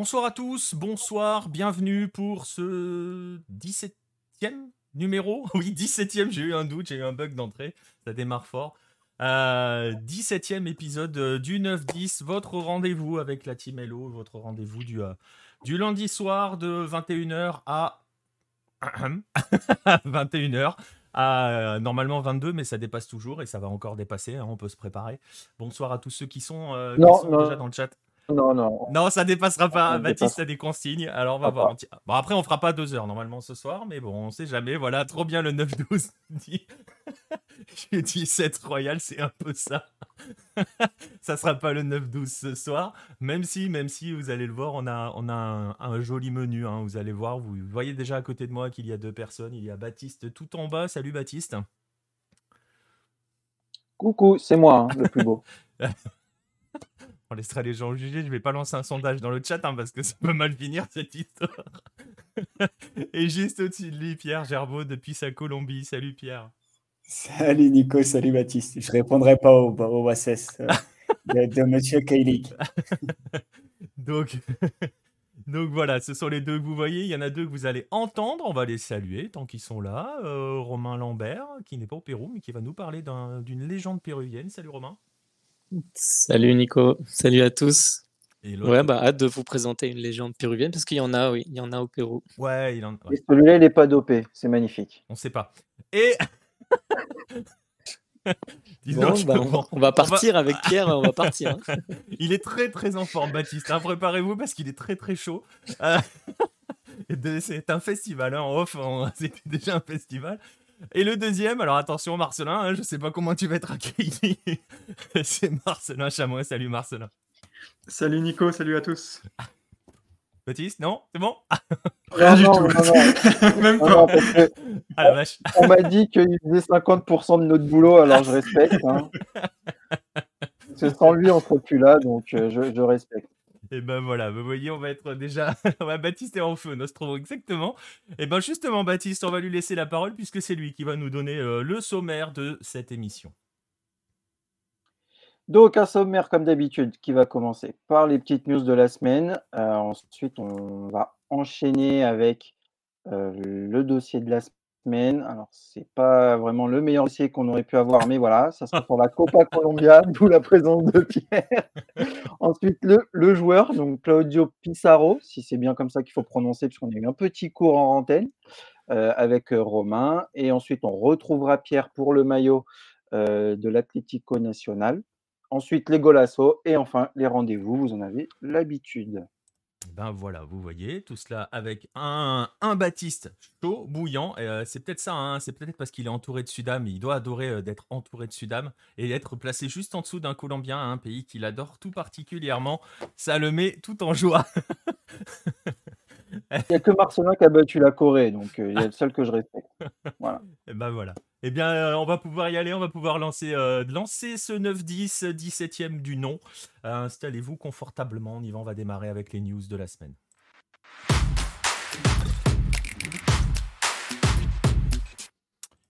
Bonsoir à tous, bonsoir, bienvenue pour ce 17e numéro. Oui, 17e, j'ai eu un doute, j'ai eu un bug d'entrée, ça démarre fort. 17e euh, épisode euh, du 9-10, votre rendez-vous avec la Team Hello, votre rendez-vous du, euh, du lundi soir de 21h à 21h à normalement 22, mais ça dépasse toujours et ça va encore dépasser. Hein, on peut se préparer. Bonsoir à tous ceux qui sont, déjà dans le chat. Non, non. Non, ça dépassera pas. Baptiste a des consignes. Alors, on va voir. Bon, après, on fera pas deux heures normalement ce soir, mais bon, on sait jamais. Voilà, trop bien le 9-12. J'ai dit 7 Royal, c'est un peu ça. ça sera pas le 9-12 ce soir, même si, même si vous allez le voir, on a, on a un, joli menu. Hein. Vous allez voir, vous voyez déjà à côté de moi qu'il y a deux personnes. Il y a Baptiste tout en bas. Salut Baptiste. Coucou, c'est moi, hein, le plus beau. On laissera les gens juger. Je vais pas lancer un sondage dans le chat hein, parce que ça peut mal finir cette histoire. Et juste au-dessus de lui, Pierre Gerbeau depuis sa Colombie. Salut Pierre. Salut Nico, salut Baptiste. Je répondrai pas au, au euh, de, de, Monsieur Kailik. donc, donc voilà, ce sont les deux que vous voyez. Il y en a deux que vous allez entendre. On va les saluer tant qu'ils sont là. Euh, Romain Lambert, qui n'est pas au Pérou, mais qui va nous parler d'une légende péruvienne. Salut Romain. Salut Nico, salut à tous. ouais, bah, hâte de vous présenter une légende péruvienne parce qu'il y en a, oui, il y en a au Pérou. Ouais, il en celui-là, il n'est pas dopé, c'est magnifique. On sait pas. Et. Bah, on, va partir avec Pierre, on va partir. Hein. il est très très en forme, Baptiste. Hein. Préparez-vous parce qu'il est très très chaud. Euh, c'est un festival, hein, en off, c'était déjà un festival. Et le deuxième, alors attention Marcelin, hein, je sais pas comment tu vas être accueilli. c'est Marcelin Chamois. Salut Marcelin. Salut Nico, salut à tous. Baptiste, non? C'est bon? Rien du tout. Même pas. Ah, la vache. On m'a dit qu'il faisait 50% de notre boulot, alors je respecte. Hein. sans lui, on ne serait plus là, donc euh, je respecte. Et ben voilà, vous voyez, on va être déjà. Baptiste est en feu, Nostromo, exactement. Et ben justement, Baptiste, on va lui laisser la parole puisque c'est lui qui va nous donner euh, le sommaire de cette émission. Donc, un sommaire comme d'habitude qui va commencer par les petites news de la semaine. Euh, ensuite, on va enchaîner avec euh, le dossier de la semaine. Alors, c'est pas vraiment le meilleur dossier qu'on aurait pu avoir, mais voilà, ça sera pour la Copa Colombia, d'où la présence de Pierre. Ensuite, le, le, joueur, donc Claudio Pissarro, si c'est bien comme ça qu'il faut prononcer, puisqu'on a eu un petit cours en antenne euh, avec euh, Romain. Et ensuite, on retrouvera Pierre pour le maillot euh, de l'Atlético Nacional. Ensuite, les golassos et enfin les rendez-vous, vous en avez l'habitude. Ben voilà, vous voyez, tout cela avec un, un Baptiste chaud, bouillant. Euh, c'est peut-être ça, hein, c'est peut-être parce qu'il est entouré de Sudam. Il doit adorer euh, d'être entouré de Sudam et être placé juste en dessous d'un Colombien, un pays qu'il adore tout particulièrement. Ça le met tout en joie. Il n'y a que Marcelin qui a battu la Corée, donc euh, il est le seul que je respecte. Voilà. Et ben voilà. Eh bien, euh, on va pouvoir y aller, on va pouvoir lancer, euh, lancer ce 9-10, 17e du nom. Installez-vous confortablement, on y va, on va démarrer avec les news de la semaine.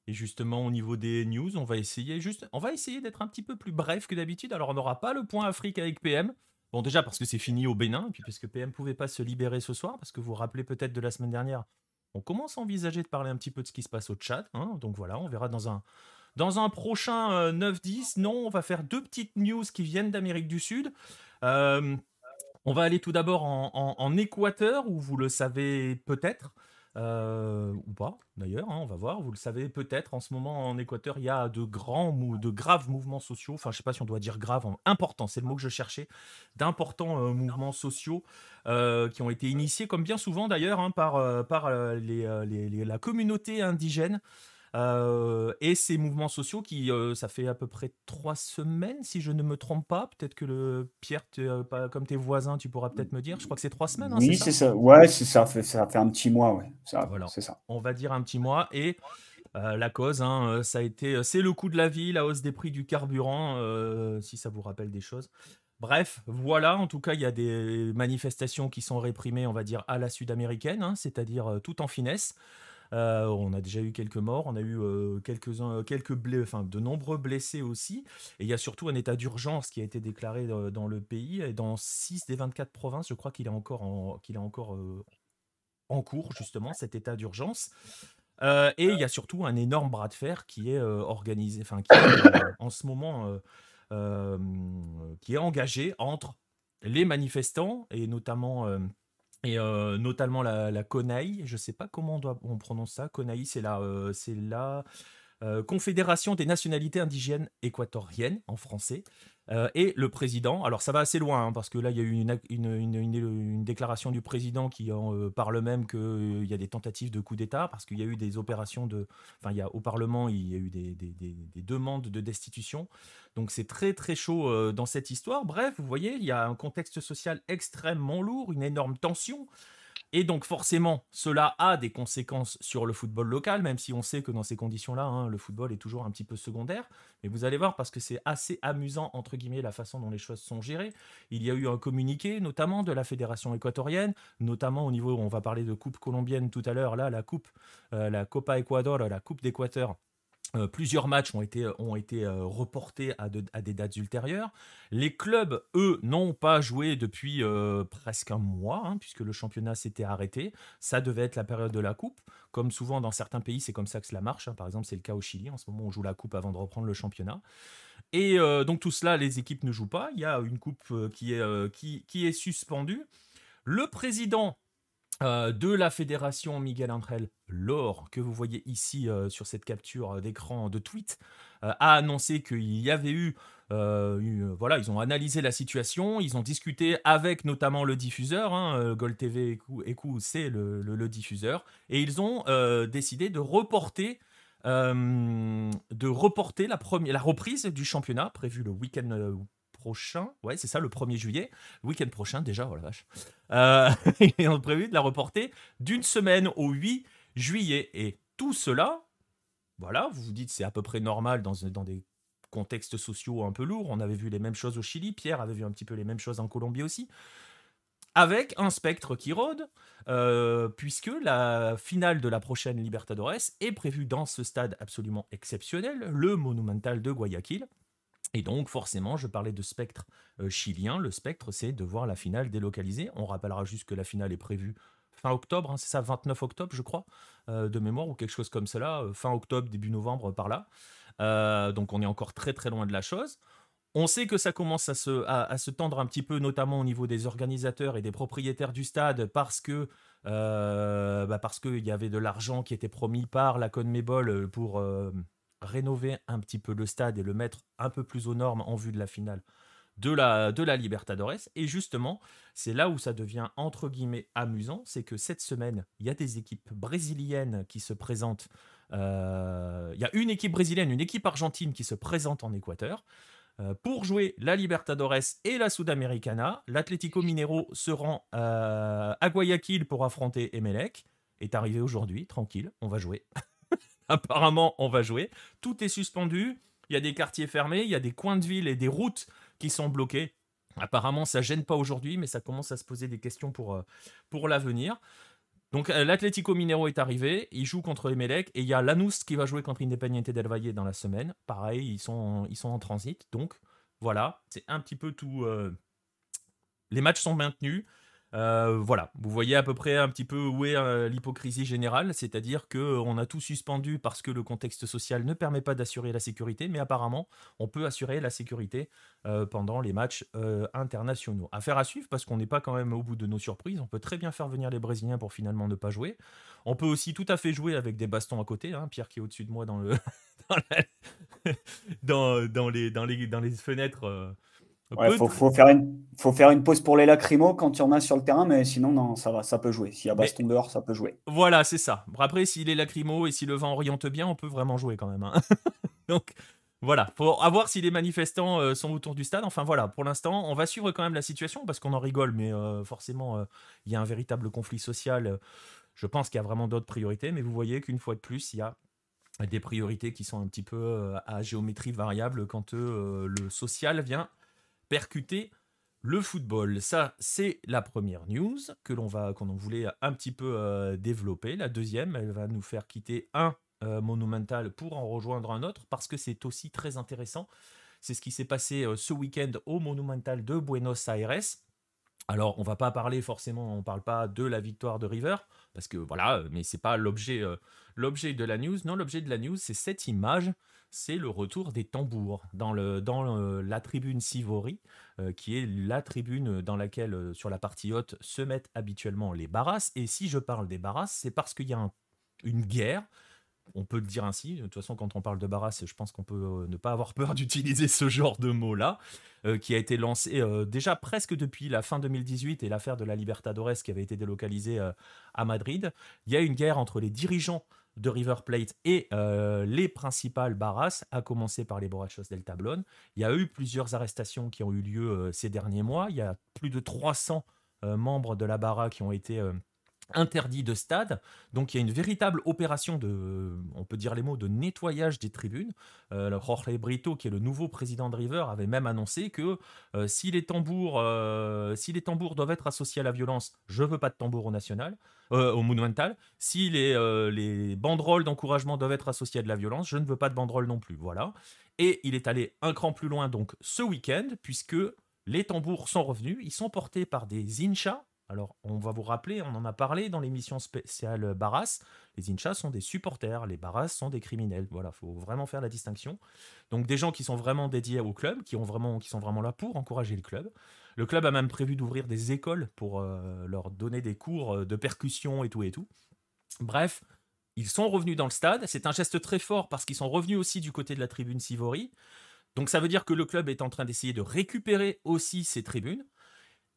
Et justement, au niveau des news, on va essayer juste, on va essayer d'être un petit peu plus bref que d'habitude. Alors, on n'aura pas le point Afrique avec PM. Bon, déjà parce que c'est fini au Bénin, puis parce que PM pouvait pas se libérer ce soir, parce que vous vous rappelez peut-être de la semaine dernière, on commence à envisager de parler un petit peu de ce qui se passe au chat. Hein. donc voilà, on verra dans un, prochain 9-10. Euh, non, on va faire deux petites news qui viennent d'Amérique du Sud. Euh, on va aller tout d'abord en, Équateur, où vous le savez peut-être. Euh, ou pas d'ailleurs, hein, on va voir. Vous le savez peut-être, en ce moment en Équateur, il y a de grands, de graves mouvements sociaux. Enfin, je sais pas si on doit dire grave, important, c'est le mot que je cherchais, d'importants euh, mouvements sociaux euh, qui ont été initiés, comme bien souvent d'ailleurs, hein, par la communauté indigène. Euh, et ces mouvements sociaux qui, euh, ça fait à peu près trois semaines, si je ne me trompe pas. Peut-être que le Pierre, euh, comme tes voisins, tu pourras peut-être me dire. Je crois que c'est trois semaines. Hein, oui, c'est ça? Ouais, ça fait, ça fait un petit mois, ouais. Ça, voilà. C'est ça. On va dire un petit mois et. la cause, hein, ça a été, c'est le coût de la vie, la hausse des prix du carburant, si ça vous rappelle des choses. Bref, voilà, en tout cas, il y a des manifestations qui sont réprimées, on va dire, à la sud-américaine, hein, c'est-à-dire tout en finesse. On a déjà eu quelques morts, on a eu quelques, quelques enfin, de nombreux blessés aussi. Et il y a surtout un état d'urgence qui a été déclaré dans le pays. Et dans 6 des 24 provinces, je crois qu'il est encore en, qu'il est encore, en cours, justement, cet état d'urgence. et il y a surtout un énorme bras de fer qui est organisé, enfin, qui est en ce moment, qui est engagé entre les manifestants et notamment et notamment la, la CONAI, je ne sais pas comment on, doit, on prononce ça. CONAI, c'est la, c'est la Confédération des nationalités indigènes équatoriennes en français. Euh, et le président, alors ça va assez loin, hein, parce que là, il y a eu une, une, déclaration du président qui en euh, parle même qu'il euh, y a des tentatives de coup d'État, parce qu'il y a eu des opérations de... Enfin, au Parlement, il y a eu des, des demandes de destitution. Donc c'est très très chaud dans cette histoire. Bref, vous voyez, il y a un contexte social extrêmement lourd, une énorme tension. Et donc forcément, cela a des conséquences sur le football local, même si on sait que dans ces conditions-là, hein, le football est toujours un petit peu secondaire. Mais vous allez voir, parce que c'est assez amusant, entre guillemets, la façon dont les choses sont gérées. Il y a eu un communiqué, notamment de la fédération équatorienne, notamment au niveau, on va parler de coupe colombienne tout à l'heure, là, la coupe, euh, la Copa Ecuador, la coupe d'Équateur euh, plusieurs matchs ont été, ont été euh, reportés à, des dates ultérieures. Les clubs, eux, n'ont pas joué depuis euh, presque un mois, hein, puisque le championnat s'était arrêté. Ça devait être la période de la coupe. Comme souvent dans certains pays, c'est comme ça que cela marche. Hein. Par exemple, c'est le cas au Chili. En ce moment, on joue la coupe avant de reprendre le championnat. Et donc tout cela, les équipes ne jouent pas. Il y a une coupe qui est, qui est suspendue. Le président euh, de la fédération Miguel Andrel Laure, que vous voyez ici euh, sur cette capture euh, d'écran de tweet, a annoncé qu'il y avait eu, voilà, ils ont analysé la situation, ils ont discuté avec notamment le diffuseur, hein, Gold TV Eku, c'est le, diffuseur, et ils ont décidé de reporter, de reporter la, première, la reprise du championnat prévue le week-end prochain. Ouais, c'est ça, le 1er juillet. week-end prochain, déjà, voilà, vache. Euh, ils ont prévu de la reporter d'une semaine au 8 juillet. Et tout cela, voilà, vous vous dites, c'est à peu près normal dans, dans des contextes sociaux un peu lourds. On avait vu les mêmes choses au Chili. Pierre avait vu un petit peu les mêmes choses en Colombie aussi. Avec un spectre qui rôde, euh, puisque la finale de la prochaine Libertadores est prévue dans ce stade absolument exceptionnel, le Monumental de Guayaquil. Et donc, forcément, je parlais de spectre euh, chilien. Le spectre, c'est de voir la finale délocalisée. On rappellera juste que la finale est prévue fin octobre, hein, c'est ça, 29 octobre, je crois, euh, de mémoire, ou quelque chose comme cela, euh, fin octobre, début novembre, par là. donc, on est encore très très loin de la chose. On sait que ça commence à se, à, se, tendre un petit peu, notamment au niveau des organisateurs et des propriétaires du stade, parce que bah parce qu'il y avait de l'argent qui était promis par la CONMEBOL pour rénover un petit peu le stade et le mettre un peu plus aux normes en vue de la finale de la, de la Libertadores. Et justement, c'est là où ça devient entre guillemets amusant, c'est que cette semaine, il y a des équipes brésiliennes qui se présentent. Euh, il y a une équipe brésilienne, une équipe argentine qui se présente en Équateur. Euh, pour jouer la Libertadores et la Sudamericana, l'Atlético Minero se rend euh, à Guayaquil pour affronter Emelec. Est arrivé aujourd'hui, tranquille, on va jouer. apparemment, on va jouer. Tout est suspendu. Il y a des quartiers fermés, il y a des coins de ville et des routes qui sont bloquées. Apparemment, ça gêne pas aujourd'hui, mais ça commence à se poser des questions pour, euh, pour l'avenir. Donc euh, l'Atlético Minero est arrivé, il joue contre Emelec et il y a Lanús qui va jouer contre Independiente del Valle dans la semaine. Pareil, ils sont, ils sont en transit. Donc voilà, c'est un petit peu tout. Euh, les matchs sont maintenus. Euh, voilà, vous voyez à peu près un petit peu où est euh, l'hypocrisie générale, c'est-à-dire qu'on a tout suspendu parce que le contexte social ne permet pas d'assurer la sécurité, mais apparemment on peut assurer la sécurité euh, pendant les matchs internationaux. Affaire à suivre parce qu'on n'est pas quand même au bout de nos surprises, on peut très bien faire venir les Brésiliens pour finalement ne pas jouer. On peut aussi tout à fait jouer avec des bastons à côté, hein. Pierre qui est au-dessus de moi dans les fenêtres il faut, faire une, faut faire une pause pour les lacrymos quand il y en a sur le terrain, mais sinon, non, ça va, ça peut jouer. S'il y a baston dehors, ça peut jouer. Voilà, c'est ça. Après, s'il est lacrymo et si le vent oriente bien, on peut vraiment jouer quand même. Hein. Donc, voilà, faut voir si les manifestants euh, sont autour du stade. Enfin voilà, pour l'instant, on va suivre quand même la situation parce qu'on en rigole, mais euh, forcément, euh, il y a un véritable conflit social. je pense qu'il y a vraiment d'autres priorités, mais vous voyez qu'une fois de plus, il y a des priorités qui sont un petit peu à géométrie variable quand le social vient percuter Le football, ça, c'est la première news que l'on va, qu'on voulait un petit peu euh, développer. La deuxième, elle va nous faire quitter un euh, monumental pour en rejoindre un autre parce que c'est aussi très intéressant. C'est ce qui s'est passé euh, ce week-end au monumental de Buenos Aires. Alors, on va pas parler forcément, on parle pas de la victoire de River, parce que voilà, mais c'est pas l'objet, l'objet de la news. Non, l'objet de la news, c'est cette image c'est le retour des tambours dans, la tribune Sivori, euh, qui est la tribune dans laquelle, euh, sur la partie haute, se mettent habituellement les barrasses. Et si je parle des barrasses, c'est parce qu'il y a une guerre on peut le dire ainsi. De toute façon, quand on parle de barrasses, je pense qu'on peut euh, ne pas avoir peur d'utiliser ce genre de mot-là, qui a été lancé déjà presque depuis la fin 2018 et l'affaire de la Libertadores qui avait été délocalisée à Madrid. Il y a une guerre entre les dirigeants de River Plate et euh, les principales barras, à commencer par les Borrachos del Tablón. Il y a eu plusieurs arrestations qui ont eu lieu euh, ces derniers mois. Il y a plus de 300 euh, membres de la barra qui ont été interdits de stade. Donc il y a une véritable opération de, on peut dire les mots, de nettoyage des tribunes. Euh, Jorge Brito, qui est le nouveau président de River, avait même annoncé que si, les tambours, si les tambours doivent être associés à la violence, je veux pas de tambour au national. Euh, au Monumental. Si les, euh, les banderoles d'encouragement doivent être associées à de la violence, je ne veux pas de banderoles non plus. Voilà. Et il est allé un cran plus loin donc ce week-end, puisque les tambours sont revenus. Ils sont portés par des inchas. Alors, on va vous rappeler, on en a parlé dans l'émission spéciale Barras. Les inchas sont des supporters, les Barras sont des criminels. Voilà, faut vraiment faire la distinction. Donc, des gens qui sont vraiment dédiés au club, qui, sont vraiment là pour encourager le club. Le club a même prévu d'ouvrir des écoles pour euh, leur donner des cours euh, de percussion et tout et tout. Bref, ils sont revenus dans le stade. C'est un geste très fort parce qu'ils sont revenus aussi du côté de la tribune Sivori. Donc ça veut dire que le club est en train d'essayer de récupérer aussi ses tribunes.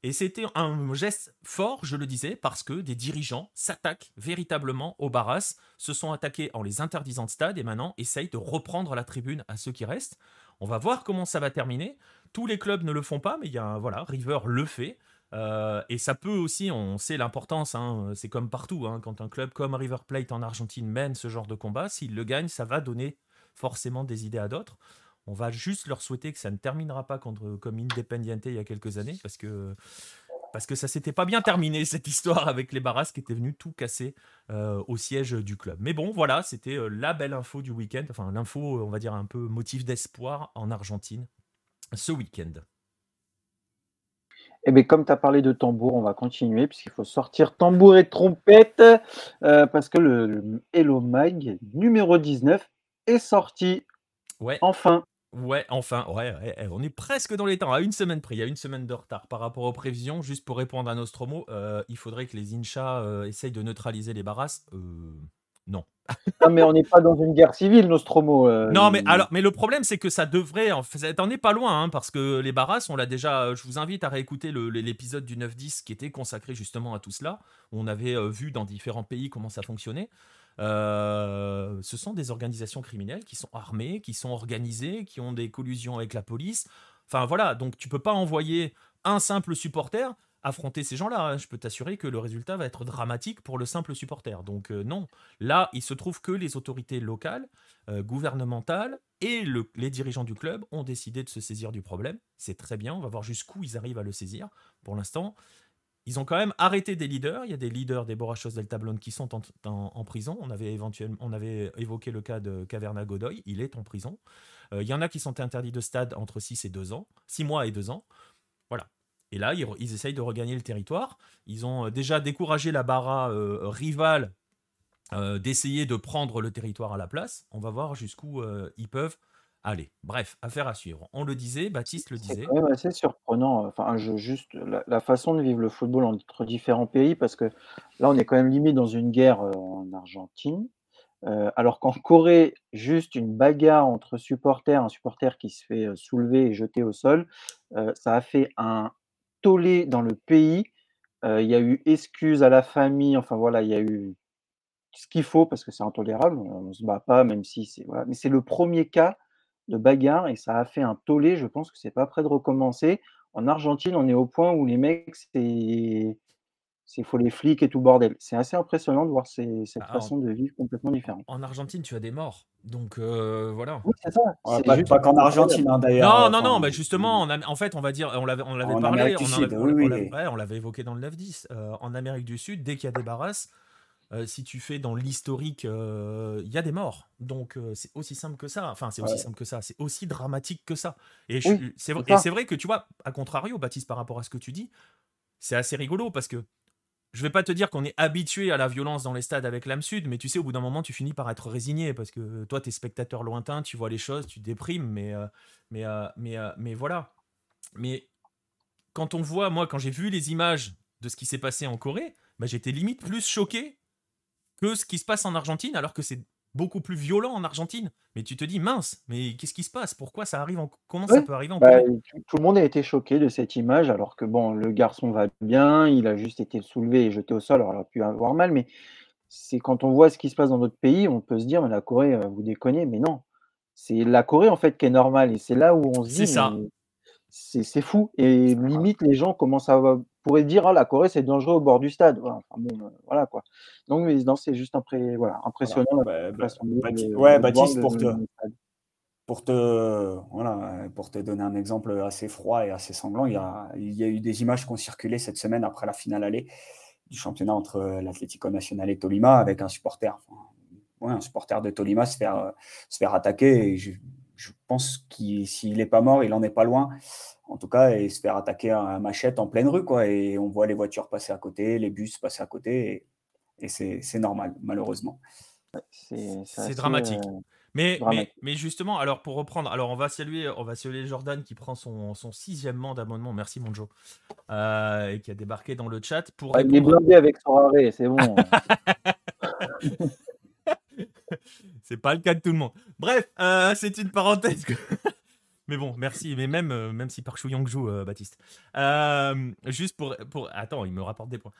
Et c'était un geste fort, je le disais, parce que des dirigeants s'attaquent véritablement aux Barras, se sont attaqués en les interdisant de stade et maintenant essayent de reprendre la tribune à ceux qui restent. On va voir comment ça va terminer. Tous les clubs ne le font pas, mais il y a voilà, River le fait. Euh, et ça peut aussi, on sait l'importance, hein, c'est comme partout, hein, quand un club comme River Plate en Argentine mène ce genre de combat, s'il le gagne, ça va donner forcément des idées à d'autres. On va juste leur souhaiter que ça ne terminera pas contre, comme Independiente il y a quelques années, parce que parce que ça s'était pas bien terminé cette histoire avec les Barras qui étaient venus tout casser euh, au siège du club. Mais bon, voilà, c'était euh, la belle info du week-end, enfin l'info, on va dire un peu motif d'espoir en Argentine ce week-end. Eh bien, comme tu as parlé de tambour, on va continuer, puisqu'il faut sortir tambour et trompette, euh, parce que le, Hello Mag numéro 19 est sorti. Ouais. Enfin. Ouais, enfin, ouais, on est presque dans les temps, à une semaine près, il y a une semaine de retard par rapport aux prévisions. Juste pour répondre à Nostromo, euh, il faudrait que les Inchas euh, essayent de neutraliser les barras. Euh, non. non, mais on n'est pas dans une guerre civile, Nostromo. non, mais alors, mais le problème, c'est que ça devrait. En fait, t'en es pas loin, hein, parce que les barras, on l'a déjà. Je vous invite à réécouter l'épisode du 9-10 qui était consacré justement à tout cela. On avait vu dans différents pays comment ça fonctionnait. Euh, ce sont des organisations criminelles qui sont armées, qui sont organisées, qui ont des collusions avec la police. Enfin voilà, donc tu peux pas envoyer un simple supporter affronter ces gens-là. Hein. Je peux t'assurer que le résultat va être dramatique pour le simple supporter. Donc euh, non, là, il se trouve que les autorités locales, euh, gouvernementales et les dirigeants du club ont décidé de se saisir du problème. C'est très bien, on va voir jusqu'où ils arrivent à le saisir. Pour l'instant, ils ont quand même arrêté des leaders. Il y a des leaders des Borrachos del Tablón qui sont en, prison. On avait, éventuellement, on avait évoqué le cas de Caverna Godoy. Il est en prison. Euh, il y en a qui sont interdits de stade entre 6 et 2 ans. 6 mois et 2 ans. Voilà. Et là, ils, essayent de regagner le territoire. Ils ont euh, déjà découragé la Barra euh, rivale d'essayer de prendre le territoire à la place. On va voir jusqu'où ils peuvent Allez, bref, affaire à suivre. On le disait, Baptiste le disait. C'est assez surprenant, enfin, juste la, façon de vivre le football entre différents pays, parce que là, on est quand même limite dans une guerre euh, en Argentine, euh, alors qu'en Corée, juste une bagarre entre supporters, un supporter qui se fait euh, soulever et jeter au sol, ça a fait un tollé dans le pays. Il y a eu excuse à la famille, enfin voilà, il y a eu ce qu'il faut parce que c'est intolérable. On ne se bat pas, même si c'est voilà. Mais c'est le premier cas de bagarre et ça a fait un tollé. Je pense que c'est pas prêt de recommencer. En Argentine, on est au point où les mecs, c'est c'est faut les flics et tout bordel. C'est assez impressionnant de voir cette bah, façon de vivre complètement différente. En Argentine, tu as des morts, donc euh, voilà. Oui, c'est ça. pas, qu'en Argentine, hein, d'ailleurs. Non, non, non, bah justement, en fait, on va dire, on l'avait, on l'avait parlé, on, l'avait évoqué dans le 9-10. Euh, en Amérique du Sud, dès qu'il y a des barrasses, euh, si tu fais dans l'historique, il y a des morts. Donc c'est aussi simple que ça. Enfin, c'est aussi simple que ça. C'est aussi dramatique que ça. Et c'est vrai que tu vois, à contrario, Baptiste, par rapport à ce que tu dis, c'est assez rigolo parce que je vais pas te dire qu'on est habitué à la violence dans les stades avec l'âme sud, mais tu sais, au bout d'un moment, tu finis par être résigné parce que toi, tu es spectateur lointain, tu vois les choses, tu déprimes, mais, euh, mais, euh, mais, euh, mais voilà. Mais quand on voit, moi, quand j'ai vu les images de ce qui s'est passé en Corée, bah, j'étais limite plus choqué que ce qui se passe en Argentine, alors que c'est beaucoup plus violent en Argentine. Mais tu te dis, mince, mais qu'est-ce qui se passe? Pourquoi ça arrive en... Comment ça peut arriver en bah, Tout le monde a été choqué de cette image, alors que bon, le garçon va bien, il a juste été soulevé et jeté au sol, alors il a pu avoir mal, mais c'est quand on voit ce qui se passe dans notre pays, on peut se dire, mais la Corée, euh, vous déconnez, mais non. C'est la Corée, en fait, qui est normale, et c'est là où on se dit, ça. c'est fou, et limite, les gens commencent à pourrait dire ah, la Corée c'est dangereux au bord du stade. Voilà, bon, euh, voilà quoi. Donc mais, non, c'est juste impré voilà, impressionnant. Voilà. Bah, bah, ouais, Baptiste, pour te, pour te, voilà, pour te donner un exemple assez froid et assez sanglant, il y a, il y a eu des images qui ont circulé cette semaine après la finale allée du championnat entre l'Atlético Nacional et Tolima avec un supporter, ouais, un supporter de Tolima se faire, se faire attaquer. Et je, je pense qu'il s'il n'est pas mort, il n'en est pas loin en tout cas, et se faire attaquer à machette en pleine rue, quoi. Et on voit les voitures passer à côté, les bus passer à côté, et, c'est normal, malheureusement. C'est dramatique. Euh, mais, mais, justement, alors pour reprendre, alors on va saluer, on va saluer Jordan qui prend son, son sixième d'abonnement, merci mon Joe, euh, et qui a débarqué dans le chat pour. il est blindé avec son arrêt, c'est bon. c'est pas le cas de tout le monde. Bref, euh, c'est une parenthèse. Mais bon, merci. Mais même, euh, même si par Young joue, euh, Baptiste. Euh, juste pour, pour. Attends, il me rapporte des points.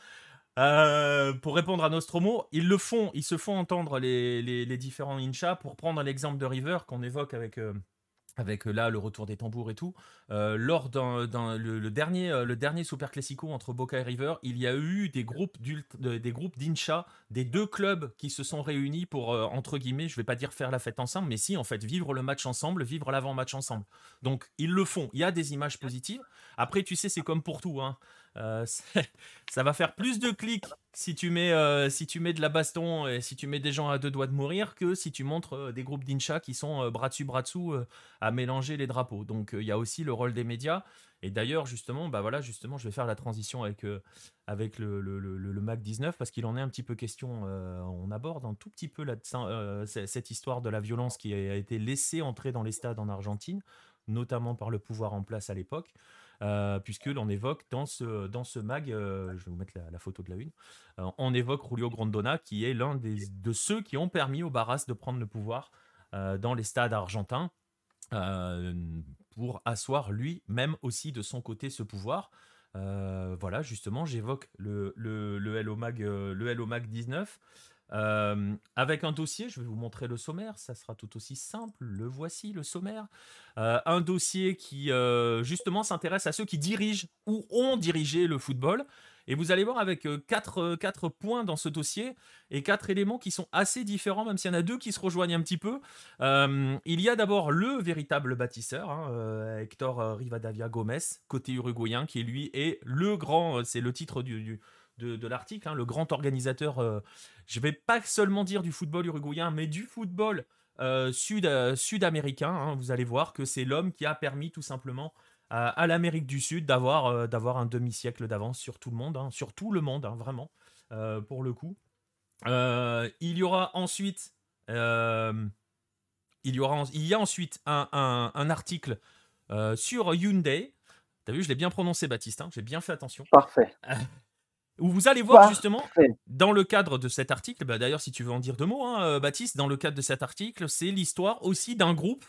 pour répondre à Nostromo, ils le font, ils se font entendre les différents Incha. Pour prendre l'exemple de River qu'on évoque avec, avec là le retour des tambours et tout. lors d'un le, dernier le dernier Super Classico entre Boca et River, il y a eu des groupes des groupes d'Incha, des deux clubs qui se sont réunis pour entre guillemets, je vais pas dire faire la fête ensemble, mais si en fait vivre le match ensemble, vivre l'avant-match ensemble. Donc ils le font. Il y a des images positives. Après tu sais c'est comme pour tout hein. Euh, ça va faire plus de clics si tu, mets, euh, si tu mets de la baston et si tu mets des gens à deux doigts de mourir que si tu montres euh, des groupes d'incha qui sont bras dessus, bras dessous à mélanger les drapeaux. Donc il y a aussi le rôle des médias. Et d'ailleurs, justement, bah voilà, justement, je vais faire la transition avec, avec le, le, le, Mac 19 parce qu'il en est un petit peu question. on aborde un tout petit peu là, cette histoire de la violence qui a été laissée entrer dans les stades en Argentine, notamment par le pouvoir en place à l'époque. Euh, puisque l'on évoque dans ce, dans ce mag, euh, je vais vous mettre la, photo de la une, euh, on évoque Julio Grondona, qui est l'un de ceux qui ont permis au Barras de prendre le pouvoir dans les stades argentins, pour asseoir lui-même aussi de son côté ce pouvoir. voilà, justement, j'évoque le, le, le, Hello Mag 19. Euh, avec un dossier, je vais vous montrer le sommaire, ça sera tout aussi simple. Le voici, le sommaire. Euh, un dossier qui euh, justement s'intéresse à ceux qui dirigent ou ont dirigé le football. Et vous allez voir avec quatre, quatre, points dans ce dossier et quatre éléments qui sont assez différents, même s'il y en a deux qui se rejoignent un petit peu. il y a d'abord le véritable bâtisseur, hein, Hector Rivadavia Gomez, côté uruguayen, qui lui est le grand, c'est le titre du de, l'article, hein, le grand organisateur, euh, je vais pas seulement dire du football uruguayen, mais du football euh, sud, euh, sud-américain. Hein. vous allez voir que c'est l'homme qui a permis tout simplement à, l'Amérique du Sud d'avoir d'avoir un demi-siècle d'avance sur tout le monde, hein, sur tout le monde, vraiment, pour le coup. il y aura ensuite... il, y aura, il y a ensuite un, un article sur Hyundai. T'as vu, je l'ai bien prononcé, Baptiste. J'ai bien fait attention. Parfait. Où vous allez voir justement, dans le cadre de cet article, bah, d'ailleurs si tu veux en dire deux mots, hein, euh, Baptiste, dans le cadre de cet article, c'est l'histoire aussi d'un groupe,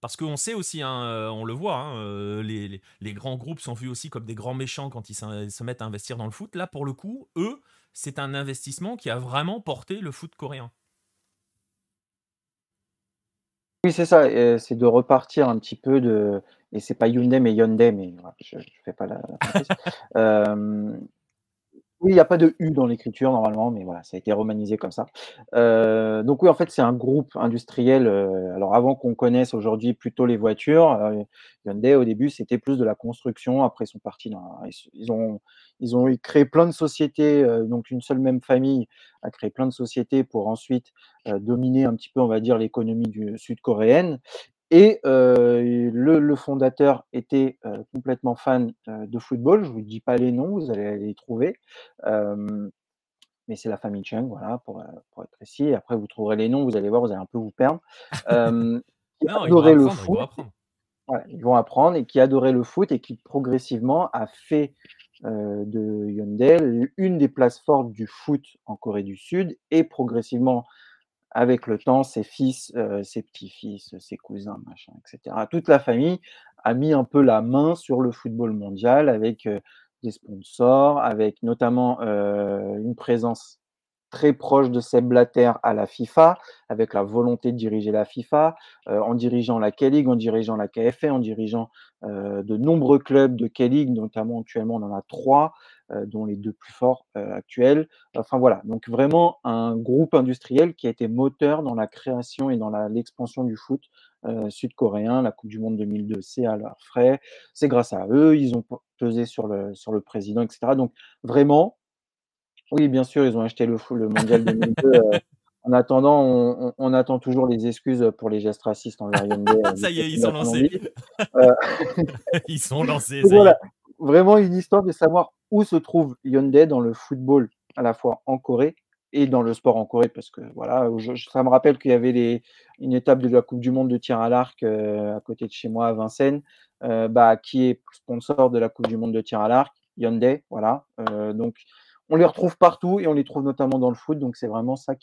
parce qu'on sait aussi, hein, euh, on le voit, hein, euh, les, les, grands groupes sont vus aussi comme des grands méchants quand ils se mettent à investir dans le foot. Là, pour le coup, eux, c'est un investissement qui a vraiment porté le foot coréen. Oui, c'est ça, c'est de repartir un petit peu de. Et c'est pas Hyundai, mais Hyundai, mais je ne fais pas la. la Il n'y a pas de U dans l'écriture normalement, mais voilà, ça a été romanisé comme ça. Euh, donc oui, en fait, c'est un groupe industriel. Euh, alors avant qu'on connaisse aujourd'hui plutôt les voitures, euh, Hyundai au début c'était plus de la construction. Après ils sont partis ils, ont ils ont créé plein de sociétés. donc une seule même famille a créé plein de sociétés pour ensuite dominer un petit peu, on va dire, l'économie sud-coréenne. Et le, fondateur était complètement fan de football. Je ne vous dis pas les noms, vous allez les trouver. mais c'est la famille Chung, voilà, pour, être précis. Après, vous trouverez les noms, vous allez voir, vous allez un peu vous perdre. qui adorait le foot. Ils vont, apprendre et qui adorait le foot et qui progressivement a fait de Hyundai une des places fortes du foot en Corée du Sud et progressivement avec le temps, ses fils, euh, ses petits-fils, ses cousins, machin, etc. Toute la famille a mis un peu la main sur le football mondial avec euh, des sponsors, avec notamment euh, une présence très proche de Seb Blatter à la FIFA, avec la volonté de diriger la FIFA, en dirigeant la K-League, en dirigeant la KFA, en dirigeant de nombreux clubs de K-League, notamment actuellement on en a trois, dont les deux plus forts actuels. Enfin voilà, donc vraiment un groupe industriel qui a été moteur dans la création et dans l'expansion du foot sud-coréen. La Coupe du Monde 2002, c'est à leurs frais, c'est grâce à eux, ils ont pesé sur le, sur le président, etc. Donc vraiment, oui, bien sûr, ils ont acheté le, le mondial 2002. en attendant, on, attend toujours les excuses pour les gestes racistes envers Hyundai. ça y est, ils sont lancés. ils sont lancés. voilà, vraiment une histoire de savoir où se trouve Hyundai dans le football, à la fois en Corée et dans le sport en Corée, parce que voilà, ça me rappelle qu'il y avait une étape de la Coupe du Monde de tir à l'arc à côté de chez moi à Vincennes, bah, qui est sponsor de la Coupe du Monde de tir à l'arc, Hyundai, voilà. donc on les retrouve partout et on les trouve notamment dans le foot. Donc c'est vraiment ça euh,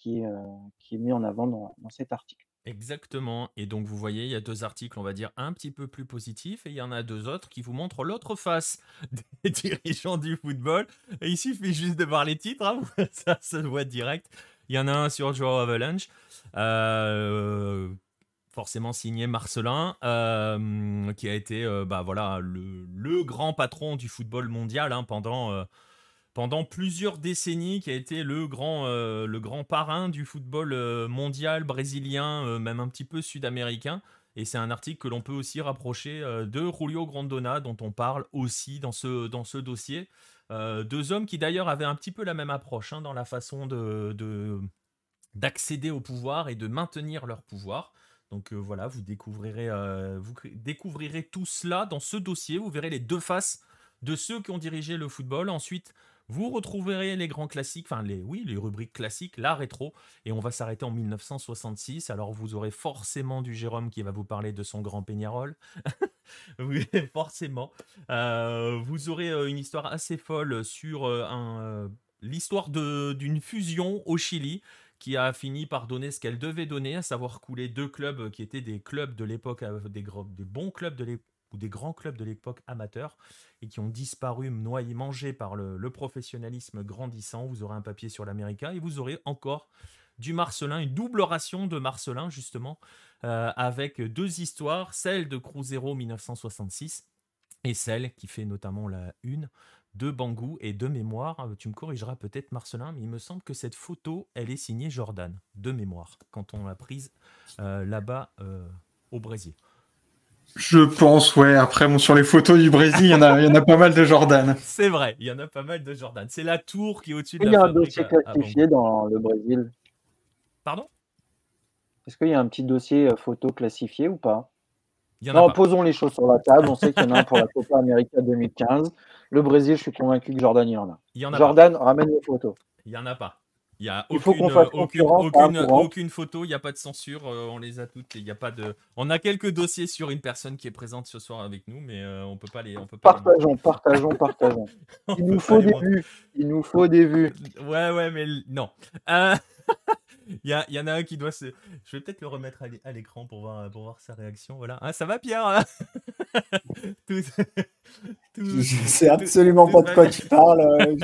qui est mis en avant dans, cet article. Exactement. Et donc vous voyez, il y a deux articles, on va dire, un petit peu plus positifs et il y en a deux autres qui vous montrent l'autre face des dirigeants du football. Et il suffit juste de voir les titres, hein, ça se voit direct. Il y en a un sur Joe Avalanche. Euh, forcément signé Marcelin, euh, qui a été bah, voilà, le, grand patron du football mondial hein, pendant pendant plusieurs décennies, qui a été le grand, euh, le grand parrain du football euh, mondial brésilien, euh, même un petit peu sud-américain. Et c'est un article que l'on peut aussi rapprocher de Julio Grandona, dont on parle aussi dans ce, dans ce dossier. deux hommes qui d'ailleurs avaient un petit peu la même approche hein, dans la façon de, d'accéder au pouvoir et de maintenir leur pouvoir. Donc voilà, vous découvrirez, vous découvrirez tout cela dans ce dossier. Vous verrez les deux faces de ceux qui ont dirigé le football. Ensuite, vous retrouverez les grands classiques, enfin les, oui, les rubriques classiques, la rétro, et on va s'arrêter en 1966. Alors vous aurez forcément du Jérôme qui va vous parler de son grand Peñarol. oui, forcément. Euh, vous aurez euh, une histoire assez folle sur euh, l'histoire d'une fusion au Chili qui a fini par donner ce qu'elle devait donner, à savoir couler deux clubs qui étaient des clubs de l'époque, des, des bons clubs de l'époque ou des grands clubs de l'époque amateurs et qui ont disparu, noyés, mangés par le, professionnalisme grandissant. Vous aurez un papier sur l'América et vous aurez encore du Marcelin, une double ration de Marcelin justement, euh, avec deux histoires, celle de Cruzeiro 1966 et celle qui fait notamment la une de Bangou et de mémoire. Euh, tu me corrigeras peut-être Marcelin, mais il me semble que cette photo, elle est signée Jordan, de mémoire, quand on l'a prise euh, là-bas au Brésil. Je pense, ouais. Après, bon, sur les photos du Brésil, il y en a, il y en a pas mal de Jordan. C'est vrai, il y en a pas mal de Jordan. C'est la tour qui est au-dessus de la Il y a un dossier classifié dans le Brésil. Pardon? Est-ce qu'il y a un petit dossier euh, photo classifié ou pas? Non, posons les choses sur la table. On sait qu'il y en a un pour la Copa América 2015. Le Brésil, je suis convaincu que Jordan, il y en a. Il y en a Jordan, ramène les photos. Il n'y en a pas. Il y a aucune, aucune, aucune, photo, il n'y a pas de censure, euh, on les a toutes. Il y a pas de. On a quelques dossiers sur une personne qui est présente ce soir avec nous, mais euh, on peut pas les. On peut pas partageons, partageons, partageons. Il nous faut des vues. Il nous faut des vues. Ouais, ouais, mais non. Euh, il y, y, en a un qui doit se. Je vais peut-être le remettre à l'écran pour voir, pour voir sa réaction. Voilà. Ah, ça va, Pierre hein? Tout... Je sais absolument pas de quoi tu parles.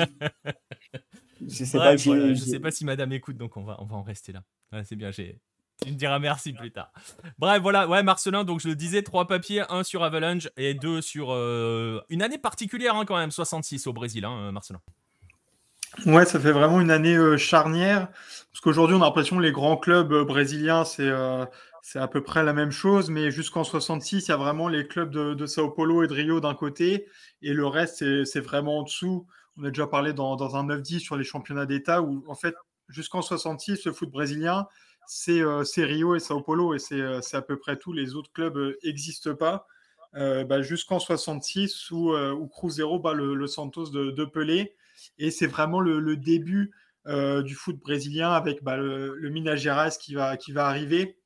Je sais, pas, sais pas si madame écoute, donc on va, on va en rester là. c'est bien, j'ai. Tu me diras merci plus tard. Bref, voilà, ouais, Marcelin, donc je le disais, trois papiers, un sur Avalanche et deux sur euh, une année particulière hein, quand même, 66 au Brésil, hein, Marcelin. Ouais, ça fait vraiment une année charnière. Parce qu'aujourd'hui, on a l'impression que les grands clubs brésiliens, c'est c'est à peu près la même chose, mais jusqu'en 66, il y a vraiment les clubs de, Sao Paulo et de Rio d'un côté, et le reste, c'est vraiment en dessous. On a déjà parlé dans, un 9-10 sur les championnats d'État, où en fait, jusqu'en 66, le foot brésilien, c'est Rio et Sao Paulo, et c'est à peu près tout. Les autres clubs n'existent pas. Bah, jusqu'en 66 où, où Cruzeiro bat le, Santos de, Pelé. Et c'est vraiment le, début du foot brésilien avec bah, le, le, Minas Gerais qui va, qui va arriver.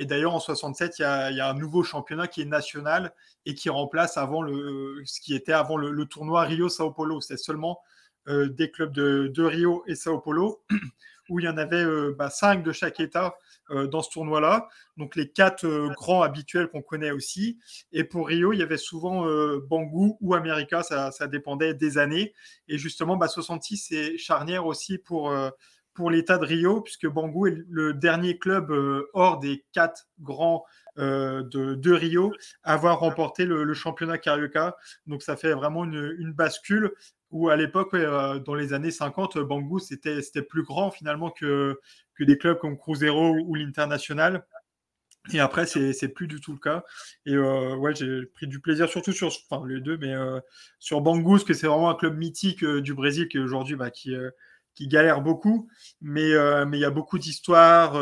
Et d'ailleurs, en 67, il y, a, un nouveau championnat qui est national et qui remplace avant le, ce qui était avant le, tournoi Rio-Sao Paulo. C'est seulement des clubs de, Rio et Sao Paulo où il y en avait euh, bah, cinq de chaque État euh, dans ce tournoi-là. Donc les quatre euh, grands habituels qu'on connaît aussi. Et pour Rio, il y avait souvent Bangou ou America, ça, dépendait des années. Et justement, bah, 66, c'est charnière aussi pour, pour l'État de Rio, puisque Bangou est le dernier club hors des quatre grands de, Rio à avoir remporté le, championnat Carioca. Donc ça fait vraiment une, bascule où à l'époque, euh, dans les années 50, Bangou, c'était plus grand finalement que, que des clubs comme Cruzeiro ou l'International. Et après, c'est plus du tout le cas. Et euh, ouais, j'ai pris du plaisir, surtout sur les deux, mais euh, sur Bangou, parce que c'est vraiment un club mythique du Brésil qui aujourd'hui bah, qui, qui galère beaucoup. Mais mais il y a beaucoup d'histoires.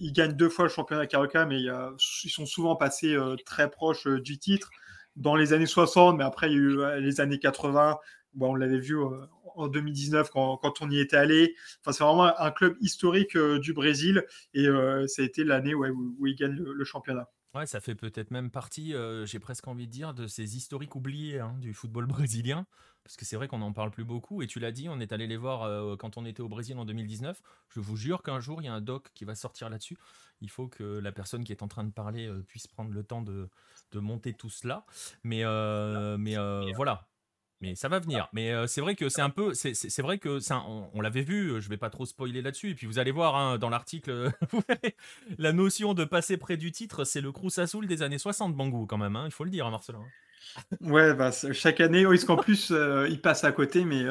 ils gagnent deux fois le championnat Carioca, mais ils sont souvent passés très proches du titre dans les années 60, mais après, il y a eu les années 80, on l'avait vu euh, en 2019 quand, on y était allé. C'est vraiment un club historique euh, du Brésil et euh, ça a été l'année où, où, il gagne le, championnat. Ouais, ça fait peut-être même partie, j'ai presque envie de dire, de ces historiques oubliés hein, du football brésilien. Parce que c'est vrai qu'on n'en parle plus beaucoup. Et tu l'as dit, on est allé les voir quand on était au Brésil en 2019. Je vous jure qu'un jour, il y a un doc qui va sortir là-dessus. Il faut que la personne qui est en train de parler puisse prendre le temps de, monter tout cela. Mais, mais voilà, mais ça va venir. Mais c'est vrai que c'est un peu, c'est vrai que ça, on, l'avait vu. Je vais pas trop spoiler là-dessus. Et puis vous allez voir hein, dans l'article, la notion de passer près du titre, c'est le Crous Azul des années 60, Bangou quand même. Hein, il faut le dire, hein, Marcelin. Ouais, bah, chaque année, oui, parce qu'en plus, ils passent à côté, mais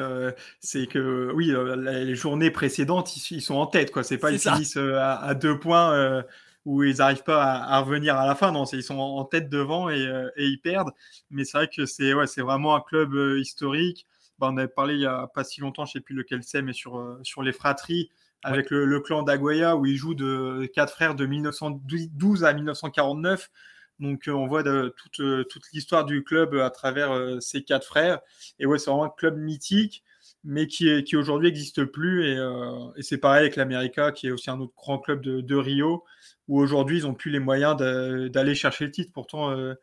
c'est que, oui, les journées précédentes, ils, sont en tête, quoi. C'est pas ils finissent à, à, deux points où ils n'arrivent pas à, revenir à la fin. Non, ils sont en tête devant euh, et, ils perdent. Mais c'est vrai que c'est ouais, vraiment un club euh, historique. Bah, on avait parlé il n'y a pas si longtemps, je ne sais plus lequel c'est, mais sur, euh, sur les fratries avec le, clan d'Aguaya où ils jouent de quatre frères de 1912 à 1949. Donc on voit de, toute, toute l'histoire du club à travers ces quatre frères. Et ouais, c'est vraiment un club mythique, mais qui, qui aujourd'hui n'existe plus. Et, et c'est pareil avec l'América, qui est aussi un autre grand club de, Rio, où aujourd'hui, ils n'ont plus les moyens d'aller chercher le titre. Pourtant, euh,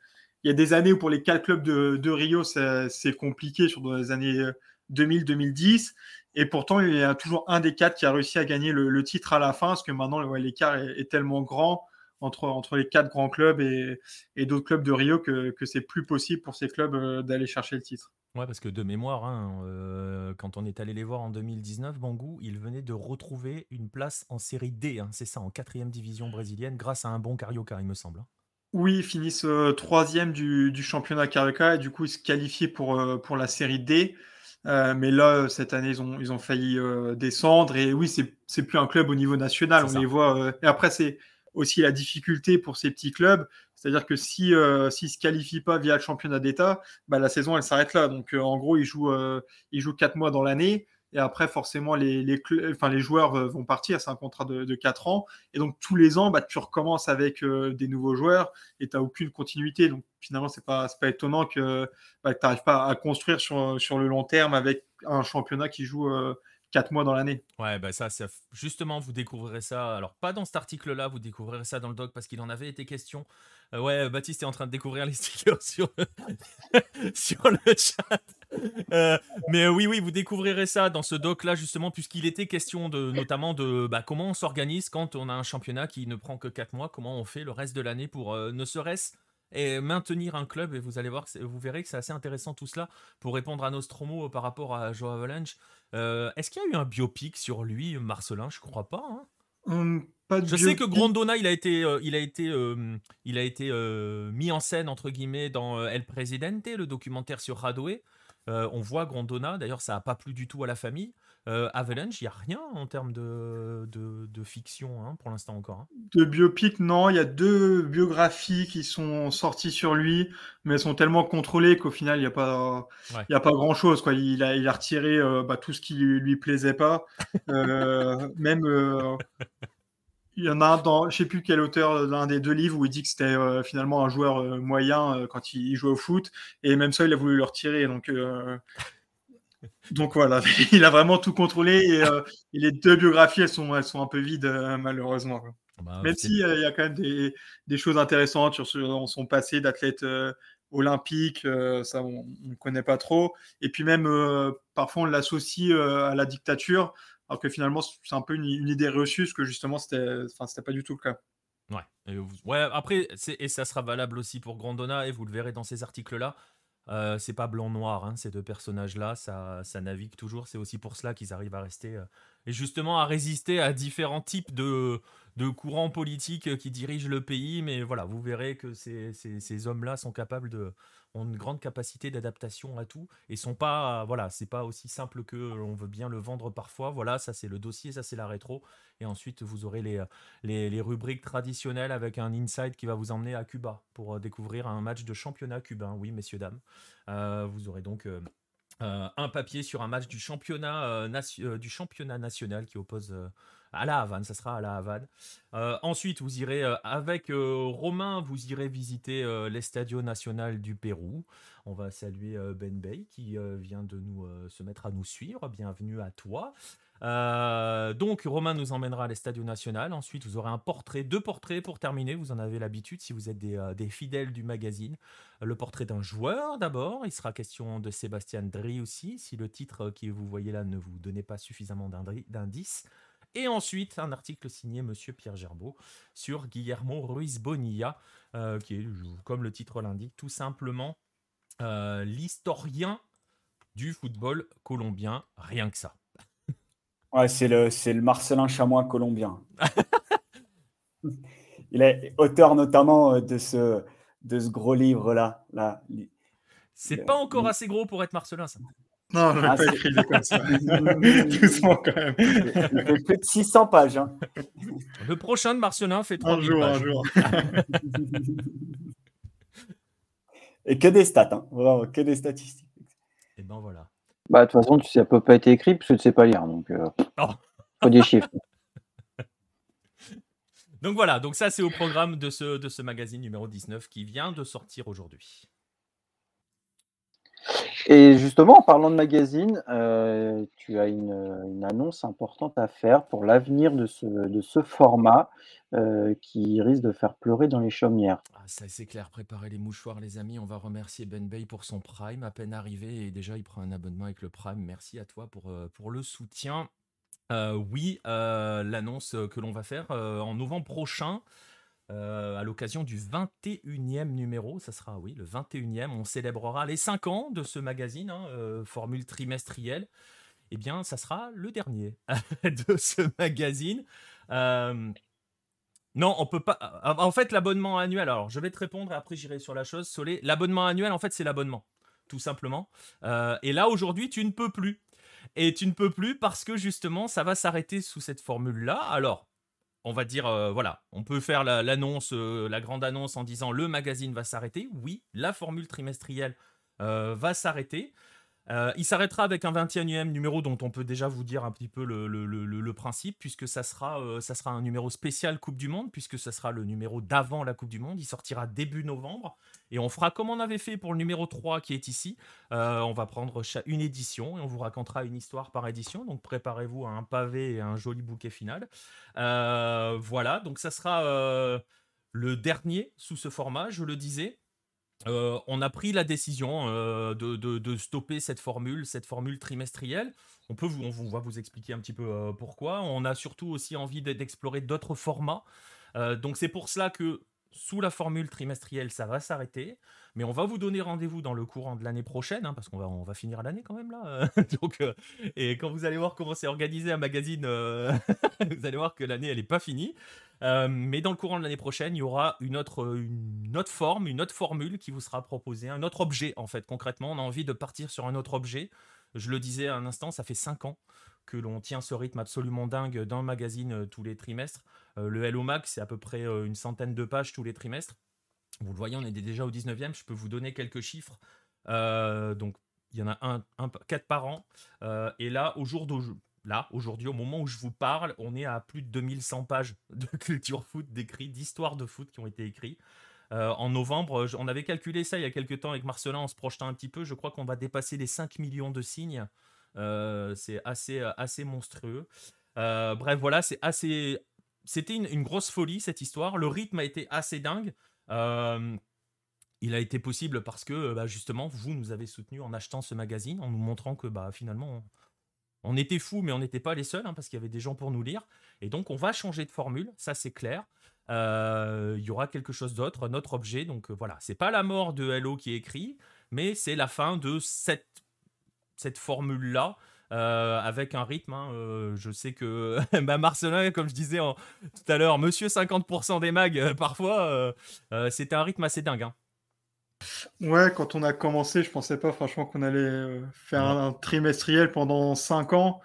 il y a des années où pour les quatre clubs de, Rio, c'est compliqué, sur les années 2000-2010. Euh, et pourtant, il y a toujours un des quatre qui a réussi à gagner le, titre à la fin, parce que maintenant, l'écart est, tellement grand entre, entre les quatre grands clubs et, d'autres clubs de Rio que, que c'est plus possible pour ces clubs euh, d'aller chercher le titre. Ouais, parce que de mémoire, hein, euh, quand on est allé les voir en 2019, Bangou, ils venaient de retrouver une place en série D, hein, c'est ça, en quatrième division brésilienne, grâce à un bon Carioca, il me semble. Hein. Oui, ils finissent euh, troisième du, championnat Carioca et du coup ils se qualifient pour, euh, pour la série D. mais là, cette année, ils ont, ils ont failli descendre. Et oui, c'est plus un club au niveau national. On les voit. et après, c'est aussi la difficulté pour ces petits clubs. C'est-à-dire que si euh, ne se qualifient pas via le championnat d'État, bah, la saison elle s'arrête là. Donc euh, en gros, ils jouent euh, ils jouent quatre mois dans l'année. Et après, forcément, les, les, enfin, les joueurs vont partir. C'est un contrat de, de 4 ans. Et donc, tous les ans, bah, tu recommences avec des nouveaux joueurs et tu n'as aucune continuité. Donc, finalement, ce n'est pas, pas étonnant que, bah, tu n'arrives pas à construire sur, sur le long terme avec un championnat qui joue 4 mois dans l'année. Ouais, bah ça, justement, vous découvrirez ça. Alors, pas dans cet article-là, vous découvrirez ça dans le doc parce qu'il en avait été question. Euh, ouais, Baptiste est en train de découvrir les stickers sur, le chat. Euh, mais euh, oui, oui, vous découvrirez ça dans ce doc-là, justement, puisqu'il était question de, notamment de bah, comment on s'organise quand on a un championnat qui ne prend que 4 mois, comment on fait le reste de l'année pour ne serait-ce et maintenir un club. Et vous allez voir, vous verrez que c'est assez intéressant tout cela pour répondre à Nostromo par rapport à Joe Avalanche. Euh, est-ce qu'il y a eu un biopic sur lui, Marcelin? Je crois pas. Hein. Hum, je sais que Grondona, il a été, euh, il a été, euh, il a été mis en scène entre guillemets dans El Presidente, le documentaire sur Radoué. on voit Grondona. D'ailleurs, ça n'a pas plu du tout à la famille. Euh, Avalanche, il n'y a rien en termes de, de, fiction hein, pour l'instant encore. Hein. De biopic, non. Il y a deux biographies qui sont sorties sur lui, mais elles sont tellement contrôlées qu'au final, il n'y a pas, il a pas grand-chose. Quoi. Il, a, il a retiré euh, bah, tout ce qui lui, lui plaisait pas. Euh, même, il y en a un dans, je sais plus quel auteur d'un des deux livres où il dit que c'était finalement un joueur moyen quand il, il, jouait au foot, et même ça, il a voulu le retirer. Donc donc voilà, il a vraiment tout contrôlé euh, et, les deux biographies, elles sont, elles sont un peu vides euh, malheureusement. Bah, Même s'il euh, y a quand même des, choses intéressantes sur son passé d'athlète olympique, ça on ne connaît pas trop. Et puis même, parfois on l'associe à la dictature, alors que finalement c'est un peu une, idée reçue, parce que justement c'était pas du tout le cas. Ouais, ouais après, et ça sera valable aussi pour Grandona, et vous le verrez dans ces articles-là. Euh, c'est pas blanc-noir, hein, ces deux personnages-là, ça, navigue toujours. C'est aussi pour cela qu'ils arrivent à rester euh, et justement à résister à différents types de, de courants politiques qui dirigent le pays. Mais voilà, vous verrez que ces, ces, hommes-là sont capables de, ont une grande capacité d'adaptation à tout et sont pas, voilà, c'est pas aussi simple que l'on veut bien le vendre parfois. Voilà, ça c'est le dossier, ça c'est la rétro. Et ensuite, vous aurez les, les, rubriques traditionnelles avec un inside qui va vous emmener à Cuba pour découvrir un match de championnat cubain. Oui, messieurs, dames. Euh, vous aurez donc. Euh, euh, un papier sur un match du championnat, euh, euh, national qui oppose à la Havane, ça à la Havane. ensuite, vous irez avec Romain, vous irez visiter l'Estadio National du Pérou. On va saluer Ben Bey qui vient de nous se mettre à nous suivre. Bienvenue à toi. Euh, donc Romain nous emmènera à l'Estadio National. Ensuite, vous aurez un portrait, deux portraits pour terminer. Vous en avez l'habitude si vous êtes des, euh, fidèles du magazine. Le portrait d'un joueur d'abord. Il sera question de Sébastien Dry aussi, si le titre que vous voyez là ne vous donnait pas suffisamment d'indices. Et ensuite, un article signé Monsieur Pierre Gerbeau sur Guillermo Ruiz Bonilla, euh, qui est, comme le titre l'indique, tout simplement l'historien du football colombien. Rien que ça. Ouais, c'est le, c'est le Marcelin Chamois colombien. Il est auteur notamment euh, de ce, de ce gros livre-là. Là, c'est pas encore assez gros pour être Marcelin, ça. Non, je ah, pas écrit comme ça. Doucement quand même. Il fait plus de 600 pages. Hein. Le prochain de Marcelin fait 30 Un jour, un jour. Et que des stats, hein. que des statistiques. Et ben voilà. Bah, de toute façon, ça peut pas être écrit parce que tu sais pas lire. Donc, euh, oh. faut des chiffres. donc voilà, donc ça c'est au programme de ce, de ce magazine numéro 19 qui vient de sortir aujourd'hui. Et justement, en parlant de magazine, euh, tu as une, annonce importante à faire pour l'avenir de ce, de ce format euh, qui risque de faire pleurer dans les chaumières. Ah, ça c'est clair, préparez les mouchoirs les amis, on va remercier Ben Bay pour son Prime, à peine arrivé. Et déjà il prend un abonnement avec le Prime, merci à toi pour, euh, pour le soutien. oui, l'annonce que l'on va faire en novembre prochain, euh, à l'occasion du 21e numéro, ça sera oui, le 21e, on célébrera les 5 ans de ce magazine, hein, euh, formule trimestrielle. Eh bien, ça sera le dernier de ce magazine. Euh, non, on peut pas. En fait, l'abonnement annuel. Alors, je vais te répondre et après j'irai sur la chose. Solé, l'abonnement annuel, en fait, c'est l'abonnement, tout simplement. et là, aujourd'hui, tu ne peux plus. Et tu ne peux plus parce que justement, ça va s'arrêter sous cette formule-là. Alors, on va dire, euh, voilà, on peut faire l'annonce, euh, la, grande annonce en disant le magazine va s'arrêter. Oui, la formule trimestrielle euh, va s'arrêter. Euh, il s'arrêtera avec un 21e numéro dont on peut déjà vous dire un petit peu le, principe, puisque ça sera, euh, ça sera un numéro spécial Coupe du Monde, puisque ça sera le numéro d'avant la Coupe du Monde. Il sortira début novembre. Et on fera comme on avait fait pour le numéro 3 qui est ici. Euh, on va prendre une édition et on vous racontera une histoire par édition. Donc préparez-vous à un pavé et un joli bouquet final. voilà, donc ça sera le dernier sous ce format, je le disais. Euh, on a pris la décision euh, de, stopper cette formule, cette formule trimestrielle. On peut vous, on va vous expliquer un petit peu euh, pourquoi. On a surtout aussi envie d'explorer d'autres formats. donc c'est pour cela que sous la formule trimestrielle, ça va s'arrêter. Mais on va vous donner rendez-vous dans le courant de l'année prochaine, hein, parce qu'on va, on va finir l'année quand même là. Donc, et quand vous allez voir comment c'est organisé un magazine, vous allez voir que l'année elle n'est pas finie. Euh, mais dans le courant de l'année prochaine, il y aura une autre, une autre forme, une autre formule qui vous sera proposée, un autre objet en fait. Concrètement, on a envie de partir sur un autre objet. Je le disais à un instant, ça fait 5 ans que l'on tient ce rythme absolument dingue dans le magazine tous les trimestres. le Hello Mag, c'est à peu près une centaine de pages tous les trimestres. Vous le voyez, on est déjà au 19e. Je peux vous donner quelques chiffres. donc, il y en a un, 4 par an. et là, au jour d'aujourd'hui, là, aujourd'hui, au moment où je vous parle, on est à plus de 2100 pages de culture foot d'écrits, d'histoires de foot qui ont été écrits. Euh, en novembre, on avait calculé ça il y a quelques temps avec Marcelin en se projetant un petit peu. Je crois qu'on va dépasser les 5 millions de signes. Euh, c'est assez, assez monstrueux. Euh, bref, voilà, c'est assez. C'était une, grosse folie cette histoire. Le rythme a été assez dingue. il a été possible parce que bah, justement, vous nous avez soutenus en achetant ce magazine, en nous montrant que bah, finalement, était fous, mais on n'était pas les seuls, hein, parce qu'il y avait des gens pour nous lire. Et donc, on va changer de formule, ça c'est clair. Euh, il y aura quelque chose d'autre, notre objet. Donc euh, voilà, c'est pas la mort de Hello qui est écrit, mais c'est la fin de cette, formule-là. Euh, avec un rythme. Hein, je sais que Marcelin, comme je disais tout à l'heure, monsieur 50% des mags, parfois, c'était un rythme assez dingue. Hein. Ouais, quand on a commencé, je pensais pas franchement qu'on allait euh, faire un, trimestriel pendant 5 ans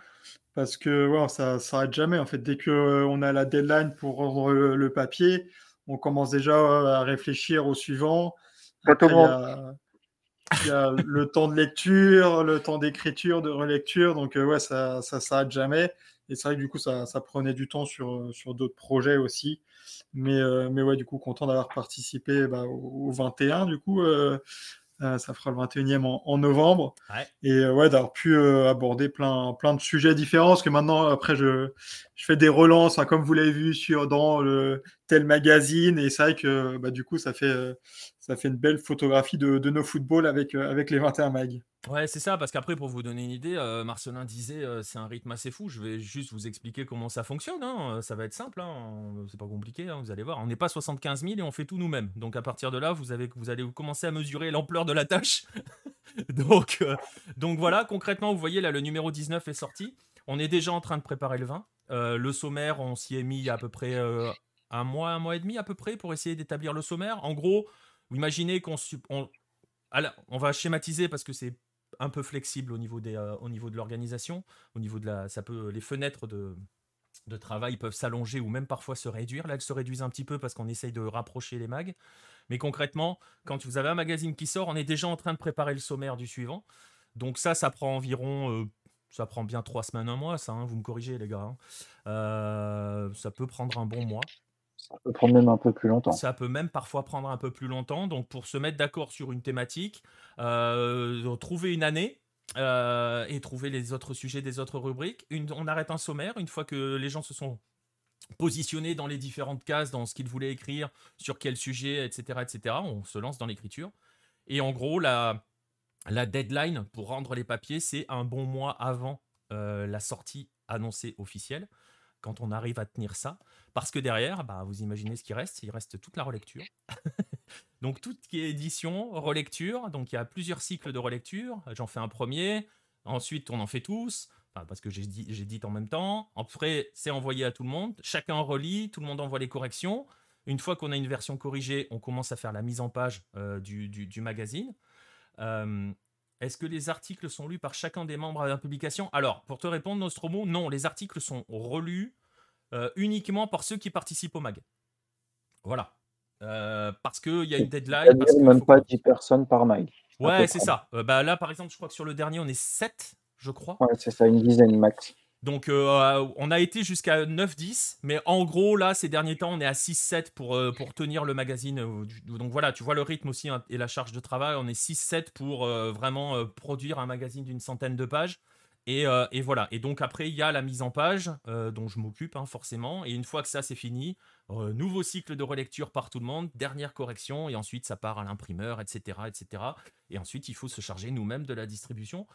parce que ouais, ça s'arrête jamais. En fait, dès qu'on euh, a la deadline pour rendre le, papier, on commence déjà à réfléchir au suivant. il, y a, le temps de lecture, le temps d'écriture, de relecture. Donc, euh, ouais, ça, ça s'arrête jamais. Et c'est vrai que du coup, ça, ça prenait du temps sur, sur d'autres projets aussi. Mais, euh, mais ouais, du coup, content d'avoir participé bah, au, 21, du coup. Euh, euh, ça fera le 21e en, novembre. Et ouais, d'avoir pu aborder plein, plein de sujets différents. Parce que maintenant, après, je, je fais des relances, hein, comme vous l'avez vu sur, dans le tel magazine. Et c'est vrai que bah, du coup, ça fait, ça fait une belle photographie de, de nos footballs avec, avec les 21 mags. Ouais, c'est ça, parce qu'après, pour vous donner une idée, euh, Marcelin disait euh, c'est un rythme assez fou. Je vais juste vous expliquer comment ça fonctionne. Hein. Euh, ça va être simple, hein. c'est pas compliqué, hein, vous allez voir. On n'est pas 75 000 et on fait tout nous-mêmes. Donc à partir de là, vous, avez, vous allez commencer à mesurer l'ampleur de la tâche. donc, donc voilà, concrètement, vous voyez là, le numéro 19 est sorti. On est déjà en train de préparer le vin. le sommaire, on s'y est mis à peu près un mois, un mois et demi à peu près pour essayer d'établir le sommaire. En gros, imaginez qu'on on, on va schématiser parce que c'est un peu flexible au niveau, des, euh, au niveau de l'organisation, au niveau de la, ça peut, les fenêtres de, de travail peuvent s'allonger ou même parfois se réduire. Là, elles se réduisent un petit peu parce qu'on essaye de rapprocher les mags. Mais concrètement, quand vous avez un magazine qui sort, on est déjà en train de préparer le sommaire du suivant. Donc ça, ça prend environ, euh, ça prend bien trois semaines, un mois, ça. Hein, vous me corrigez, les gars. Hein. Euh, ça peut prendre un bon mois. Ça peut prendre même un peu plus longtemps. Ça peut même parfois prendre un peu plus longtemps. Donc, pour se mettre d'accord sur une thématique, euh, trouver une année euh, et trouver les autres sujets des autres rubriques. on arrête un sommaire une fois que les gens se sont positionnés dans les différentes cases, dans ce qu'ils voulaient écrire, sur quel sujet, etc., etc. On se lance dans l'écriture. Et en gros, la, la deadline pour rendre les papiers, c'est un bon mois avant euh, la sortie annoncée officielle quand on arrive à tenir ça. Parce que derrière, bah, vous imaginez ce qui reste, il reste toute la relecture. donc tout ce qui est édition, relecture, donc il y a plusieurs cycles de relecture. J'en fais un premier, ensuite on en fait tous, parce que j'ai dit en même temps. Après, c'est envoyé à tout le monde, chacun relit, tout le monde envoie les corrections. Une fois qu'on a une version corrigée, on commence à faire la mise en page euh, du, magazine. Euh, est-ce que les articles sont lus par chacun des membres à la publication? Alors, pour te répondre, Nostromo, non, les articles sont relus euh, uniquement par ceux qui participent au mag. Voilà. Euh, parce qu'il y a une deadline. Parce même pas 10 personnes par mag. Ouais, c'est ça. Euh, bah, là, par exemple, je crois que sur le dernier, on est 7, je crois. Ouais, c'est ça, une dizaine max. Donc euh, on a été jusqu'à 9-10, mais en gros là ces derniers temps on est à 6-7 pour, euh, pour tenir le magazine. Euh, donc voilà, tu vois le rythme aussi hein, et la charge de travail, on est 6-7 pour vraiment produire un magazine d'une centaine de pages. Et, voilà, et donc après il y a la mise en page dont je m'occupe hein, forcément, et une fois que ça c'est fini, nouveau cycle de relecture par tout le monde, dernière correction, et ensuite ça part à l'imprimeur, etc., etc. Et ensuite il faut se charger nous-mêmes de la distribution.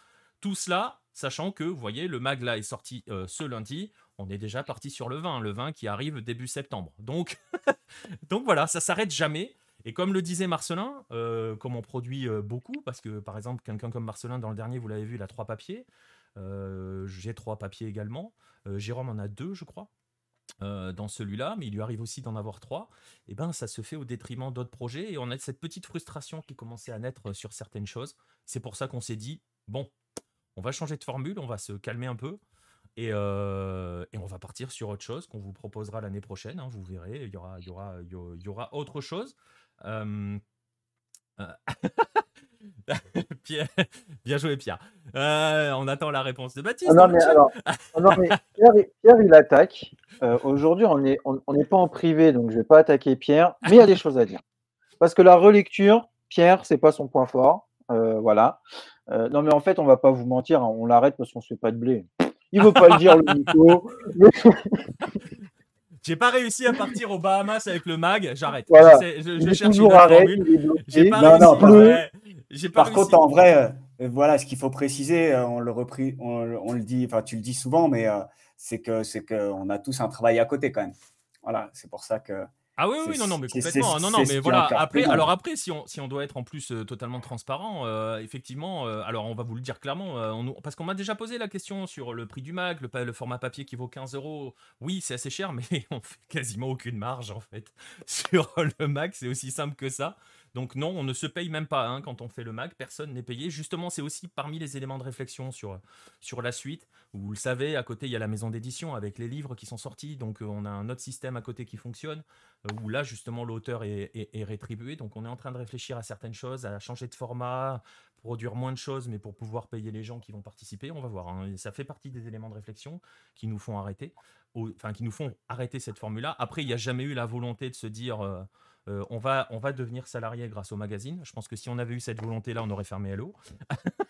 Tout cela, sachant que, vous voyez, le mag là est sorti euh, ce lundi, on est déjà parti sur le vin, le vin qui arrive début septembre. Donc, donc voilà, ça s'arrête jamais. Et comme le disait Marcelin, euh, comme on produit euh, beaucoup, parce que par exemple, quelqu'un comme Marcelin, dans le dernier, vous l'avez vu, il a trois papiers. J'ai trois papiers également. Jérôme en a deux, je crois. dans celui-là, mais il lui arrive aussi d'en avoir trois, et ben ça se fait au détriment d'autres projets et on a cette petite frustration qui commençait à naître sur certaines choses. C'est pour ça qu'on s'est dit bon, on va changer de formule, on va se calmer un peu. Et, on va partir sur autre chose qu'on vous proposera l'année prochaine. Hein, vous verrez, il y aura, y, aura, y aura autre chose. bien joué Pierre. on attend la réponse de Baptiste. Ah non, mais Pierre, il attaque. Aujourd'hui, on n'est on, pas en privé, donc je ne vais pas attaquer Pierre, mais il y a des choses à dire. Parce que la relecture, Pierre, c'est pas son point fort. Voilà. non, mais en fait, on va pas vous mentir, hein, on l'arrête parce qu'on ne se fait pas de blé. Il veut pas le dire, le Nico. J'ai pas réussi à partir aux Bahamas avec le mag, j'arrête. Je, je, cherche formule. J'ai pas non, réussi. Par contre, en vrai, euh, voilà, ce qu'il faut préciser, euh, on le repris, on, le dit, enfin, tu le dis souvent, mais euh, c'est que c'est qu'on a tous un travail à côté quand même. Voilà, c'est pour ça que ah oui, oui, non, non, mais complètement. Non, non, mais voilà. Après, alors après, si on, si on doit être en plus euh, totalement transparent, euh, effectivement, euh, alors on va vous le dire clairement, on, parce qu'on m'a déjà posé la question sur le prix du Mac, le, le format papier qui vaut 15 euros. Oui, c'est assez cher, mais on fait quasiment aucune marge en fait sur le Mac. C'est aussi simple que ça. Donc non, on ne se paye même pas hein, quand on fait le Mac, personne n'est payé. Justement, c'est aussi parmi les éléments de réflexion sur, la suite. Vous le savez, à côté, il y a la maison d'édition avec les livres qui sont sortis. Donc on a un autre système à côté qui fonctionne, où là, justement, l'auteur est, rétribué. Donc on est en train de réfléchir à certaines choses, à changer de format, produire moins de choses, mais pour pouvoir payer les gens qui vont participer. On va voir. Hein. Ça fait partie des éléments de réflexion qui nous font arrêter, enfin qui nous font arrêter cette formule-là. Après, il n'y a jamais eu la volonté de se dire... Euh, on, va, on va devenir salarié grâce au magazine. Je pense que si on avait eu cette volonté-là, on aurait fermé Hello.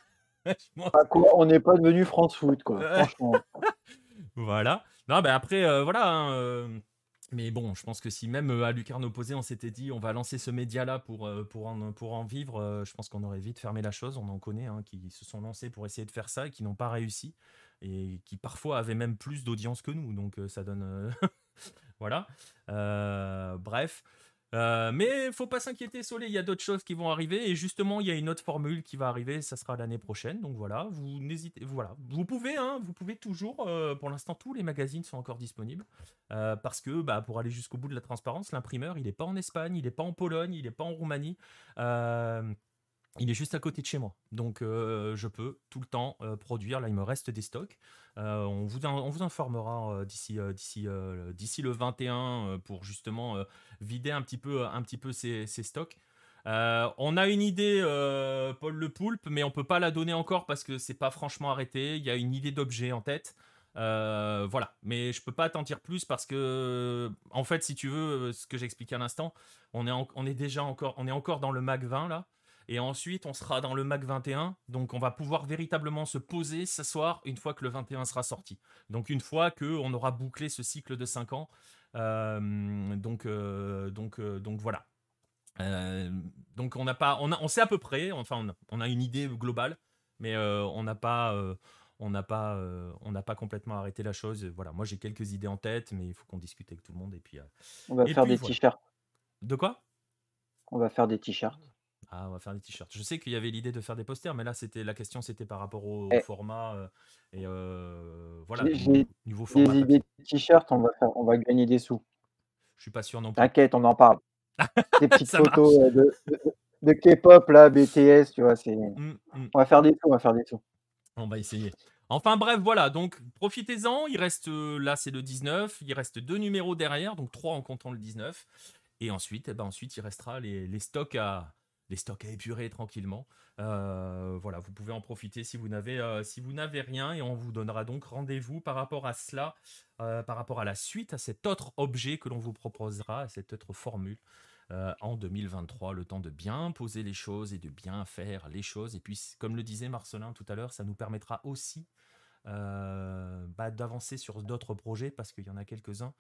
on n'est pas devenu France Foot, quoi. franchement. voilà. Non, ben après, euh, voilà. Hein, euh, mais bon, je pense que si même à Lucarne opposé, on s'était dit on va lancer ce média-là pour, pour, en, pour en vivre, je pense qu'on aurait vite fermé la chose. On en connaît hein, qui se sont lancés pour essayer de faire ça et qui n'ont pas réussi. Et qui parfois avaient même plus d'audience que nous. Donc ça donne. voilà. bref. Euh, mais faut pas s'inquiéter, Solé, il y a d'autres choses qui vont arriver et justement il y a une autre formule qui va arriver, ça sera l'année prochaine. Donc voilà, vous n'hésitez, voilà, vous pouvez, hein, vous pouvez toujours. Euh, pour l'instant, tous les magazines sont encore disponibles euh, parce que bah, pour aller jusqu'au bout de la transparence, l'imprimeur il n'est pas en Espagne, il n'est pas en Pologne, il n'est pas en Roumanie. Il est juste à côté de chez moi. Donc je peux tout le temps produire. Là, il me reste des stocks. On, vous on vous informera d'ici d'ici d'ici le 21 pour justement vider un petit peu, ces, stocks. on a une idée, Paul Le Poulpe, mais on peut pas la donner encore parce que c'est pas franchement arrêté. Il y a une idée d'objet en tête. voilà, mais je peux pas t'en dire plus parce que, en fait, si tu veux, ce que j'expliquais à l'instant, on est, on est déjà encore, on est encore dans le Mac 20 là. Et ensuite, on sera dans le Mac 21. Donc, on va pouvoir véritablement se poser, s'asseoir une fois que le 21 sera sorti. Donc, une fois qu'on aura bouclé ce cycle de 5 ans. Euh, donc, euh, donc, euh, donc, voilà. donc, on n'a pas, on, a, on sait à peu près, enfin, on a une idée globale, mais on n'a pas on n'a pas, on n'a pas complètement arrêté la chose. Voilà, moi j'ai quelques idées en tête, mais il faut qu'on discute avec tout le monde. Et puis, on va faire des t-shirts. De quoi? On va faire des t-shirts. Ah, on va faire des t-shirts. Je sais qu'il y avait l'idée de faire des posters, mais là, c'était la question, c'était par rapport au, format euh, et euh, voilà. niveau format. Des idées de t-shirts, on va on va gagner des sous. Je suis pas sûr non plus. T'inquiète, on en parle. des petites photos euh, de, de, K-pop là, BTS, tu vois, c'est. Mmh, mmh. On va faire des sous, on va faire des sous. On va essayer. Enfin bref, voilà, donc profitez-en, il reste, là c'est le 19, il reste deux numéros derrière, donc trois en comptant le 19, et ensuite, eh ben, ensuite il restera les, les stocks à, les stocks à épurer tranquillement. Euh, voilà, vous pouvez en profiter si vous n'avez euh, si vous n'avez rien et on vous donnera donc rendez-vous par rapport à cela, euh, par rapport à la suite, à cet autre objet que l'on vous proposera, à cette autre formule. en 2023, le temps de bien poser les choses et de bien faire les choses. Et puis, comme le disait Marcelin tout à l'heure, ça nous permettra aussi bah, d'avancer sur d'autres projets parce qu'il y en a quelques-uns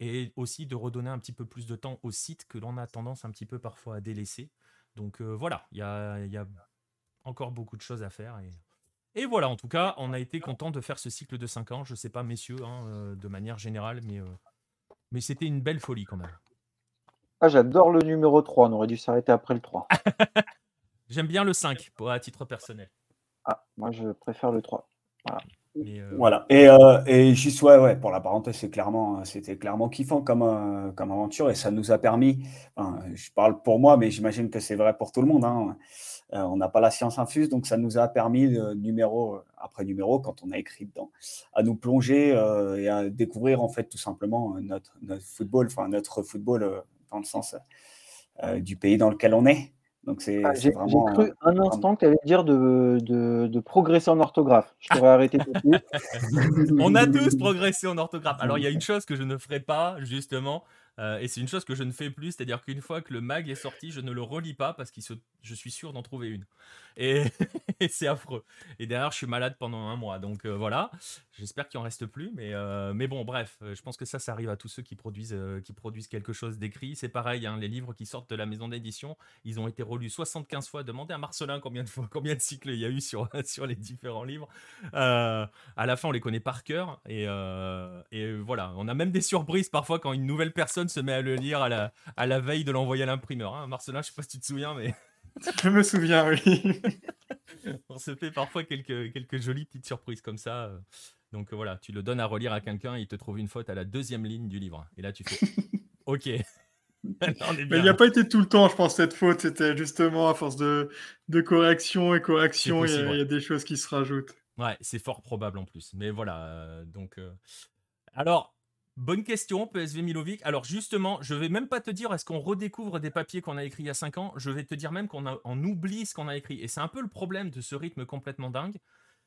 et aussi de redonner un petit peu plus de temps au site que l'on a tendance un petit peu parfois à délaisser. Donc voilà, il y a, encore beaucoup de choses à faire. Et, et, voilà, en tout cas, on a été content de faire ce cycle de 5 ans. Je sais pas, messieurs, hein, de manière générale, mais, mais c'était une belle folie quand même. Ah, j'adore le numéro 3, on aurait dû s'arrêter après le 3. J'aime bien le 5, pour, à titre personnel. Ah, moi je préfère le 3. Voilà. Et, euh, et, juste, ouais, ouais, pour la parenthèse, c'est clairement, c'était clairement kiffant comme, euh, comme aventure et ça nous a permis, je parle pour moi, mais j'imagine que c'est vrai pour tout le monde, hein, on n'a pas la science infuse, donc ça nous a permis, numéro après numéro, quand on a écrit dedans, à nous plonger et à découvrir en fait tout simplement notre, notre football, enfin notre football dans le sens du pays dans lequel on est. Donc c'est ah, J'ai cru un instant que tu allais dire de, de, progresser en orthographe. Je pourrais arrêter tout de suite. On a tous progressé en orthographe. Alors il y a une chose que je ne ferai pas, justement, euh, et c'est une chose que je ne fais plus, c'est-à-dire qu'une fois que le mag est sorti, je ne le relis pas parce que je suis sûr d'en trouver une. Et, c'est affreux. Et derrière, je suis malade pendant un mois. Donc euh, voilà, j'espère qu'il en reste plus. Mais, euh, mais bon, bref, je pense que ça, ça arrive à tous ceux qui produisent, qui produisent quelque chose d'écrit. C'est pareil, hein, les livres qui sortent de la maison d'édition, ils ont été relus 75 fois. Demandez à Marcelin combien de fois, combien de cycles il y a eu sur, sur les différents livres. à la fin, on les connaît par cœur. Et, et voilà, on a même des surprises parfois quand une nouvelle personne se met à le lire à la, à la veille de l'envoyer à l'imprimeur. Hein. Marcelin, je sais pas si tu te souviens, mais. je me souviens, oui. On se fait parfois quelques, quelques jolies petites surprises comme ça. Euh. Donc voilà, tu le donnes à relire à quelqu'un, il te trouve une faute à la deuxième ligne du livre. Et là, tu fais OK. Mais il n'y a pas été tout le temps, je pense, cette faute. C'était justement à force de, de correction et correction, il, y a, des choses qui se rajoutent. Ouais, c'est fort probable en plus. Mais voilà, euh, donc. Euh, alors, Bonne question, PSV Milovic. Alors justement, je vais même pas te dire est-ce qu'on redécouvre des papiers qu'on a écrits il y a 5 ans, je vais te dire même qu'on oublie ce qu'on a écrit. Et c'est un peu le problème de ce rythme complètement dingue,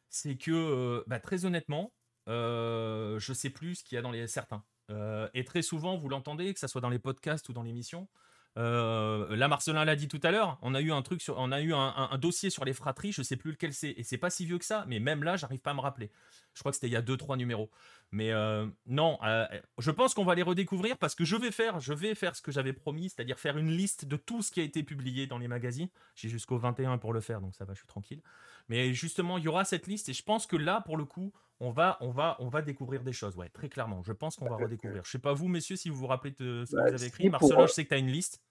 c'est que, euh, bah, très honnêtement, euh, je sais plus ce qu'il y a dans les certains. Euh, et très souvent, vous l'entendez, que ce soit dans les podcasts ou dans l'émission, euh, là, Marcelin l'a dit tout à l'heure. On a eu un truc sur, on a eu un, dossier sur les fratries. Je sais plus lequel c'est, et c'est pas si vieux que ça. Mais même là, j'arrive pas à me rappeler. Je crois que c'était il y a deux, trois numéros. Mais euh, non, euh, je pense qu'on va les redécouvrir parce que je vais faire, je vais faire ce que j'avais promis, c'est-à-dire faire une liste de tout ce qui a été publié dans les magazines. J'ai jusqu'au 21 pour le faire, donc ça va, je suis tranquille. Mais justement, il y aura cette liste et je pense que là, pour le coup, on va, on va, on va découvrir des choses. Ouais, très clairement. Je pense qu'on va redécouvrir. Je sais pas vous, messieurs, si vous vous rappelez de ce que bah, vous avez écrit. Marcelin, je sais que tu as une liste.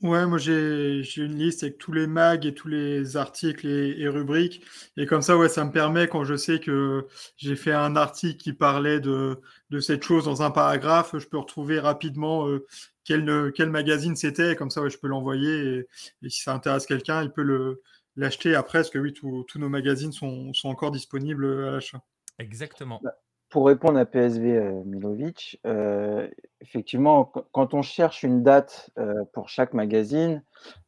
Ouais, moi j'ai une liste avec tous les mags et tous les articles et, rubriques. Et comme ça, ouais, ça me permet, quand je sais que j'ai fait un article qui parlait de, de cette chose dans un paragraphe, je peux retrouver rapidement euh, quel, quel magazine c'était. Comme ça, ouais, je peux l'envoyer. Et, si ça intéresse quelqu'un, il peut le l'acheter après, parce que oui, tous nos magazines sont, sont encore disponibles à l'achat. Exactement. Bah, pour répondre à PSV euh, Milovic, euh, effectivement, quand on cherche une date euh, pour chaque magazine,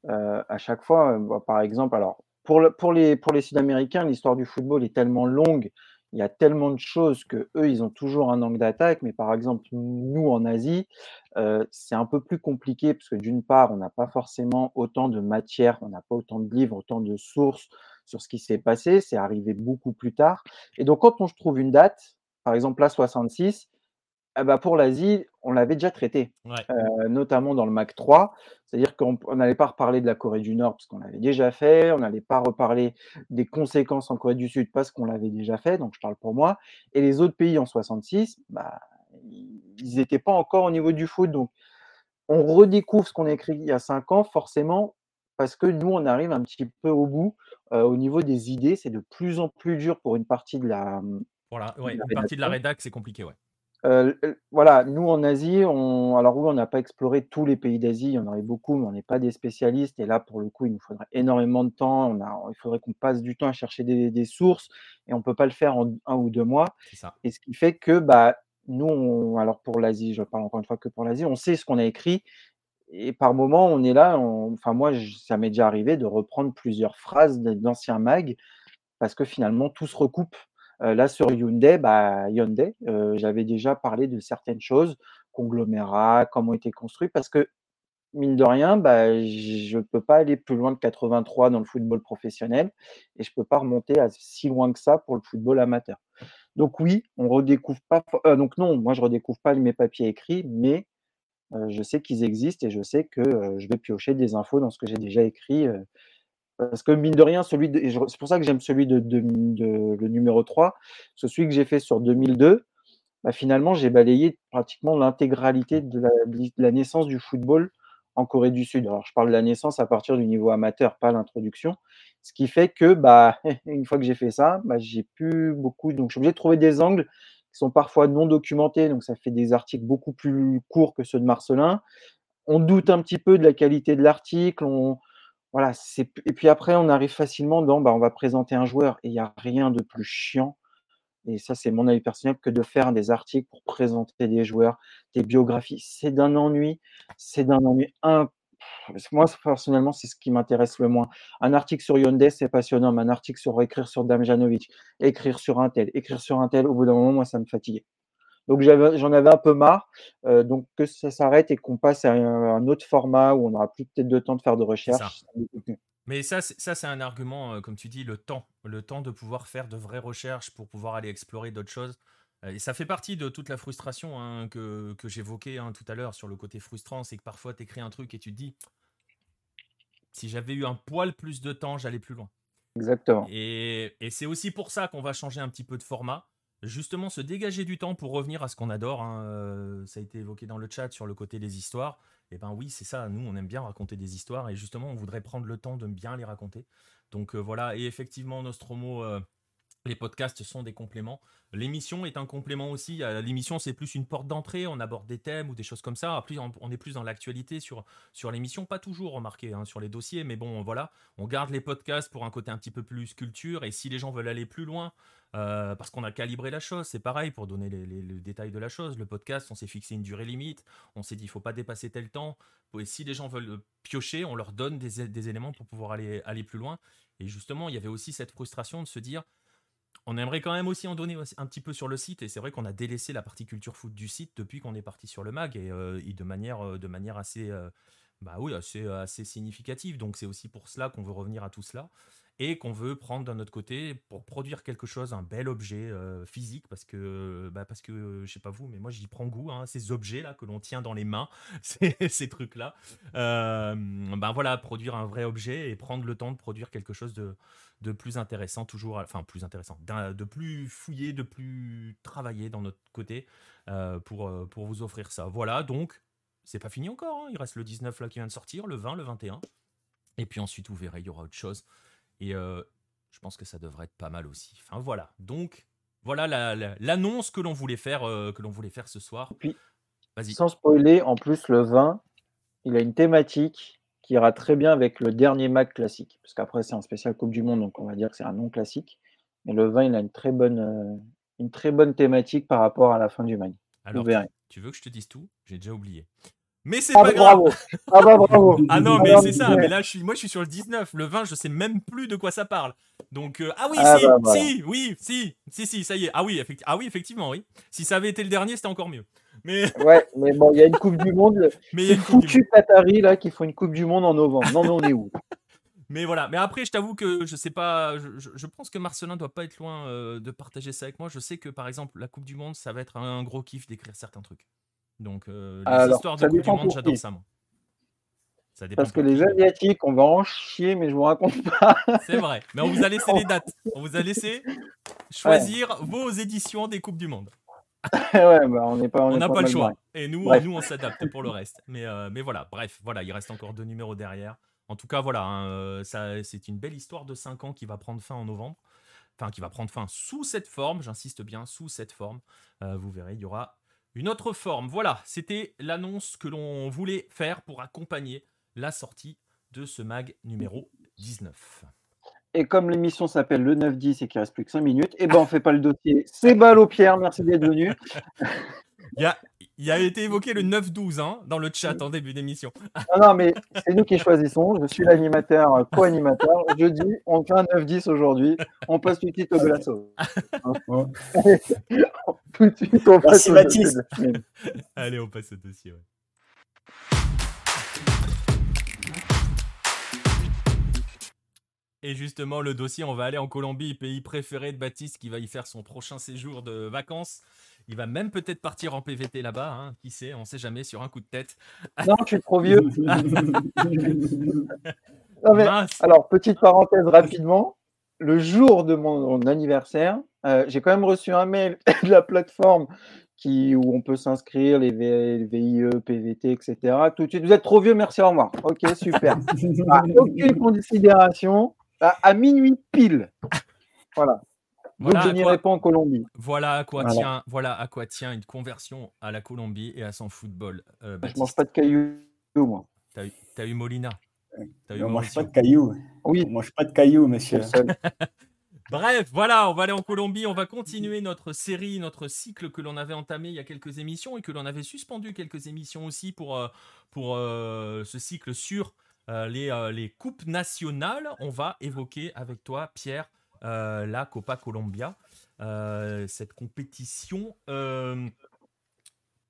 à chaque fois, bah, par exemple, alors pour, les Sud-Américains, l'histoire du football est tellement longue, il y a tellement de choses que eux, ils ont toujours un angle d'attaque. Mais par exemple, nous en Asie, c'est un peu plus compliqué parce que d'une part, on n'a pas forcément autant de matière, on n'a pas autant de livres, autant de sources sur ce qui s'est passé. C'est arrivé beaucoup plus tard. Et donc, quand on trouve une date, par exemple, la 66, eh ben, pour l'Asie, on l'avait déjà traité, euh, notamment dans le MAC 3. C'est-à-dire qu'on n'allait pas reparler de la Corée du Nord parce qu'on l'avait déjà fait, on n'allait pas reparler des conséquences en Corée du Sud parce qu'on l'avait déjà fait, donc je parle pour moi. Et les autres pays en 66, bah, ils n'étaient pas encore au niveau du foot. Donc on redécouvre ce qu'on a écrit il y a cinq ans, forcément, parce que nous, on arrive un petit peu au bout euh, au niveau des idées. C'est de plus en plus dur pour une partie de la, voilà, ouais, une partie de la rédac, c'est compliqué, ouais. Euh, voilà, nous en Asie, on, alors oui, on n'a pas exploré tous les pays d'Asie, il y en aurait beaucoup, mais on n'est pas des spécialistes. Et là, pour le coup, il nous faudrait énormément de temps. On a, il faudrait qu'on passe du temps à chercher des, sources, et on ne peut pas le faire en un ou deux mois. Ça. Et ce qui fait que, bah, nous, alors pour l'Asie, je parle encore une fois que pour l'Asie, on sait ce qu'on a écrit, et par moment, on est là. enfin, moi, ça m'est déjà arrivé de reprendre plusieurs phrases d'anciens mags, parce que finalement, tout se recoupe. Euh, là, sur Hyundai, bah, Hyundai euh, j'avais déjà parlé de certaines choses, conglomérats, comment était construit, parce que mine de rien, bah, je ne peux pas aller plus loin de 83 dans le football professionnel et je ne peux pas remonter à si loin que ça pour le football amateur. Donc oui, on redécouvre pas. Euh, donc non, moi je redécouvre pas mes papiers écrits, mais je sais qu'ils existent et je sais que je vais piocher des infos dans ce que j'ai déjà écrit parce que mine de rien, celui c'est pour ça que j'aime celui de, le numéro 3, celui que j'ai fait sur 2002, bah, finalement, j'ai balayé pratiquement l'intégralité de la, naissance du football en Corée du Sud. Alors, je parle de la naissance à partir du niveau amateur, pas l'introduction. Ce qui fait que, bah, une fois que j'ai fait ça, bah, j'ai plus beaucoup. Donc, je suis obligé de trouver des angles qui sont parfois non documentés. Donc, ça fait des articles beaucoup plus courts que ceux de Marcelin. On doute un petit peu de la qualité de l'article. Voilà, et puis après on arrive facilement dans, bah, on va présenter un joueur et il y a rien de plus chiant et ça c'est mon avis personnel que de faire des articles pour présenter des joueurs, des biographies. C'est d'un ennui, c'est d'un ennui un moi personnellement, c'est ce qui m'intéresse le moins. Un article sur Hyundai, c'est passionnant, mais un article sur écrire sur Damjanovic, écrire sur un tel, écrire sur un tel, au bout d'un moment, moi ça me fatiguait. Donc j'en avais un peu marre. Euh, donc que ça s'arrête et qu'on passe à un, autre format où on aura plus peut-être de temps de faire de recherche. Mais ça, ça c'est un argument, euh, comme tu dis, le temps, le temps de pouvoir faire de vraies recherches pour pouvoir aller explorer d'autres choses. Euh, et ça fait partie de toute la frustration hein, que, que j'évoquais hein, tout à l'heure sur le côté frustrant, c'est que parfois tu écris un truc et tu te dis, si j'avais eu un poil plus de temps, j'allais plus loin. Exactement. Et, et c'est aussi pour ça qu'on va changer un petit peu de format justement se dégager du temps pour revenir à ce qu'on adore. Hein, euh, ça a été évoqué dans le chat sur le côté des histoires. Et eh ben oui, c'est ça. Nous, on aime bien raconter des histoires et justement, on voudrait prendre le temps de bien les raconter. Donc euh, voilà. Et effectivement, Nostromo, euh, les podcasts sont des compléments. L'émission est un complément aussi. L'émission, c'est plus une porte d'entrée. On aborde des thèmes ou des choses comme ça. Après, on est plus dans l'actualité sur, sur l'émission. Pas toujours remarqué hein, sur les dossiers, mais bon, voilà. On garde les podcasts pour un côté un petit peu plus culture. Et si les gens veulent aller plus loin, euh, parce qu'on a calibré la chose, c'est pareil pour donner les, détails de la chose. Le podcast, on s'est fixé une durée limite, on s'est dit il faut pas dépasser tel temps. Et si les gens veulent piocher, on leur donne des, éléments pour pouvoir aller, aller plus loin. Et justement, il y avait aussi cette frustration de se dire on aimerait quand même aussi en donner un petit peu sur le site. Et c'est vrai qu'on a délaissé la partie culture foot du site depuis qu'on est parti sur le mag et, euh, de, manière, euh, de manière assez. bah oui, assez, assez significative. Donc c'est aussi pour cela qu'on veut revenir à tout cela et qu'on veut prendre d'un autre côté pour produire quelque chose, un bel objet euh, physique, parce que, bah parce que je sais pas vous, mais moi j'y prends goût, hein, ces objets-là que l'on tient dans les mains, ces, trucs-là. Euh, ben voilà, produire un vrai objet et prendre le temps de produire quelque chose de, de plus intéressant, toujours, enfin plus intéressant, de plus fouillé, de plus travaillé dans notre côté euh, pour, pour vous offrir ça. Voilà, donc c'est pas fini encore, hein. il reste le 19 là qui vient de sortir, le 20, le 21. Et puis ensuite, vous verrez, il y aura autre chose. Et euh, je pense que ça devrait être pas mal aussi. Enfin voilà. Donc voilà l'annonce que l'on voulait faire euh, que l'on voulait faire ce soir. Puis, sans spoiler, en plus le vin, il a une thématique qui ira très bien avec le dernier Mac classique. Parce qu'après c'est un spécial Coupe du Monde, donc on va dire que c'est un non classique. Mais le vin, il a une très bonne, euh, une très bonne thématique par rapport à la fin du Mag. Alors, tu veux que je te dise tout? J'ai déjà oublié. Mais c'est ah pas bah, grave. Ah bah bravo. ah non, mais c'est ça. Mais là, je suis, moi, je suis sur le 19. Le 20, je sais même plus de quoi ça parle. Donc, euh, ah oui, ah si, bah, si, oui, si, si, si, ça y est. Ah oui, ah oui, effectivement, oui. Si ça avait été le dernier, c'était encore mieux. Mais... Ouais, mais bon, il y a une Coupe du Monde. Mais il foutu Qatari là qui font une Coupe du Monde en novembre. Non, mais on est où? Mais voilà. Mais après, je t'avoue que je sais pas. Je, je, pense que Marcelin doit pas être loin euh, de partager ça avec moi. Je sais que par exemple, la Coupe du Monde, ça va être un gros kiff d'écrire certains trucs. Donc, euh, les histoires de Coupe du Monde, j'adore ça, moi. Ça Parce que les Asiatiques, on va en chier, mais je vous raconte pas. C'est vrai. Mais on vous a laissé les dates. On vous a laissé choisir vos éditions des Coupes du Monde. ouais, bah on n'est pas. On n'a pas, le choix. Et nous, nous on s'adapte pour le reste. Mais, euh, mais voilà, bref, voilà, il reste encore deux numéros derrière. En tout cas, voilà, hein, euh, c'est une belle histoire de 5 ans qui va prendre fin en novembre. Enfin, qui va prendre fin sous cette forme, j'insiste bien, sous cette forme. vous verrez, il y aura une autre forme. Voilà, c'était l'annonce que l'on voulait faire pour accompagner la sortie de ce mag numéro 19. Et comme l'émission s'appelle le 9-10 et qu'il reste plus que 5 minutes, et eh ben on fait pas le dossier. C'est balle au Pierre, merci d'être venu. Il y a, été évoqué le 9-12 hein, dans le chat en début d'émission. Non, non, mais c'est nous qui choisissons. Je suis l'animateur, euh, co-animateur. Je dis, on fait un 9-10 aujourd'hui. On passe tout de suite au glaçon. tout de suite, on passe au dossier. Allez, on passe au dossier. Et justement, le dossier, on va aller en Colombie, pays préféré de Baptiste, qui va y faire son prochain séjour de vacances. Il va même peut-être partir en PVT là-bas, hein. qui sait, on ne sait jamais, sur un coup de tête. Non, je suis trop vieux. alors, petite parenthèse rapidement. Le jour de mon, anniversaire, euh, j'ai quand même reçu un mail de la plateforme qui, où on peut s'inscrire, les, VIE, PVT, etc. Tout de suite, vous êtes trop vieux, merci, au revoir. Ok, super. Ah, aucune considération. à minuit pile. Voilà. Voilà Donc je n'irai pas en Colombie. Voilà à quoi tient, voilà à quoi tient une conversion à la Colombie et à son football. Euh, je mange pas de cailloux, moi. T'as eu, as eu Molina. On mange pas de cailloux. Oui. On mange pas de cailloux, monsieur. Bref, voilà, on va aller en Colombie, on va continuer notre série, notre cycle que l'on avait entamé il y a quelques émissions et que l'on avait suspendu quelques émissions aussi pour, euh, pour euh, ce cycle sur euh, les, les, coupes nationales. On va évoquer avec toi, Pierre, la Copa Colombia, cette compétition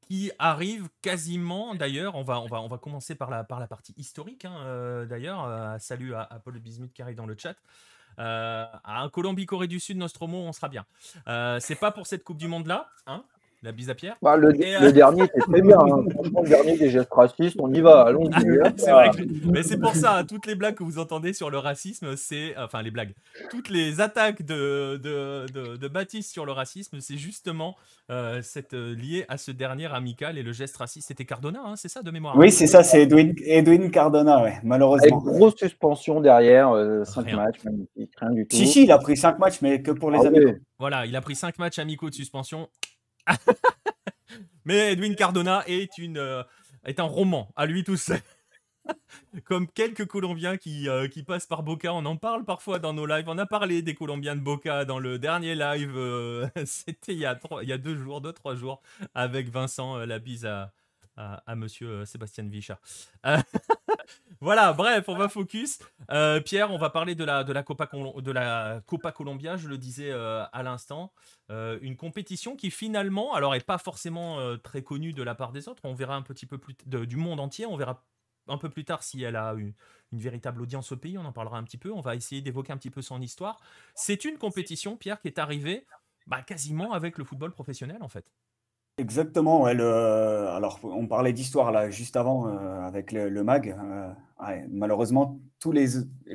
qui arrive quasiment, d'ailleurs, on va, on, va, on va commencer par la, par la partie historique, hein, d'ailleurs, salut à, à Paul Bismuth qui arrive dans le chat. Euh, un Colombie-Corée du Sud, Nostromo, on sera bien. Euh, c'est pas pour cette Coupe du Monde-là, hein la bise à Pierre. Bah, le, euh, dernier, c'est très bien. Hein. le dernier des gestes racistes, on y va. Allons-y. Hein. c'est vrai Mais c'est pour ça, hein, toutes les blagues que vous entendez sur le racisme, c'est. Enfin, les blagues. Toutes les attaques de, de, de, Baptiste sur le racisme, c'est justement euh, cette, euh, lié à ce dernier amical et le geste raciste. C'était Cardona, c'est ça, de mémoire? Oui, c'est ça, c'est Edwin, Edwin Cardona, ouais, malheureusement. Avec grosse suspension derrière, 5 matchs, magnifique, rien du tout. Si, si, il a pris 5 matchs, mais que pour les ah amicaux. Voilà, il a pris 5 matchs amicaux de suspension. Mais Edwin Cardona est, une, euh, est un roman à lui tout seul. Comme quelques Colombiens qui, euh, qui, passent par Boca, on en parle parfois dans nos lives. On a parlé des Colombiens de Boca dans le dernier live, euh, c'était il, y a il y a deux jours, deux, trois jours, avec Vincent, la bise à, à, monsieur Sébastien Vicha. Voilà, bref, on va focus. Pierre, on va parler de la, Copa, de la Copa Colombia, je le disais à l'instant. Euh, une compétition qui finalement, alors est pas forcément euh, très connue de la part des autres. On verra un petit peu plus du monde entier. On verra un peu plus tard si elle a une, une, véritable audience au pays. On en parlera un petit peu. On va essayer d'évoquer un petit peu son histoire. C'est une compétition, Pierre, qui est arrivée bah, quasiment avec le football professionnel en fait. Exactement. alors, on parlait d'histoire là juste avant euh, avec le, MAG. malheureusement, tous les,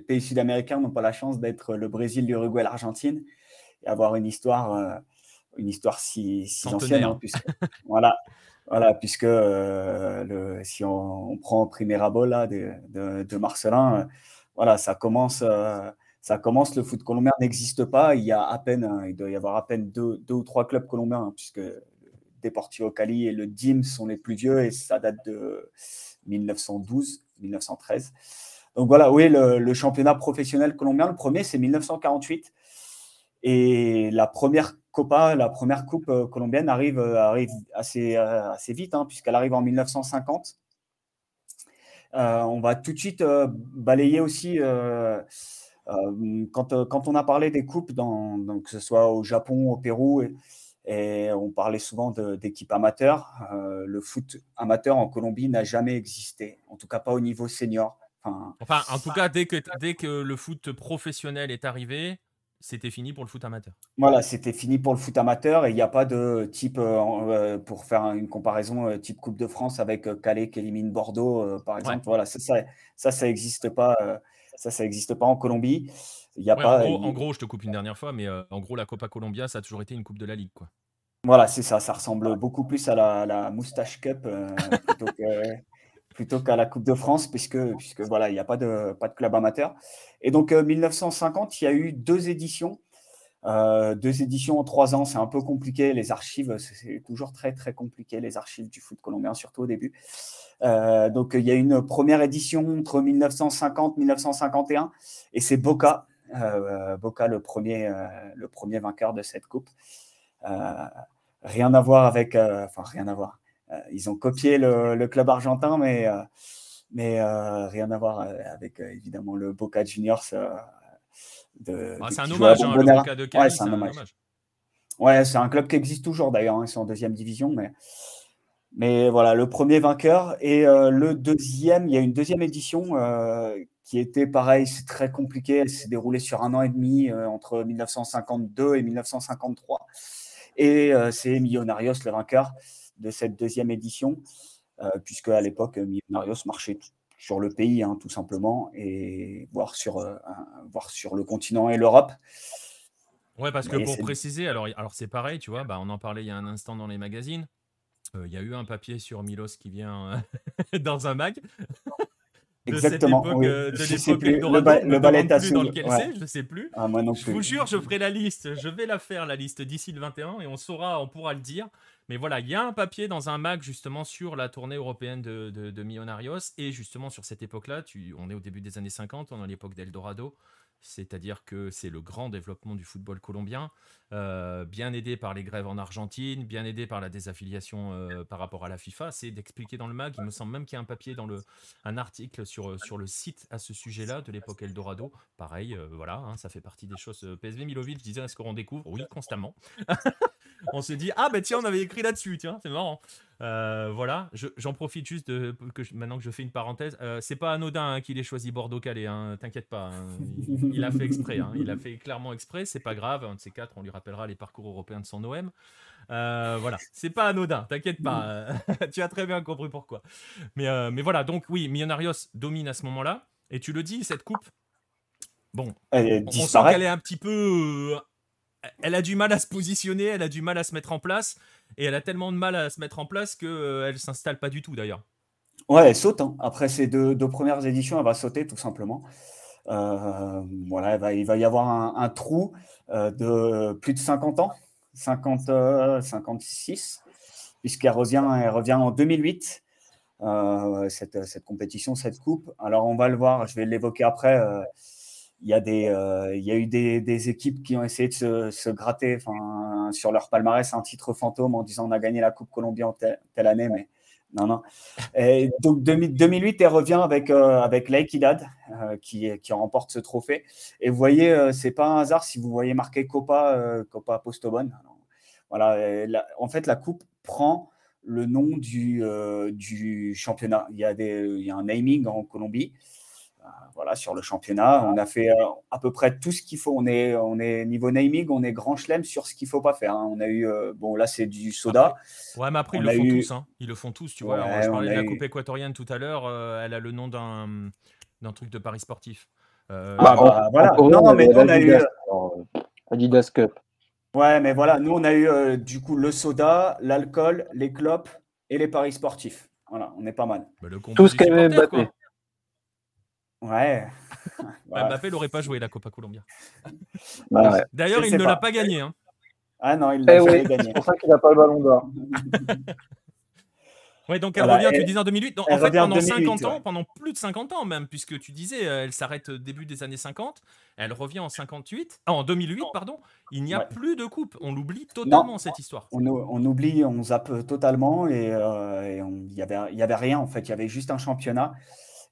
pays sud-américains n'ont pas la chance d'être le Brésil, l'Uruguay, l'Argentine et avoir une histoire, euh, une histoire si, si ancienne. Hein, puisque, voilà, voilà, puisque euh, le, si on, prend Primera Bola de, de, de Marcelin, euh, voilà, ça commence, ça commence. Le foot colombien n'existe pas. Il y a à peine, il doit y avoir à peine deux, deux ou trois clubs colombiens, hein, puisque Deportivo Cali et le DIM sont les plus vieux et ça date de 1912, 1913. Donc voilà, oui, le, championnat professionnel colombien, le premier, c'est 1948. Et la première Copa, la première coupe euh, colombienne arrive, euh, euh, assez vite, hein, puisqu'elle arrive en 1950. on va tout de suite balayer aussi, quand, quand, on a parlé des coupes, dans, que ce soit au Japon, au Pérou, on parlait souvent d'équipes amateurs, le foot amateur en Colombie n'a jamais existé, en tout cas pas au niveau senior. Enfin, enfin en tout cas, dès que, dès que le foot professionnel est arrivé, c'était fini pour le foot amateur. Voilà, c'était fini pour le foot amateur et il n'y a pas de type, euh, euh, pour faire une comparaison, euh, type Coupe de France avec Calais qui élimine Bordeaux, par exemple. Voilà, ça, ça, ça n'existe pas. Ça, ça n'existe pas en Colombie. Il y a pas, en, gros, je te coupe une dernière fois, mais en gros, la Copa Colombia, ça a toujours été une Coupe de la Ligue. Quoi. Voilà, c'est ça. Ça ressemble beaucoup plus à la, la Moustache Cup plutôt que plutôt qu'à la Coupe de France, puisque, puisque voilà, il n'y a pas de, pas de club amateur. Et donc, 1950, euh, il y a eu deux éditions. Euh, deux éditions en trois ans, c'est un peu compliqué. Les archives, c'est toujours très, très compliqué, les archives du foot colombien, surtout au début. Euh, donc, il y a une première édition entre 1950 et 1951, et c'est Boca, Boca le premier, le premier vainqueur de cette coupe. rien à voir avec, enfin, rien à voir euh, ils ont copié le, club argentin, mais, euh, mais euh, rien à voir avec évidemment le Boca Juniors. Ah, c'est un hommage, hein, le Boca de Cali, ouais, c'est un, hommage. Ouais, c'est un club qui existe toujours d'ailleurs, hein, ils sont en deuxième division, mais, mais voilà, le premier vainqueur et le deuxième, il y a une deuxième édition qui était pareil, c'est très compliqué, elle s'est déroulée sur un an et demi entre 1952 et 1953, et c'est Millonarios le vainqueur de cette deuxième édition, euh, puisque à l'époque, Millonarios marchait sur le pays, hein, tout simplement, et voire sur, euh, voir sur le continent et l'Europe. Ouais, parce que pour préciser, alors, alors c'est pareil, tu vois, bah, on en parlait il y a un instant dans les magazines. Euh, il y a eu un papier sur Milos qui vient dans un mag. Exactement. cette époque, euh, de l'époque. Le, ballet plus dans lequel c'est, je ne sais plus. Ah, je vous jure, je ferai la liste. Je vais la faire, la liste, d'ici le 21 et on saura, on pourra le dire. Mais voilà, il y a un papier dans un mag justement sur la tournée européenne de, de, Millonarios et justement sur cette époque-là, on est au début des années 50, on est à l'époque d'Eldorado c'est-à-dire que c'est le grand développement du football colombien, euh, bien aidé par les grèves en Argentine, bien aidé par la désaffiliation euh, par rapport à la FIFA. C'est d'expliquer dans le mag, il me semble même qu'il y a un papier dans le, un article sur, euh, sur le site à ce sujet-là de l'époque Eldorado. Pareil, voilà, hein, ça fait partie des choses. PSV Milovic disait est-ce qu'on découvre? Oui, constamment. on se dit ah ben tiens, on avait écrit là-dessus, tiens, c'est marrant. Euh, voilà, j'en profite juste de, que maintenant que je fais une parenthèse. Euh, c'est pas anodin hein, qu'il ait choisi Bordeaux-Calais, hein, t'inquiète pas. Hein. Il, a fait exprès, il a fait clairement exprès, c'est pas grave. Un de ces quatre, on lui rappellera les parcours européens de son OM. Euh, voilà, c'est pas anodin, t'inquiète pas. tu as très bien compris pourquoi. Mais, mais voilà, donc oui, Millonarios domine à ce moment-là. Et tu le dis, cette coupe, bon, on, sent qu'elle est un petit peu elle a du mal à se positionner, elle a du mal à se mettre en place, et elle a tellement de mal à se mettre en place qu'elle euh, ne s'installe pas du tout d'ailleurs. Ouais, elle saute. Hein. Après ces deux, premières éditions, elle va sauter tout simplement. Euh, voilà, il va y avoir un, trou euh, de plus de 50 ans, 50, 56, puisqu'elle revient, elle revient en 2008. cette, cette, compétition, cette coupe. Alors on va le voir, je vais l'évoquer après il y a, des, euh, il y a eu des, équipes qui ont essayé de se, gratter sur leur palmarès un titre fantôme en disant on a gagné la Coupe Colombie en telle, année, mais non, non. Et donc 2008, elle revient avec, euh, avec l'Equidad euh, qui, qui remporte ce trophée. Et vous voyez, euh, c'est pas un hasard si vous voyez marqué Copa, Copa Postobon. voilà, en fait, la Coupe prend le nom du, du championnat. Il y a un naming en Colombie voilà, sur le championnat. On a fait euh, à peu près tout ce qu'il faut. On est, on est niveau naming, on est grand chelem sur ce qu'il faut pas faire. Hein. On a eu, euh, bon là c'est du soda. ouais, mais après ils le font tous. Hein. Ils le font tous, tu vois. je parlais de la coupe équatorienne tout à l'heure. Euh, elle a le nom d'un d'un truc de Paris sportif. ah, bah, voilà. non, mais on a eu Adidas Cup. Ouais, mais voilà, nous on a eu du coup le soda, l'alcool, les clopes et les paris sportifs. Voilà, on est pas mal. Bah, tout ce qu'elle Mbappé. Ouais. Mbappé n'aurait pas joué la Copa Colombia. Bah D'ailleurs, il ne l'a pas gagné. Hein. Ah non, il l'a eh gagné. C'est pour ça qu'il n'a pas le ballon d'or. Oui, donc elle revient, tu disais en 2008. en fait, pendant 50 ans, pendant plus de 50 ans même, puisque tu disais, euh, elle s'arrête début des années 50, elle revient en 58, ah, en 2008, pardon. Il n'y a plus de coupe. On l'oublie totalement, cette histoire. On, on, oublie, on zappe totalement et euh, il n'y avait, y avait rien en fait. Il y avait juste un championnat.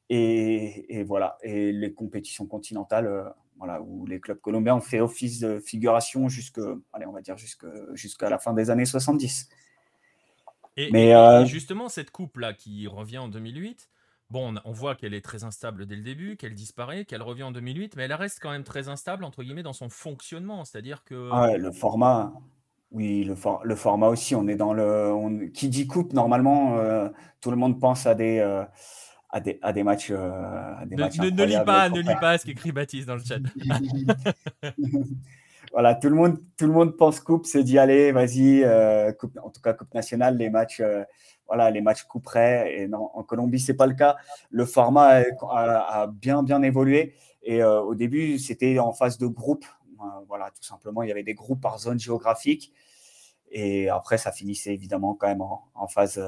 Et, voilà, et les compétitions continentales, euh, voilà, où les clubs colombiens ont fait office de figuration jusque, allez, on va dire jusqu'à la fin des années 70. Et, Mais, euh, justement, cette coupe-là qui revient en 2008, bon, on, voit qu'elle est très instable dès le début, qu'elle disparaît, qu'elle revient en 2008, mais elle reste quand même très instable, entre guillemets, dans son fonctionnement. C'est-à-dire que. Ah le format. Oui, le, le, format aussi. On est dans le. qui dit coupe, normalement, euh, tout le monde pense à des à des, à des matchs. Euh, à des ne, matchs ne, lis pas, ne lis pas ce qu'écrit Baptiste dans le chat. voilà, tout le monde, tout le monde pense coupe, se dit allez, vas-y, euh, en tout cas coupe nationale, les matchs, euh, voilà, les matchs couperaient. Et non, en Colombie, c'est pas le cas. Le format a, a bien, bien évolué. Et au début, c'était en phase de groupe. voilà, tout simplement, il y avait des groupes par zone géographique. Et après, ça finissait évidemment quand même en, en phase,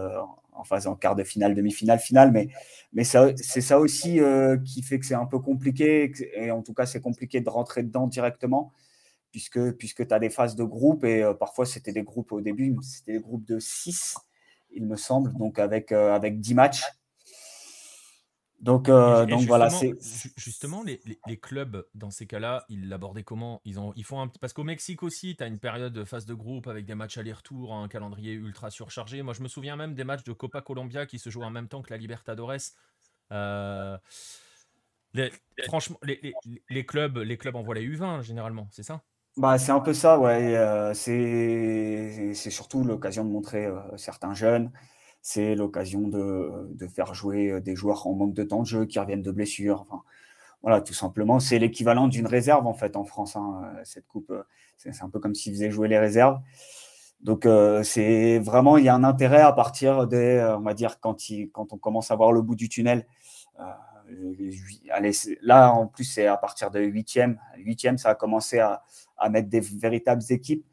phase en quart de finale, demi-finale, finale. Mais, mais c'est ça aussi euh, qui fait que c'est un peu compliqué. Et en tout cas, c'est compliqué de rentrer dedans directement, puisque, puisque tu as des phases de groupe. Et euh, parfois, c'était des groupes au début, c'était des groupes de 6, il me semble, donc avec, euh, avec 10 matchs. Donc, euh, donc voilà, c'est justement les, les, clubs dans ces cas-là, ils l'abordaient comment? Ils ont, ils font un parce qu'au Mexique aussi, tu as une période de phase de groupe avec des matchs aller-retour, un calendrier ultra surchargé. Moi, je me souviens même des matchs de Copa Colombia qui se jouent en même temps que la Libertadores. Euh, franchement, les, les, clubs, les clubs envoient les U20 généralement, c'est ça? Bah, c'est un peu ça, ouais. Euh, c'est surtout l'occasion de montrer certains jeunes c'est l'occasion de, faire jouer euh, des joueurs en manque de temps de jeu qui reviennent de blessures. Voilà, tout simplement, c'est l'équivalent d'une réserve en fait en France. Hein, euh, cette coupe, euh, c'est un peu comme s'ils faisaient jouer les réserves. Donc c'est vraiment, il y a un intérêt à partir des, on va dire, quand, on commence à voir le bout du tunnel, là, en plus, c'est à partir de 8e. 8e, ça a commencé à mettre des véritables équipes.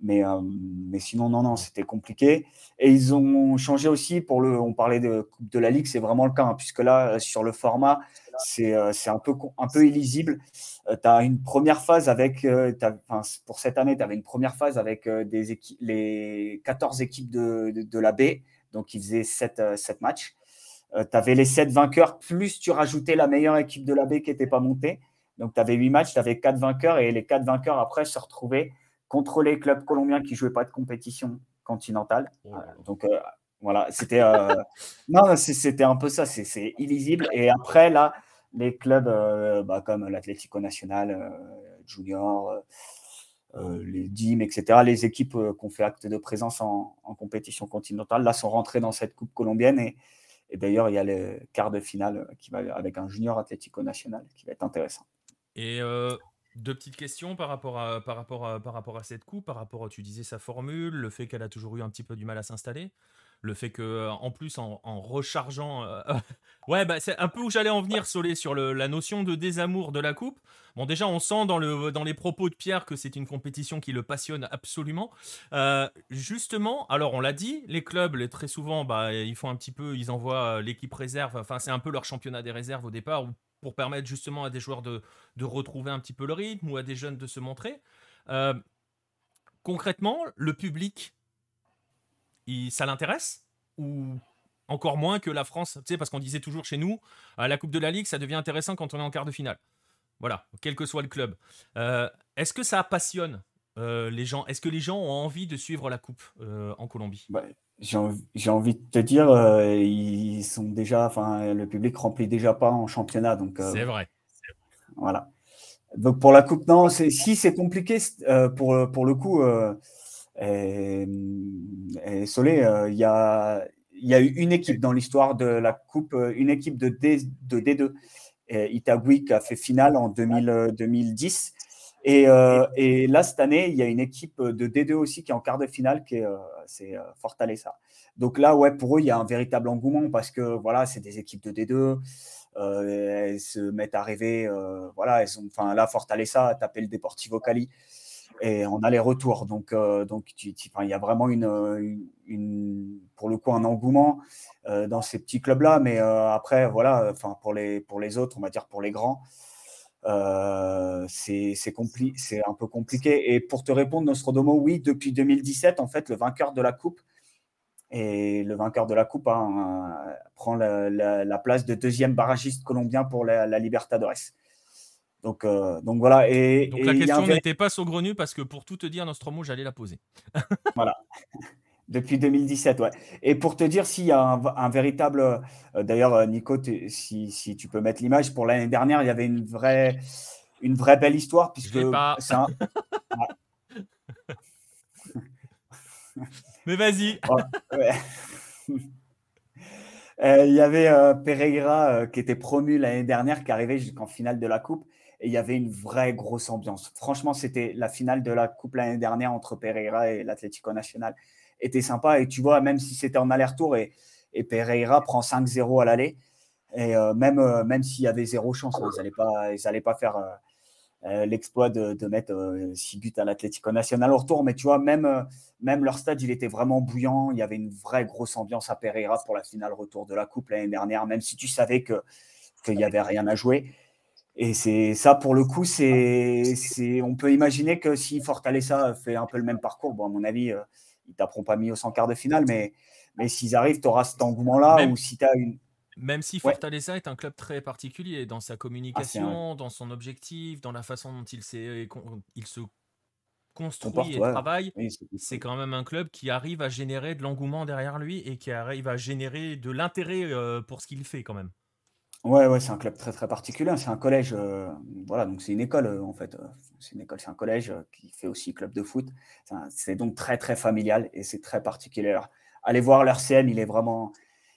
Mais, euh, mais sinon, non, non, c'était compliqué. Et ils ont changé aussi pour le. On parlait de Coupe de la Ligue, c'est vraiment le cas, hein, puisque là, euh, sur le format, c'est euh, un, peu, un peu illisible. tu as une première phase avec. pour cette année, tu avais une première phase avec des les 14 équipes de, de, la B, donc ils faisaient 7, 7 matchs. tu avais les 7 vainqueurs, plus tu rajoutais la meilleure équipe de la B qui n'était pas montée. Donc tu avais 8 matchs, tu avais 4 vainqueurs, et les 4 vainqueurs après se retrouvaient contre les clubs colombiens qui ne jouaient pas de compétition continentale. Oh donc euh, voilà, c'était euh, non, c'était un peu ça, c'est illisible. Et après là, les clubs euh, bah, comme l'Atlético National, Junior, les DIM, etc., les équipes qui ont fait acte de présence en, compétition continentale, là sont rentrées dans cette coupe colombienne et, et d'ailleurs il y a le quart de finale qui va avec un Junior Atlético National qui va être intéressant. Et deux petites questions par rapport à, cette coupe, par rapport à, tu disais sa formule, le fait qu'elle a toujours eu un petit peu du mal à s'installer, le fait que euh, en plus en, rechargeant, euh, ouais bah c'est un peu où j'allais en venir Solé sur la notion de désamour de la coupe. Bon déjà on sent dans le dans les propos de Pierre que c'est une compétition qui le passionne absolument. Euh, justement, alors on l'a dit, les clubs les, très souvent bah ils font un petit peu, ils envoient l'équipe réserve, enfin c'est un peu leur championnat des réserves au départ pour permettre justement à des joueurs de, retrouver un petit peu le rythme ou à des jeunes de se montrer. Concrètement, le public, ça l'intéresse ou encore moins que la France Tu sais, parce qu'on disait toujours chez nous, à la Coupe de la Ligue, ça devient intéressant quand on est en quart de finale. Voilà, quel que soit le club. Euh, est-ce que ça passionne euh, les gens? Est-ce que les gens ont envie de suivre la Coupe en Colombie? J'ai envie de te dire, euh, ils sont déjà, enfin, le public remplit déjà pas en championnat, donc. Euh, c'est vrai. Voilà. Donc pour la coupe, non, si c'est compliqué euh, pour pour le coup. Et, Solé, il y a il y a eu une équipe dans l'histoire de la coupe, une équipe de D, de D2, Itagüí qui a fait finale en 2000, 2010. Et, et, là, cette année, il y a une équipe de D2 aussi qui est en quart de finale, qui est, euh, Fortaleza. Donc là, ouais, pour eux, il y a un véritable engouement parce que voilà, c'est des équipes de D2. Euh, elles se mettent à rêver. Euh, voilà, elles enfin, là, Fortaleza a tapé le Deportivo Cali et on a les retours. Donc, donc il y a vraiment une, une, pour le coup, un engouement dans ces petits clubs-là. Mais après, voilà, enfin, pour les, pour les autres, on va dire pour les grands, euh, c'est un peu compliqué. Et pour te répondre, Nostrodomo, oui, depuis 2017, en fait, le vainqueur de la Coupe, et le vainqueur de la Coupe hein, prend la, place de deuxième barragiste colombien pour la, la Libertadores. Donc, euh, donc voilà. Et, donc la question n'était pas saugrenue parce que pour tout te dire, Nostromo, j'allais la poser. voilà. Depuis 2017, ouais. Et pour te dire s'il y a un, véritable. Euh, d'ailleurs, euh, Nico, si, si, tu peux mettre l'image, pour l'année dernière, il y avait une vraie, une vraie belle histoire. Puisque c'est un... Mais vas-y. Il y avait Pereira qui était promu l'année dernière, qui arrivait jusqu'en finale de la Coupe. Et il y avait une vraie grosse ambiance. Franchement, c'était la finale de la Coupe l'année dernière entre Pereira et l'Atlético Nacional était sympa. Et tu vois, même si c'était en aller-retour et, et Pereira prend 5-0 à l'aller, et euh, même, euh, même s'il y avait zéro chance, ils n'allaient pas, pas faire euh, l'exploit de, mettre 6 buts à l'Atlético Nacional au retour. Mais tu vois, même, même leur stade, il était vraiment bouillant. Il y avait une vraie grosse ambiance à Pereira pour la finale retour de la Coupe l'année dernière, même si tu savais qu'il n'y avait rien à jouer. Et c'est ça, pour le coup, c'est, on peut imaginer que si Fortaleza fait un peu le même parcours, bon, à mon avis, ils t'apprendront pas mis au 100 quart de finale, mais, mais s'ils arrivent, tu auras cet engouement-là. Ou si tu as une. Même si Fortaleza est un club très particulier dans sa communication, ah, dans son objectif, dans la façon dont il, il se construit et travaille, c'est quand même un club qui arrive à générer de l'engouement derrière lui et qui arrive à générer de l'intérêt euh, pour ce qu'il fait quand même. Ouais, ouais, c'est un club très très particulier. C'est un collège, euh, voilà, donc c'est une école euh, en fait. Euh, c'est une école, c'est un collège qui fait aussi club de foot. C'est donc très très familial et c'est très particulier. allez voir leur CM, il est vraiment,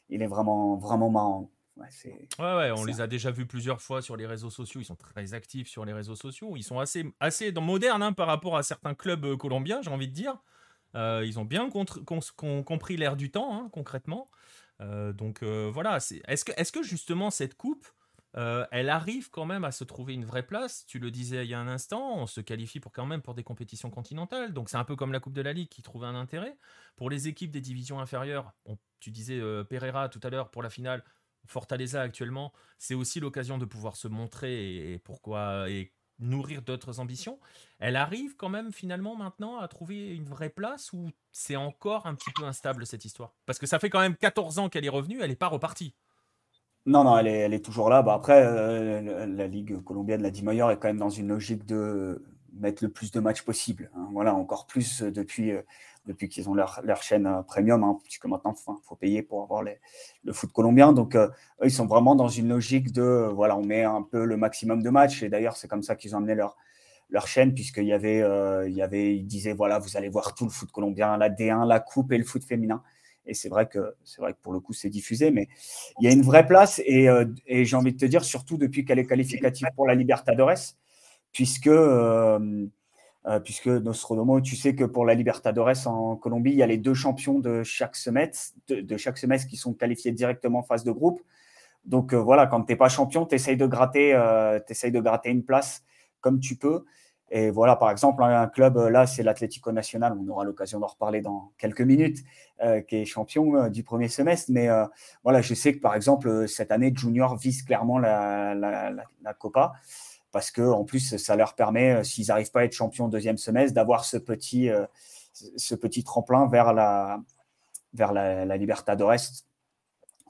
il est vraiment vraiment marrant. Ouais, ouais, ouais, on les a déjà vus plusieurs fois sur les réseaux sociaux. Ils sont très actifs sur les réseaux sociaux. Ils sont assez, assez modernes hein, par rapport à certains clubs colombiens, j'ai envie de dire. ils ont bien compris l'air du temps, hein, concrètement. Euh, donc euh, voilà, est-ce que, justement cette coupe, euh, elle arrive quand même à se trouver une vraie place? Tu le disais il y a un instant, on se qualifie pour quand même pour des compétitions continentales. Donc c'est un peu comme la Coupe de la Ligue qui trouve un intérêt. Pour les équipes des divisions inférieures, tu disais Pereira tout à l'heure pour la finale, Fortaleza actuellement, c'est aussi l'occasion de pouvoir se montrer et, pourquoi et nourrir d'autres ambitions. Elle arrive quand même finalement maintenant à trouver une vraie place ou c'est encore un petit peu instable cette histoire? Parce que ça fait quand même 14 ans qu'elle est revenue, elle n'est pas repartie. Non, non, elle est, elle est toujours là. Bah, après, euh, la Ligue colombienne, la Dimayor, est quand même dans une logique de mettre le plus de matchs possible. Hein. Voilà, encore plus euh, depuis, euh, depuis qu'ils ont leur, leur chaîne premium, hein, puisque maintenant, il faut payer pour avoir le foot colombien. Donc, eux, ils sont vraiment dans une logique de, voilà, on met un peu le maximum de matchs. Et d'ailleurs, c'est comme ça qu'ils ont amené leur, leur chaîne, puisqu'il y avait, il y avait, ils disaient, voilà, vous allez voir tout le foot colombien, la D1, la Coupe et le foot féminin. Et c'est vrai que c'est vrai que pour le coup c'est diffusé, mais il y a une vraie place et, euh, j'ai envie de te dire surtout depuis qu'elle est qualificative pour la Libertadores, puisque euh, euh, puisque Nostromo, tu sais que pour la Libertadores en Colombie, il y a les deux champions de chaque semestre, de, chaque semestre qui sont qualifiés directement en phase de groupe. Donc voilà, quand tu n'es pas champion, tu essayes de gratter, essayes de gratter une place comme tu peux. Et voilà, par exemple, un club, euh, là, c'est l'Atlético Nacional, on aura l'occasion d'en reparler dans quelques minutes, euh, qui est champion euh, du premier semestre. Mais voilà, je sais que, par exemple, cette année, Junior vise clairement la, la, Copa, parce que en plus, ça leur permet, s'ils n'arrivent pas à être champion deuxième semestre, d'avoir ce petit, ce petit tremplin vers la, vers la, la Libertadores.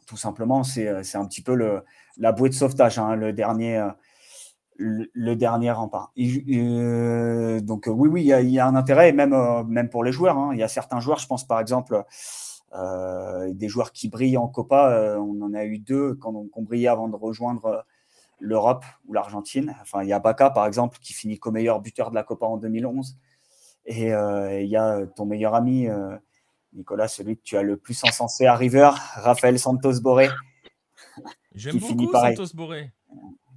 Tout simplement, c'est un petit peu le, la bouée de sauvetage, hein, le dernier dernier rempart. Euh, donc oui, oui, il y, a un intérêt, même, euh, même pour les joueurs. Hein. Il y a certains joueurs, je pense par exemple, euh, des joueurs qui brillent en Copa. on en a eu deux quand on, on brillait avant de rejoindre l'Europe ou l'Argentine. Enfin, il y a Baca, par exemple, qui finit comme meilleur buteur de la Copa en 2011. Et il y a ton meilleur ami, Nicolas, celui que tu as le plus encensé à River, Raphaël Santos Boré. J'aime beaucoup Santos Boré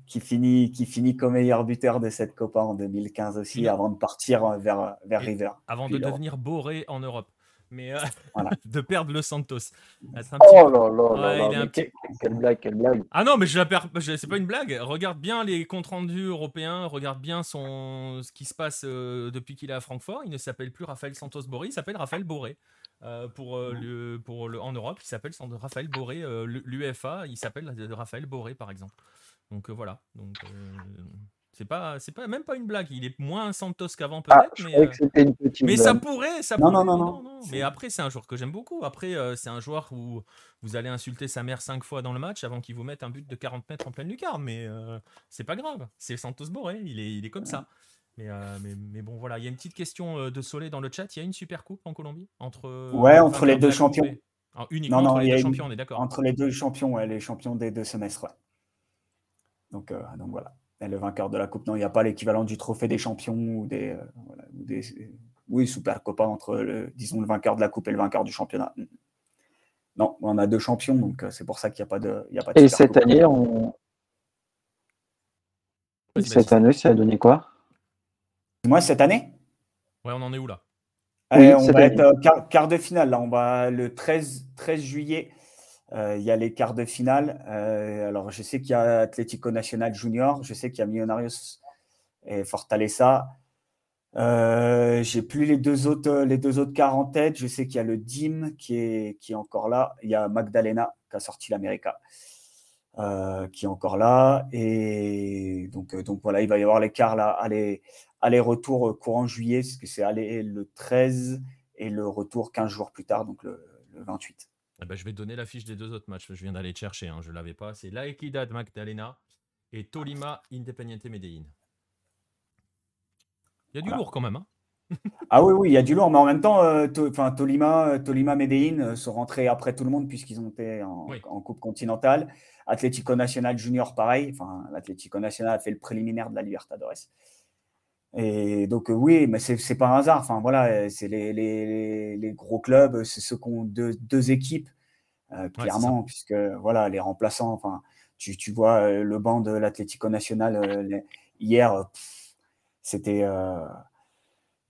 qui finit, qui finit comme meilleur buteur de cette Copa en 2015 aussi, avant de partir vers, vers River. Avant de devenir Boré en Europe. Mais euh, de perdre le Santos. Oh là là, là, quelle blague, quelle blague. Ah non, mais je la perds, c'est pas une blague. Regarde bien les comptes rendus européens, regarde bien son, ce qui se passe euh, depuis qu'il est à Francfort. Il ne s'appelle plus Raphaël Santos Boré, il s'appelle Raphaël Boré. Euh, pour, le, pour le, en Europe, il s'appelle Raphaël Boré. L'UFA, il s'appelle Raphaël Boré, par exemple. Donc euh, voilà. Donc euh, c'est pas, c'est pas même pas une blague. Il est moins Santos qu'avant ah, peut-être, mais, euh, mais ça pourrait, ça non, Non, non, non, Mais après, c'est un joueur que j'aime beaucoup. Après, c'est un joueur où vous allez insulter sa mère cinq fois dans le match avant qu'il vous mette un but de 40 mètres en pleine lucarne. Mais c'est pas grave. C'est Santos Boré. Il est, il est comme ça. Mais, mais, mais, bon, voilà. Il y a une petite question de Soleil dans le chat. Il y a une super coupe en Colombie entre. Ouais, entre les deux champions. uniquement entre les deux champions, on est d'accord. Entre les deux champions, ouais, les champions des deux semestres. Ouais. Donc, euh, donc voilà. Le vainqueur de la Coupe, non, il n'y a pas l'équivalent du trophée des champions ou des, euh, des oui, super copains entre, le, disons, le vainqueur de la Coupe et le vainqueur du championnat. Non, on a deux champions, donc euh, c'est pour ça qu'il n'y a pas de. a pas de et cette année, on. Cette année, ça a donné quoi? Moi, cette année? Ouais, on en est où là? On va être quart, de finale. Là, on va le 13, 13 juillet. Euh, il y a les quarts de finale. Euh, alors, je sais qu'il y a Atlético Nacional Junior, je sais qu'il y a Millonarios et Fortaleza. Euh, j'ai plus les deux autres les quarts en tête. Je sais qu'il y a le DIM qui est, encore là. Il y a Magdalena qui a sorti l'América. qui est encore là. Et donc, voilà, il va y avoir l'écart là, aller, aller-retour courant juillet, parce que c'est aller le 13 et le retour 15 jours plus tard, donc le, le 28. Eh ben, je vais donner la fiche des deux autres matchs. Je viens d'aller chercher, hein, je ne l'avais pas. C'est La Equidad Magdalena et Tolima Independiente Medellín. Il y a du lourd quand même. Hein ah oui, oui, il y a du lourd, mais en même temps, euh, Tolima, euh, Tolima Medellín euh, sont rentrés après tout le monde puisqu'ils ont été en, Coupe continentale. Atlético Nacional Junior, pareil. Enfin, l'Atlético Nacional a fait le préliminaire de la Libertadores. Et donc, oui, mais c'est un hasard. Enfin, voilà, c'est les, les, les, gros clubs, c'est ceux qui ont deux, deux équipes, euh, clairement, puisque voilà, les remplaçants, enfin, tu, tu vois euh, le banc de l'Atlético Nacional euh, hier, c'était.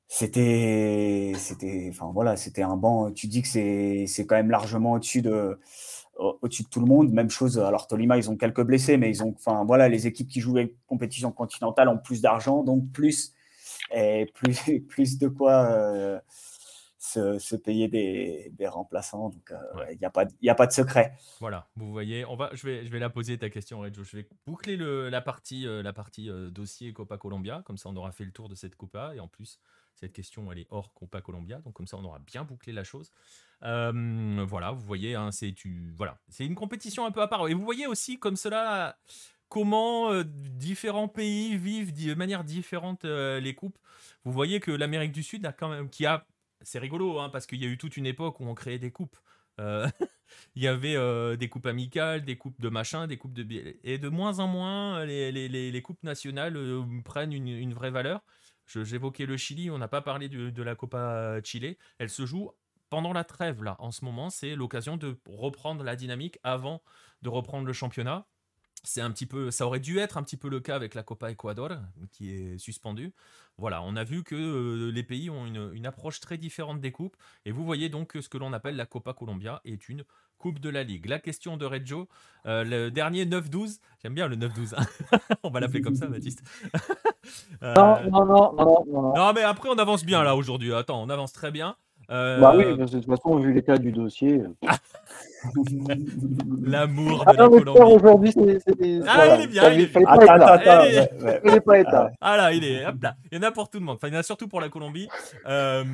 c'était c'était enfin voilà c'était un banc tu dis que c'est quand même largement au-dessus de au-dessus de tout le monde. Même chose, alors Tolima, ils ont quelques blessés, mais ils ont, enfin voilà, les équipes qui jouent les compétitions continentales ont plus d'argent, donc plus, et plus, plus de quoi euh, se, payer des, des, remplaçants. Donc euh, il n'y a, pas, y a pas de secret. Voilà, vous voyez, on va, je, vais, je vais la poser ta question, Reggio. Je vais boucler le, la partie, la partie dossier Copa Colombia, comme ça on aura fait le tour de cette Copa, et en plus cette question, elle est hors Copa Colombia, donc comme ça, on aura bien bouclé la chose. Euh, voilà, vous voyez, hein, c'est voilà, une compétition un peu à part. Et vous voyez aussi comme cela comment euh, différents pays vivent de manière différente euh, les coupes. Vous voyez que l'Amérique du Sud a quand même, qui a, c'est rigolo, hein, parce qu'il y a eu toute une époque où on créait des coupes. il y avait des coupes amicales, des coupes de machin, des coupes de et de moins en moins les, les, coupes nationales prennent une, une, vraie valeur. J'évoquais le Chili, on n'a pas parlé de, la Copa Chile. Elle se joue pendant la trêve, là. En ce moment, c'est l'occasion de reprendre la dynamique avant de reprendre le championnat. C'est un petit peu, ça aurait dû être un petit peu le cas avec la Copa Ecuador, qui est suspendue. Voilà, on a vu que euh, les pays ont une, une, approche très différente des coupes. Et vous voyez donc que ce que l'on appelle la Copa Colombia est une Coupe de la Ligue. La question de Reggio, euh, le dernier 9-12, j'aime bien le 9-12, hein. on va l'appeler comme ça, Baptiste. Euh, non, non, non, non, non, non. mais après, on avance bien là aujourd'hui. Attends, on avance très bien. Euh... Bah oui, de toute façon, vu l'état du dossier. L'amour ah de la Colombie. aujourd'hui, c'est. Ah, il est bien. Il est... Attends, attends, attends. Il est pas état. Ah là, il est. Hop là. Il y en a pour tout le monde. Enfin, il y en a surtout pour la Colombie. Euh,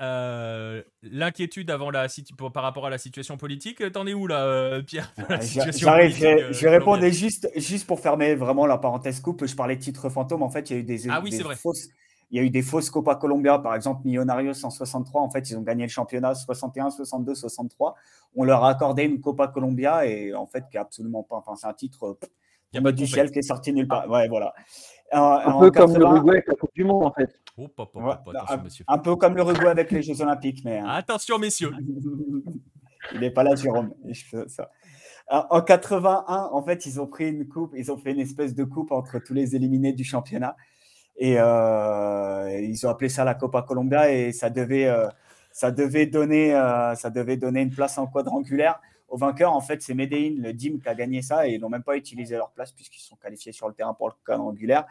euh, L'inquiétude avant la par rapport à la situation politique, t'en es où là, euh, Pierre J'arrive. Je vais répondre juste, juste pour fermer vraiment la parenthèse coupe. Je parlais de titre fantôme. En fait, il y a eu des, ah, oui, des vrai. Il y a eu des fausses Copa Colombia, par exemple Millonarios en 63. En fait, ils ont gagné le championnat 61, 62, 63. On leur a accordé une Copa Colombia et en fait, qui est absolument pas. Enfin, c'est un titre il y a du ciel qui est sorti nulle part. Ouais, voilà. Un, peu comme l'Uruguay avec la Coupe du Monde, en fait. Oh. Un peu comme l'Uruguay avec les Jeux Olympiques. Mais, hein. Attention, messieurs. il n'est pas là, Jérôme. Ça. En 81, en fait, ils ont pris une coupe, ils ont fait une espèce de coupe entre tous les éliminés du championnat. Et euh, ils ont appelé ça la Copa Colombia et ça devait, euh, ça devait, donner, euh, ça devait donner une place en quadrangulaire. Au vainqueur, en fait, c'est Medellin, le DIM, qui a gagné ça et ils n'ont même pas utilisé leur place puisqu'ils sont qualifiés sur le terrain pour le quadrangulaire.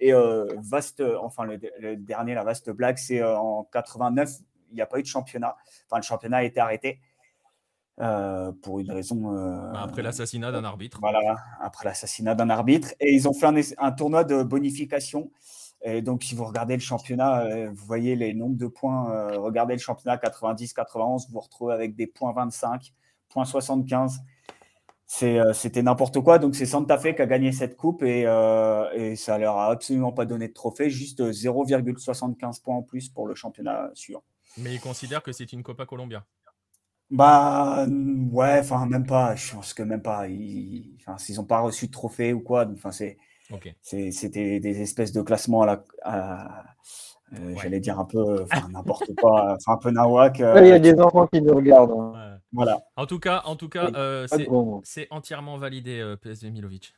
Et vaste, enfin, le, dernier, la vaste blague, c'est en 89, il n'y a pas eu de championnat. Enfin, le championnat a été arrêté. pour une raison. Bah, après l'assassinat d'un arbitre. Voilà, après l'assassinat d'un arbitre. Et ils ont fait un, un, tournoi de bonification et donc, si vous regardez le championnat, euh, vous voyez les nombres de points. Euh, regardez le championnat 90-91, vous vous retrouvez avec des points 25, points 75. Euh, c'était n'importe quoi. Donc, c'est Santa Fe qui a gagné cette coupe et, et ça leur a absolument pas donné de trophée, juste 0,75 points en plus pour le championnat suivant. Mais ils considèrent que c'est une Copa Colombia. Bah ouais, enfin même pas. Je pense que même pas. Ils n'ont pas reçu de trophée ou quoi. Enfin c'est c'était des espèces de classements à la. Euh, j'allais dire un peu n'importe quoi, un peu nawak. Euh, il y a des enfants qui nous regardent. Hein. Voilà. En tout cas, en tout cas euh, c'est entièrement validé PSV Milovic.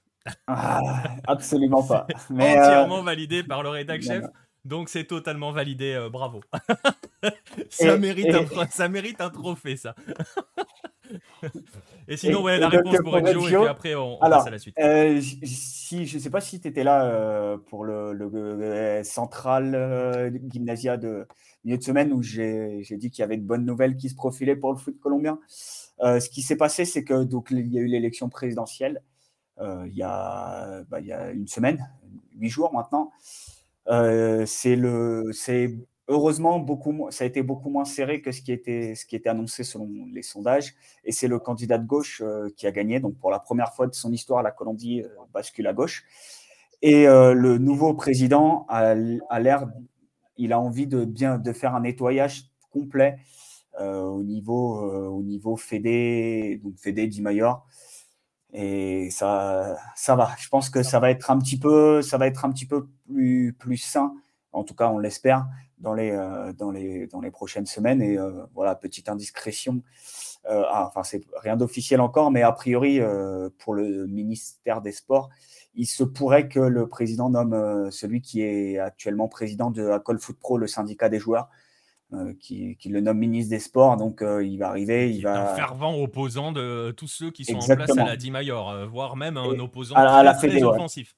Ah, absolument pas. Mais, entièrement validé par le rédac chef. Donc c'est totalement validé, bravo. ça, mérite Un, ça mérite un trophée, ça. Et sinon, ouais, la réponse pour Reggio, et puis après, on, passe à la suite. Euh, si, je ne sais pas si tu étais là euh, pour le, le, central euh, gymnasia de milieu de semaine où j'ai dit qu'il y avait de bonnes nouvelles qui se profilaient pour le foot colombien. ce qui s'est passé, c'est que donc il y a eu l'élection présidentielle il, y a, bah, il y a une semaine, huit jours maintenant. c'est le, c'est heureusement, beaucoup, ça a été beaucoup moins serré que ce qui était, ce qui était annoncé selon les sondages. Et c'est le candidat de gauche euh, qui a gagné. Donc, pour la première fois de son histoire, la Colombie euh, bascule à gauche. Et euh, le nouveau président a, l'air, il a envie de bien de faire un nettoyage complet au niveau, au niveau Fédé, donc Fédé dit Mayor. Et ça, ça va. Je pense que ça va être un petit peu, ça va être un petit peu plus, plus sain. En tout cas, on l'espère dans les, euh, dans les, dans les prochaines semaines. Et euh, voilà, petite indiscrétion. Euh, ah, enfin, c'est rien d'officiel encore, mais a priori, pour le ministère des Sports, il se pourrait que le président nomme celui qui est actuellement président de Acol Foot Pro, le syndicat des joueurs. qui, le nomme ministre des Sports. Donc, il va arriver. Il, va... un fervent opposant de tous ceux qui sont en place à la Dimayor, voire même un opposant à, la très, offensif.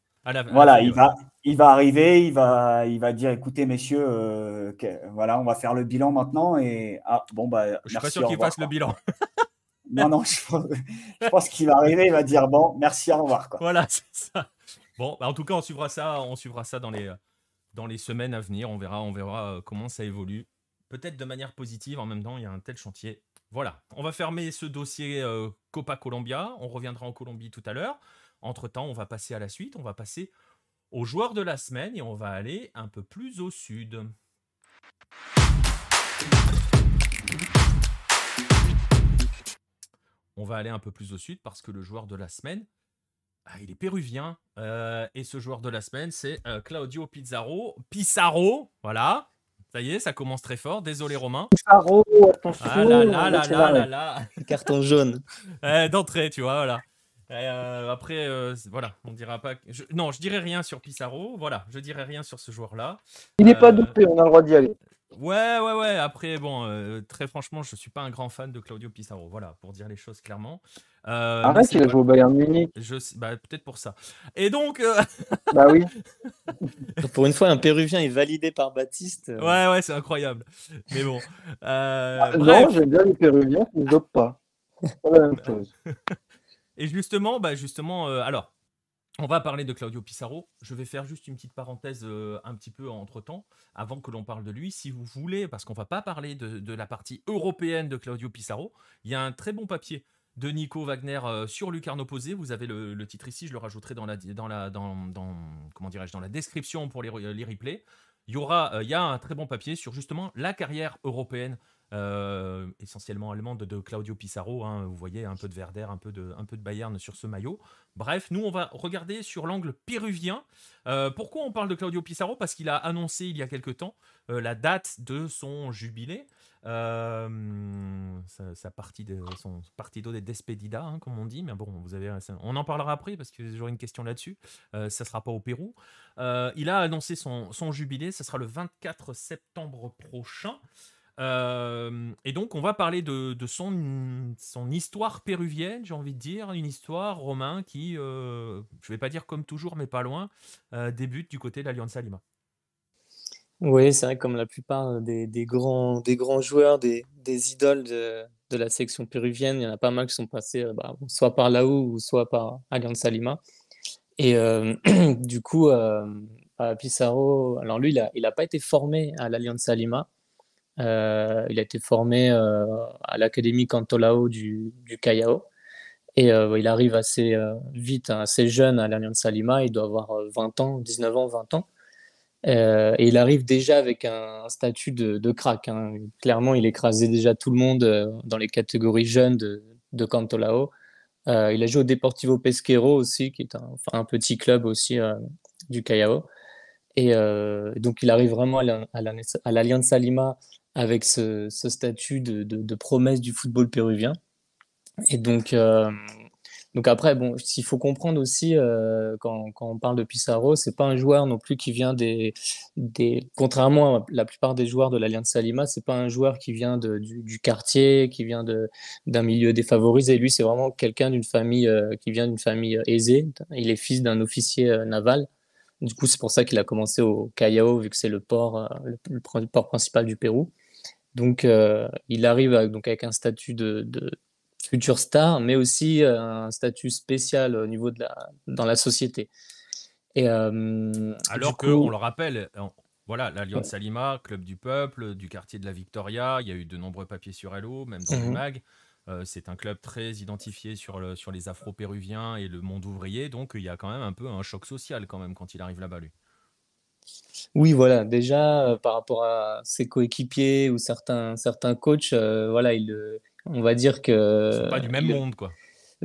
Voilà, il va, il va arriver, il va, il va dire, écoutez messieurs, voilà, on va faire le bilan maintenant et ah bon bah. Je suis pas sûr qu'il fasse le bilan. non non, je pense, qu'il va arriver, il va dire bon, merci, au revoir quoi. Voilà, c'est ça. Bon, bah, en tout cas, on suivra ça, on suivra ça dans les, dans les semaines à venir. On verra, on verra euh, comment ça évolue. Peut-être de manière positive. En même temps, il y a un tel chantier. Voilà. On va fermer ce dossier euh, Copa Colombia. On reviendra en Colombie tout à l'heure. Entre temps, on va passer à la suite. On va passer aux joueurs de la semaine et on va aller un peu plus au sud. On va aller un peu plus au sud parce que le joueur de la semaine, ah, il est péruvien. Euh, et ce joueur de la semaine, c'est euh, Claudio Pizarro. Pizarro, voilà. Ça y est, ça commence très fort. Désolé, Romain. Pizarro, attention. Ah là là là là là là. Carton jaune. D'entrée, tu vois, voilà. Euh, après, voilà, on dira pas. Non, je dirais rien sur Pizarro. Voilà, je dirais rien sur ce joueur-là. Il n'est pas dopé, on a le droit d'y aller. Ouais, ouais, ouais. Après, bon, très franchement, je suis pas un grand fan de Claudio Pizarro. Voilà, pour dire les choses clairement. Euh, Arrête, il a joué au Bayern Munich. Je... Bah, peut-être pour ça. Et donc. Euh, bah oui. pour une fois, un Péruvien est validé par Baptiste. Euh. Ouais, ouais, c'est incroyable. Mais bon. Ah, non, j'aime bien les Péruviens qui ne dopent pas. pas la même chose. Et justement, bah justement, alors, on va parler de Claudio Pissarro. Je vais faire juste une petite parenthèse un petit peu entre temps, avant que l'on parle de lui. Si vous voulez, parce qu'on va pas parler de, la partie européenne de Claudio Pissarro, il y a un très bon papier de Nico Wagner euh, sur Lucarne Posé. Vous avez le, titre ici, je le rajouterai dans la, dans la, dans, comment dirais-je, dans la description pour les, les replays. Il y aura, euh, il y a un très bon papier sur justement la carrière européenne, euh, essentiellement allemande de Claudio Pissarro. Hein. vous voyez un peu de Werder, un peu de, un peu de Bayern sur ce maillot. Bref, nous on va regarder sur l'angle péruvien. pourquoi on parle de Claudio Pissarro? Parce qu'il a annoncé il y a quelque temps la date de son jubilé. Euh, sa, partie de son partido de despedida, hein, comme on dit. Mais bon, vous avez, on en parlera après parce que j'aurai une question là-dessus. Euh, ça sera pas au Pérou. Euh, il a annoncé son, son, jubilé. Ce sera le 24 septembre prochain. Euh, et donc, on va parler de, son, histoire péruvienne, j'ai envie de dire, une histoire romain qui, je vais pas dire comme toujours, mais pas loin, débute du côté de l'Alliance Lima. Oui, c'est vrai, comme la plupart des, grands, des grands joueurs, des, idoles de, la section péruvienne, il y en a pas mal qui sont passés bah, soit par là ou soit par Alianza Lima. Et du coup, Pissarro, alors lui, il n'a pas été formé à l'Alianza Lima. Il a été formé à l'Académie Cantolao du, du Callao. Et il arrive assez vite, hein, assez jeune à l'Alianza Lima. Il doit avoir 20 ans, 19 ans, 20 ans. Euh, et il arrive déjà avec un, statut de, crack. Hein. Clairement, il écrasait déjà tout le monde euh, dans les catégories jeunes de, de Cantolao. Euh, il a joué au Deportivo Pesquero aussi, qui est un petit club aussi du Callao. Et donc, il arrive vraiment à l'Alianza Lima avec ce, statut de, promesse du football péruvien. Et donc, donc après, bon, s'il faut comprendre aussi, euh, quand, on parle de Pissarro, c'est pas un joueur non plus qui vient des, des contrairement à la plupart des joueurs de l'Alliance Lima, c'est pas un joueur qui vient de, du, quartier, qui vient d'un milieu défavorisé. Lui, c'est vraiment quelqu'un d'une famille euh, qui vient d'une famille euh, aisée. Il est fils d'un officier naval. Du coup, c'est pour ça qu'il a commencé au Callao, vu que c'est le port, le, port principal du Pérou. Donc, il arrive donc avec un statut de, de future star, mais aussi euh, un statut spécial au niveau de la, dans la société. Et, euh, Alors que, on le rappelle, voilà, l'Alliance Salima, club du peuple, du quartier de la Victoria, il y a eu de nombreux papiers sur Hello, même dans les mhm. mag. Euh, c'est un club très identifié sur, le, sur les afro-péruviens et le monde ouvrier, donc il y a quand même un peu un choc social quand même quand il arrive là-bas, lui. Oui, voilà, déjà par rapport à ses coéquipiers ou certains, certains coachs, voilà, il, on va dire que. pas du même monde, quoi.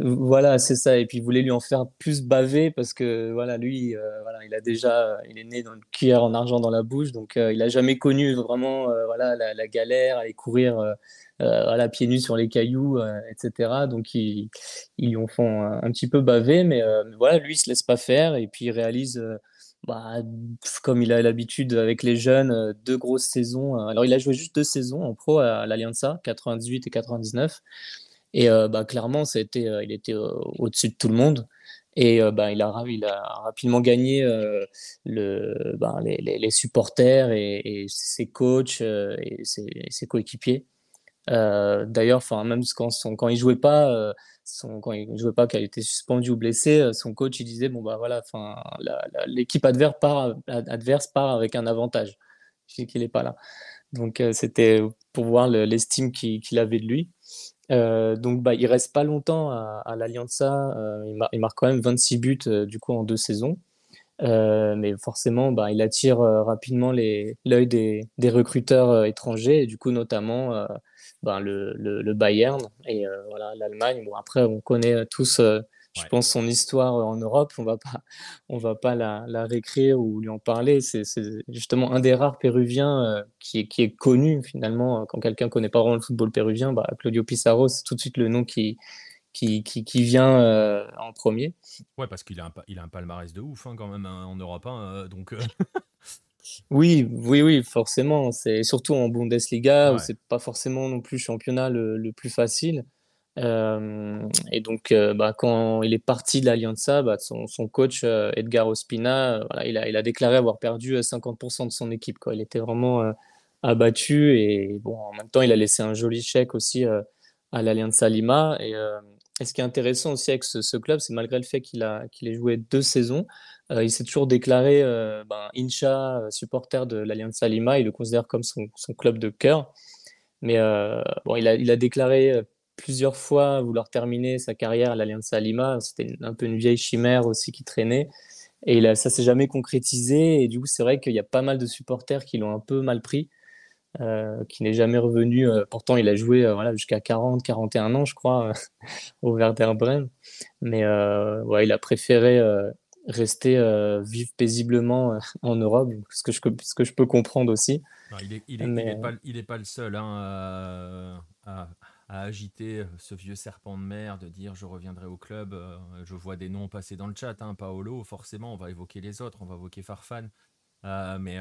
Voilà, c'est ça. Et puis, il voulait lui en faire plus baver parce que, voilà, lui, euh, voilà, il a déjà, il est né dans une cuillère en argent dans la bouche, donc euh, il n'a jamais connu vraiment, euh, voilà, la, galère, aller courir, à la pieds nus sur les cailloux, etc. Donc, ils, lui en font un, petit peu baver, mais voilà, lui, il se laisse pas faire et puis il réalise bah, comme il a l'habitude avec les jeunes, deux grosses saisons. Alors, il a joué juste deux saisons en pro à l'Alianza, 98 et 99. Et bah, clairement, ça a été, il était au-dessus de tout le monde. Et bah, il, a, rapidement gagné le, bah, les, les, supporters et, ses coachs et ses, ses coéquipiers. D'ailleurs, même quand, son, quand il jouait pas, son, quand il jouait pas, qu'il était suspendu ou blessé, son coach il disait bon bah voilà, l'équipe adverse part, avec un avantage. Je sais qu'il n'est pas là. Donc c'était pour voir l'estime qu'il avait de lui. Euh, donc, bah, il reste pas longtemps à, à l'Alianza. Euh, il, marque quand même 26 buts euh, du coup en deux saisons. mais forcément, bah, il attire rapidement l'œil des, des, recruteurs étrangers, et du coup notamment bah, le, le, Bayern et voilà l'Allemagne. Bon, après, on connaît tous je pense son histoire en Europe, on va pas, on va pas la, la réécrire ou lui en parler. C'est justement un des rares Péruviens euh, qui, est, qui est connu finalement. Quand quelqu'un connaît pas vraiment le football péruvien, bah, Claudio Pizarro, c'est tout de suite le nom qui, qui, qui, vient euh, en premier. Ouais, parce qu'il a, un, il a un palmarès de ouf hein, quand même hein, en Europe. Hein, euh, donc. Oui, oui, oui, forcément. C'est surtout en Bundesliga où c'est pas forcément non plus championnat le, le plus facile. Euh, et donc, euh, bah, quand il est parti de l'Alianza, bah, son, son, coach euh, Edgar Ospina, voilà, il, a, il, a, déclaré avoir perdu 50% de son équipe. Quoi. Il était vraiment abattu et bon, en même temps, il a laissé un joli chèque aussi à l'Alianza Lima. Et, et, ce qui est intéressant aussi avec ce, club, c'est malgré le fait qu'il a qu'il ait joué deux saisons, il s'est toujours déclaré ben, Incha, supporter de l'Alianza Lima. Il le considère comme son, club de cœur. Mais bon, il a, déclaré plusieurs fois vouloir terminer sa carrière à l'Alianza Lima. C'était un peu une vieille chimère aussi qui traînait. Et là, ça s'est jamais concrétisé. Et du coup, c'est vrai qu'il y a pas mal de supporters qui l'ont un peu mal pris, euh, qui n'est jamais revenu. Euh, pourtant, il a joué euh, voilà, jusqu'à 40, 41 ans, je crois, au Werder Bremen. Mais ouais, il a préféré rester vivre paisiblement en Europe, ce que, je, ce que je peux comprendre aussi. il n'est il est, pas, il est pas le seul hein, à à agiter euh, ce vieux serpent de mer, de dire je reviendrai au club. Euh, je vois des noms passer dans le chat, hein, Paolo, forcément, on va évoquer les autres, on va évoquer Farfan. Euh, mais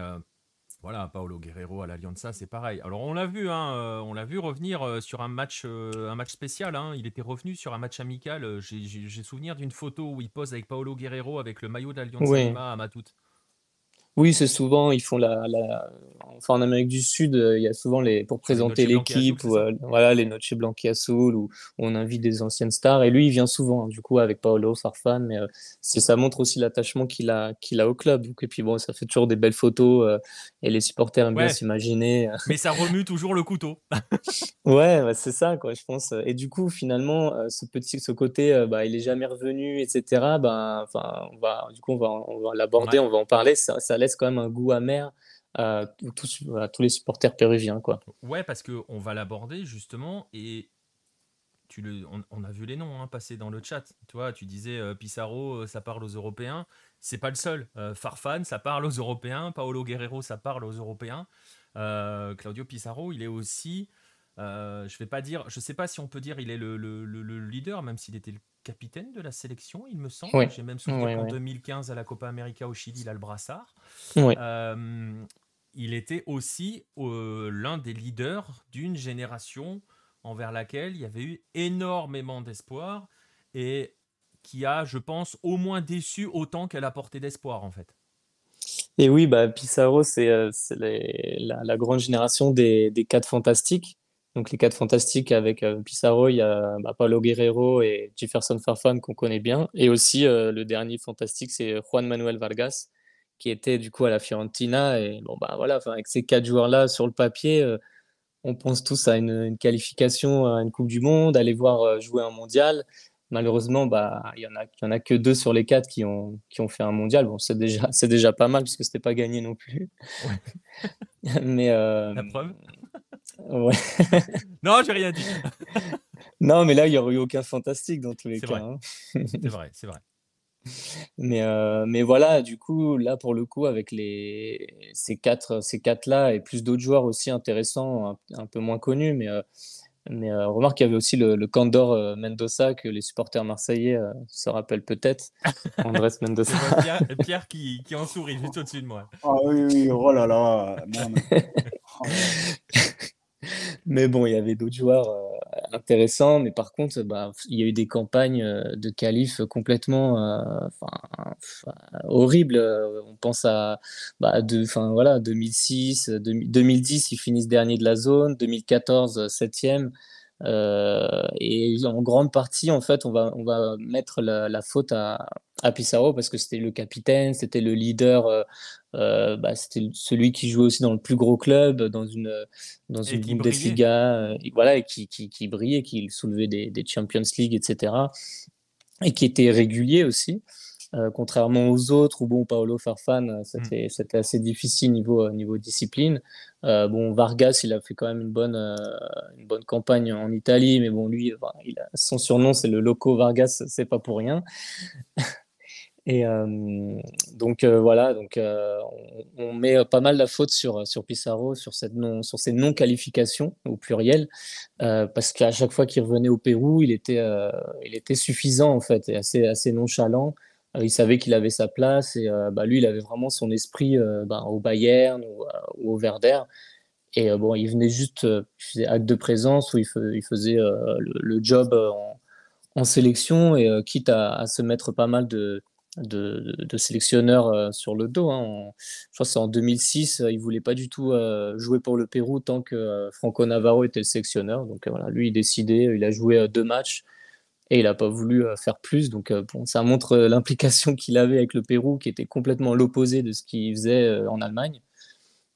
voilà, Paolo Guerrero à l'Alianza, c'est pareil. Alors on l'a vu, hein, on l'a vu revenir sur un match, un match spécial. Hein. Il était revenu sur un match amical. J'ai souvenir d'une photo où il pose avec Paolo Guerrero avec le maillot d'Alianza à Matut. Oui, c'est souvent, ils font la, Enfin, en Amérique du Sud, euh, il y a souvent les. Pour présenter l'équipe, ou euh, voilà, les Noche Blanqui Azul, où on invite des anciennes stars. Et lui, il vient souvent, hein, du coup, avec Paolo Farfan. Mais euh, ça montre aussi l'attachement qu'il a, qu'il a au club. Et puis, bon, ça fait toujours des belles photos. et les supporters aiment bien s'imaginer. Mais ça remue toujours le couteau. ouais, c'est ça, quoi, je pense. Et du coup, finalement, ce petit, ce côté, bah, il est jamais revenu, etc. Enfin, on va, du coup, on va, on va l'aborder, on va en parler. Ça, ça laisse quand même un goût amer à tous, tous les supporters péruviens. Quoi. Ouais, parce qu'on va l'aborder justement et tu le, on, a vu les noms hein, passer dans le chat. Tu vois, tu disais euh, Pissarro, euh, ça parle aux Européens. C'est pas le seul. Euh, Farfan, ça parle aux Européens. Paolo Guerrero, ça parle aux Européens. Claudio Pissarro, il est aussi. je vais pas dire, je sais pas si on peut dire, il est le, le, le leader, même s'il était le capitaine de la sélection, il me semble. J'ai même souvenir qu'en 2015, à la Copa América au Chili, il a le brassard. Euh, il était aussi euh, l'un des leaders d'une génération envers laquelle il y avait eu énormément d'espoir et qui a, je pense, au moins déçu autant qu'elle a porté d'espoir, en fait. Et oui, bah, Pissarro, c'est euh, la, la, grande génération des, des quatre fantastiques. Donc les quatre fantastiques avec euh, Pissarro, il y a bah, Paulo Guerrero et Jefferson Farfan qu'on connaît bien. Et aussi euh, le dernier fantastique, c'est Juan Manuel Vargas, qui était du coup à la Fiorentina. Et bon, bah voilà, avec ces quatre joueurs-là sur le papier, euh, on pense tous à une, qualification à une Coupe du Monde, aller voir jouer un mondial. Malheureusement, bah, il n'y en, a, y en a que deux sur les quatre qui ont, qui ont fait un mondial. Bon, c'est déjà, déjà pas mal puisque ce n'était pas gagné non plus. Mais, La preuve? Ouais. non, j'ai rien dit. non, mais là, il n'y aurait eu aucun fantastique dans tous les cas. Hein. c'est vrai, c'est vrai. Mais, euh, mais voilà, du coup, là, pour le coup, avec les, ces quatre, ces quatre-là et plus d'autres joueurs aussi intéressants, un, peu moins connus, mais euh, Mais euh, remarque qu'il y avait aussi le, le Candor Mendoza que les supporters marseillais euh, se rappellent peut-être. Andrés Mendoza. Pierre, Pierre qui, qui, en sourit juste au-dessus de moi. Ah oui, oui, oh là là. Non, mais... mais bon, il y avait d'autres joueurs euh, intéressants, mais par contre, bah, il y a eu des campagnes euh, de qualif complètement euh, horribles. On pense à bah, de, voilà, 2006, 2010, ils finissent dernier de la zone, 2014, 7e. Euh, et en grande partie, en fait, on va, on va mettre la, la faute à, à Pissarro parce que c'était le capitaine, c'était le leader, euh, euh, bah, c'était celui qui jouait aussi dans le plus gros club, dans une, dans une Bundesliga, et, voilà, et qui, qui, qui, brillait, qui soulevait des, des Champions League, etc. Et qui était régulier aussi. Euh, contrairement aux autres, où bon, Paolo Farfan, euh, mm. c'était assez difficile niveau, euh, niveau discipline. bon, Vargas, il a fait quand même une bonne, une bonne campagne en Italie, mais bon, lui, il a, son surnom, c'est le Loco Vargas, c'est pas pour rien. Et donc voilà, donc on, met pas mal la faute sur sur Pissarro, sur cette non, sur ces non qualifications au pluriel, parce qu'à chaque fois qu'il revenait au Pérou, il était il était suffisant en fait et assez assez nonchalant. Euh, il savait qu'il avait sa place et euh, bah, lui, il avait vraiment son esprit euh, bah, au Bayern ou, au Werder. Et bon, il venait juste, il faisait acte de présence où il, faisait le, job en, sélection et quitte à, se mettre pas mal de, sélectionneurs sur le dos. Hein. je crois que c'est en 2006, il voulait pas du tout jouer pour le Pérou tant que Franco Navarro était le sélectionneur. Donc voilà, lui, il décidait, il a joué deux matchs et il n'a pas voulu euh, faire plus. Donc euh, bon, ça montre euh, l'implication qu'il avait avec le Pérou, qui était complètement l'opposé de ce qu'il faisait en Allemagne.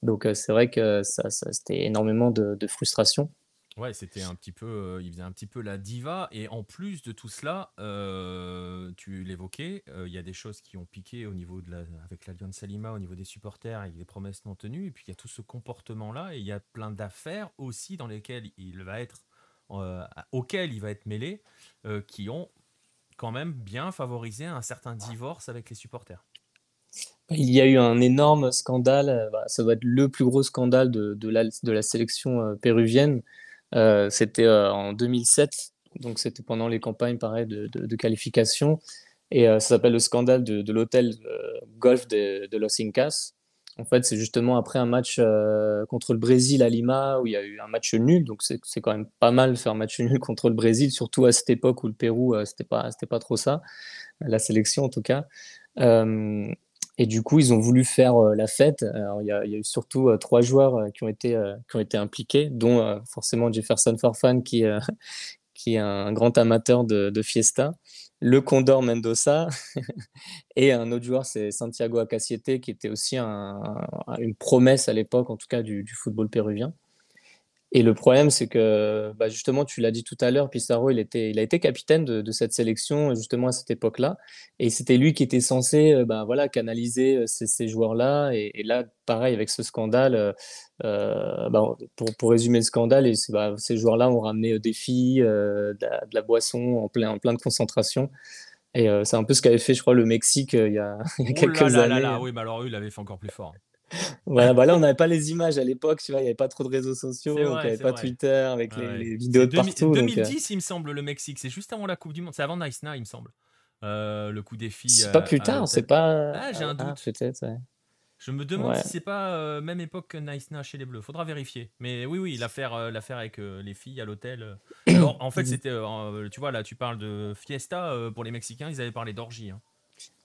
Donc c'est vrai que ça, c'était énormément de, frustration. Ouais, c'était un petit peu, il faisait un petit peu la diva. Et en plus de tout cela, tu l'évoquais, il y a des choses qui ont piqué au niveau de la, avec l'Alliance Salima, au niveau des supporters, avec des promesses non tenues. Et puis il y a tout ce comportement-là, et il y a plein d'affaires aussi dans lesquelles il va être auxquels il va être mêlé, euh, qui ont quand même bien favorisé un certain divorce avec les supporters. Il y a eu un énorme scandale, euh, bah, ça va être le plus gros scandale de, la, sélection péruvienne. c'était en 2007, donc c'était pendant les campagnes pareil, de, qualification. Et ça s'appelle le scandale de, l'hôtel golf de, Los Incas. En fait, c'est justement après un match euh, contre le Brésil à Lima où il y a eu un match nul. Donc, c'est quand même pas mal de faire un match nul contre le Brésil, surtout à cette époque où le Pérou, euh, c'était pas, pas trop ça, la sélection en tout cas. Euh, et du coup, ils ont voulu faire la fête. Il, y a, eu surtout trois joueurs qui, ont été, qui ont été impliqués, dont forcément Jefferson Farfan, qui, qui est un grand amateur de, de fiesta le Condor Mendoza et un autre joueur, c'est Santiago Acaciete, qui était aussi une promesse à l'époque, en tout cas du, football péruvien. Et le problème, c'est que, bah, justement, tu l'as dit tout à l'heure, Pissarro, il, était, il a été capitaine de, cette sélection, justement, à cette époque-là. Et c'était lui qui était censé euh, bah, voilà, canaliser euh, ces, joueurs-là. Et, là, pareil, avec ce scandale, euh, bah, pour, pour, résumer le scandale, et ces joueurs-là ont ramené des filles, de, la, boisson en plein, en plein de concentration. Et c'est un peu ce qu'avait fait, je crois, le Mexique il y a, il y a quelques là là années. oui, mais alors eux, il avait fait encore plus fort. Voilà, bah là, on n'avait pas les images à l'époque, tu vois, il n'y avait pas trop de réseaux sociaux, il n'y avait pas Twitter avec les, vidéos de partout. 2010, euh. il me semble, le Mexique, c'est juste avant la Coupe du Monde, c'est avant Nice il me semble. Euh, le coup des filles. C'est pas plus tard, c'est pas. Ah, j'ai un ah, doute. peut-être, Je me demande si c'est pas euh, même époque que Nice chez les Bleus. Faudra vérifier. Mais oui, oui, l'affaire, l'affaire avec les filles à l'hôtel. en fait, c'était, tu vois, là, tu parles de fiesta pour les Mexicains. Ils avaient parlé d'orgie. Hein.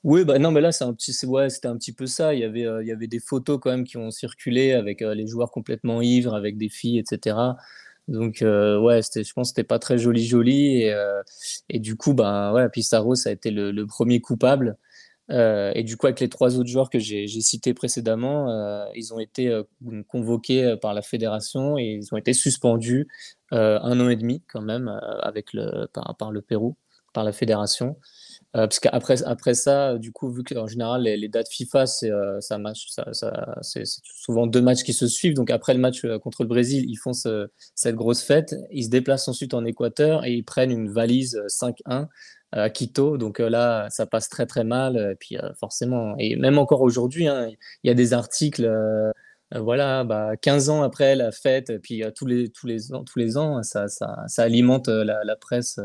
Oui, bah non, mais là, c'est un petit, c'était un petit peu ça. Il y avait, euh, il y avait des photos quand même qui ont circulé avec euh, les joueurs complètement ivres, avec des filles, etc. Donc, euh, ouais, je pense que c'était pas très joli, joli. Et, du coup, bah, ouais, Pissarro, ça a été le, premier coupable. et du coup, avec les trois autres joueurs que j'ai, cités précédemment, ils ont été convoqués par la fédération et ils ont été suspendus un an et demi quand même avec le, par le Pérou, par la fédération. Euh, parce qu'après après ça, du coup, vu qu'en général, les, dates FIFA, c'est euh, ça ça, souvent deux matchs qui se suivent. Donc après le match euh, contre le Brésil, ils font cette grosse fête. Ils se déplacent ensuite en Équateur et ils prennent une valise 5-1 à Quito. Donc là, ça passe très très mal. Et puis forcément, et même encore aujourd'hui, hein, il y a des articles voilà, bah, 15 ans après la fête, puis tous, les, tous, les ans, tous les ans, ça, ça, alimente la presse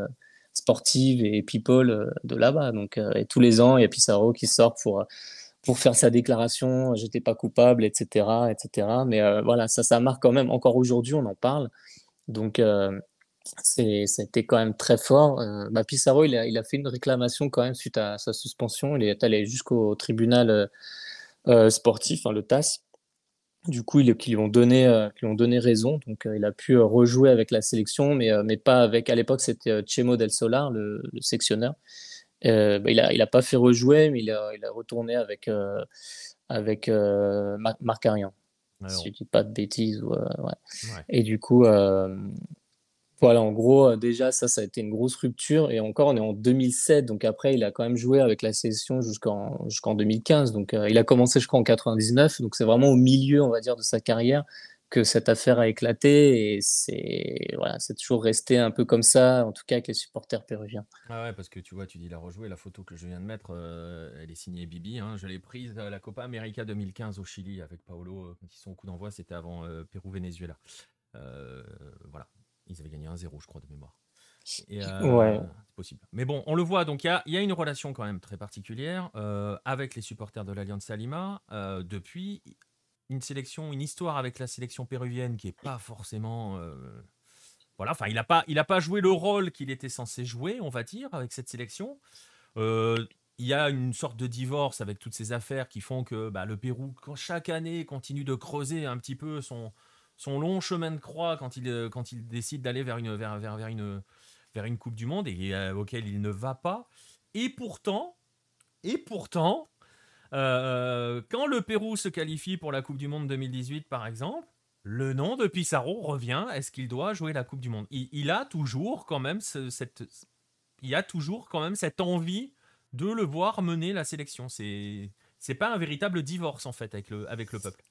sportive et people de là-bas. Donc, et tous les ans, il y a Pissarro qui sort pour pour faire sa déclaration, j'étais pas coupable, etc., etc. Mais voilà, ça, ça marque quand même. Encore aujourd'hui, on en parle. Donc, c'était quand même très fort. Euh, bah, Pissarro, il a, fait une réclamation quand même suite à sa suspension. Il est allé jusqu'au tribunal euh, euh, sportif, hein, le TAS. Du coup, ils, lui ont donné, ont donné raison. Donc, il a pu rejouer avec la sélection, mais, mais pas avec. À l'époque, c'était Chemo del Solar, le, sectionneur. Bah, il n'a il a pas fait rejouer, mais il a, il a retourné avec, avec Marc Arian. Si je dis pas de bêtises. Ouais. Et du coup, voilà, en gros, euh, déjà, ça, ça a été une grosse rupture. Et encore, on est en 2007. Donc après, il a quand même joué avec la session jusqu'en jusqu'en 2015. Donc euh, il a commencé, je crois, en 99. Donc c'est vraiment au milieu, on va dire, de sa carrière que cette affaire a éclaté. Et c'est toujours resté un peu comme ça, en tout cas avec les supporters péruviens. Ah ouais, parce que tu vois, tu dis, il a rejoué. La photo que je viens de mettre, euh, elle est signée Bibi. Hein. je l'ai prise à la Copa América 2015 au Chili avec Paolo. Quand ils sont au coup d'envoi, c'était avant Pérou-Venezuela. voilà, ils avaient gagné 1-0, je crois, de mémoire. Euh, ouais. C'est possible. Mais bon, on le voit, donc il y a, une relation quand même très particulière euh, avec les supporters de l'Alliance Salima. Euh, depuis, une sélection, une histoire avec la sélection péruvienne qui n'est pas forcément. voilà, enfin, il n'a pas, il pas joué le rôle qu'il était censé jouer, on va dire, avec cette sélection. il y a une sorte de divorce avec toutes ces affaires qui font que bah, le Pérou, chaque année, continue de creuser un petit peu son, son long chemin de croix quand il, euh, décide d'aller vers une, Coupe du Monde et euh, auquel il ne va pas. Et pourtant, euh, quand le Pérou se qualifie pour la Coupe du Monde 2018, par exemple, le nom de Pissarro revient. Est-ce qu'il doit jouer la Coupe du Monde? Il, a toujours quand même cette, envie de le voir mener la sélection. C'est c'est pas un véritable divorce en fait avec le peuple.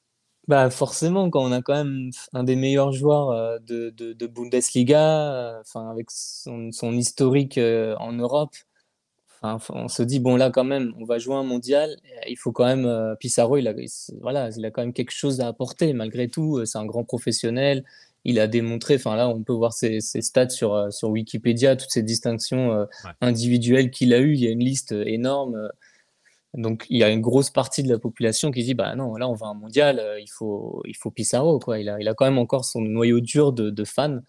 Bah forcément, quand on a quand même un des meilleurs joueurs euh, de, de, Bundesliga, euh, enfin avec son, son historique euh, en Europe, enfin, on se dit bon là quand même, on va jouer un mondial. Il faut quand même Pissarro, il a voilà, il a quand même quelque chose à apporter malgré tout. C'est un grand professionnel. Il a démontré, enfin là, on peut voir ses, ses stats sur, sur Wikipédia, toutes ces distinctions individuelles qu'il a eues. Il y a une liste énorme. Donc il y a une grosse partie de la population qui dit bah non là on va un mondial euh, il faut il faut Pissarro quoi. Il a, il a quand même encore son noyau dur de, de fans.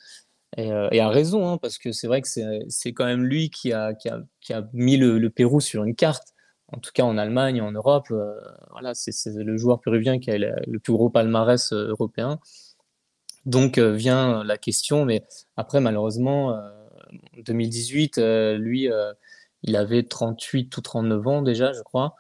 Et, euh, a raison hein, parce que c'est vrai que c'est quand même lui qui a, qui a, qui a mis le, le, Pérou sur une carte. En tout cas en Allemagne en Europe euh, voilà c'est le joueur péruvien qui a le, plus gros palmarès européen. Donc vient la question mais après malheureusement en 2018 lui il avait 38 ou 39 ans déjà, je crois.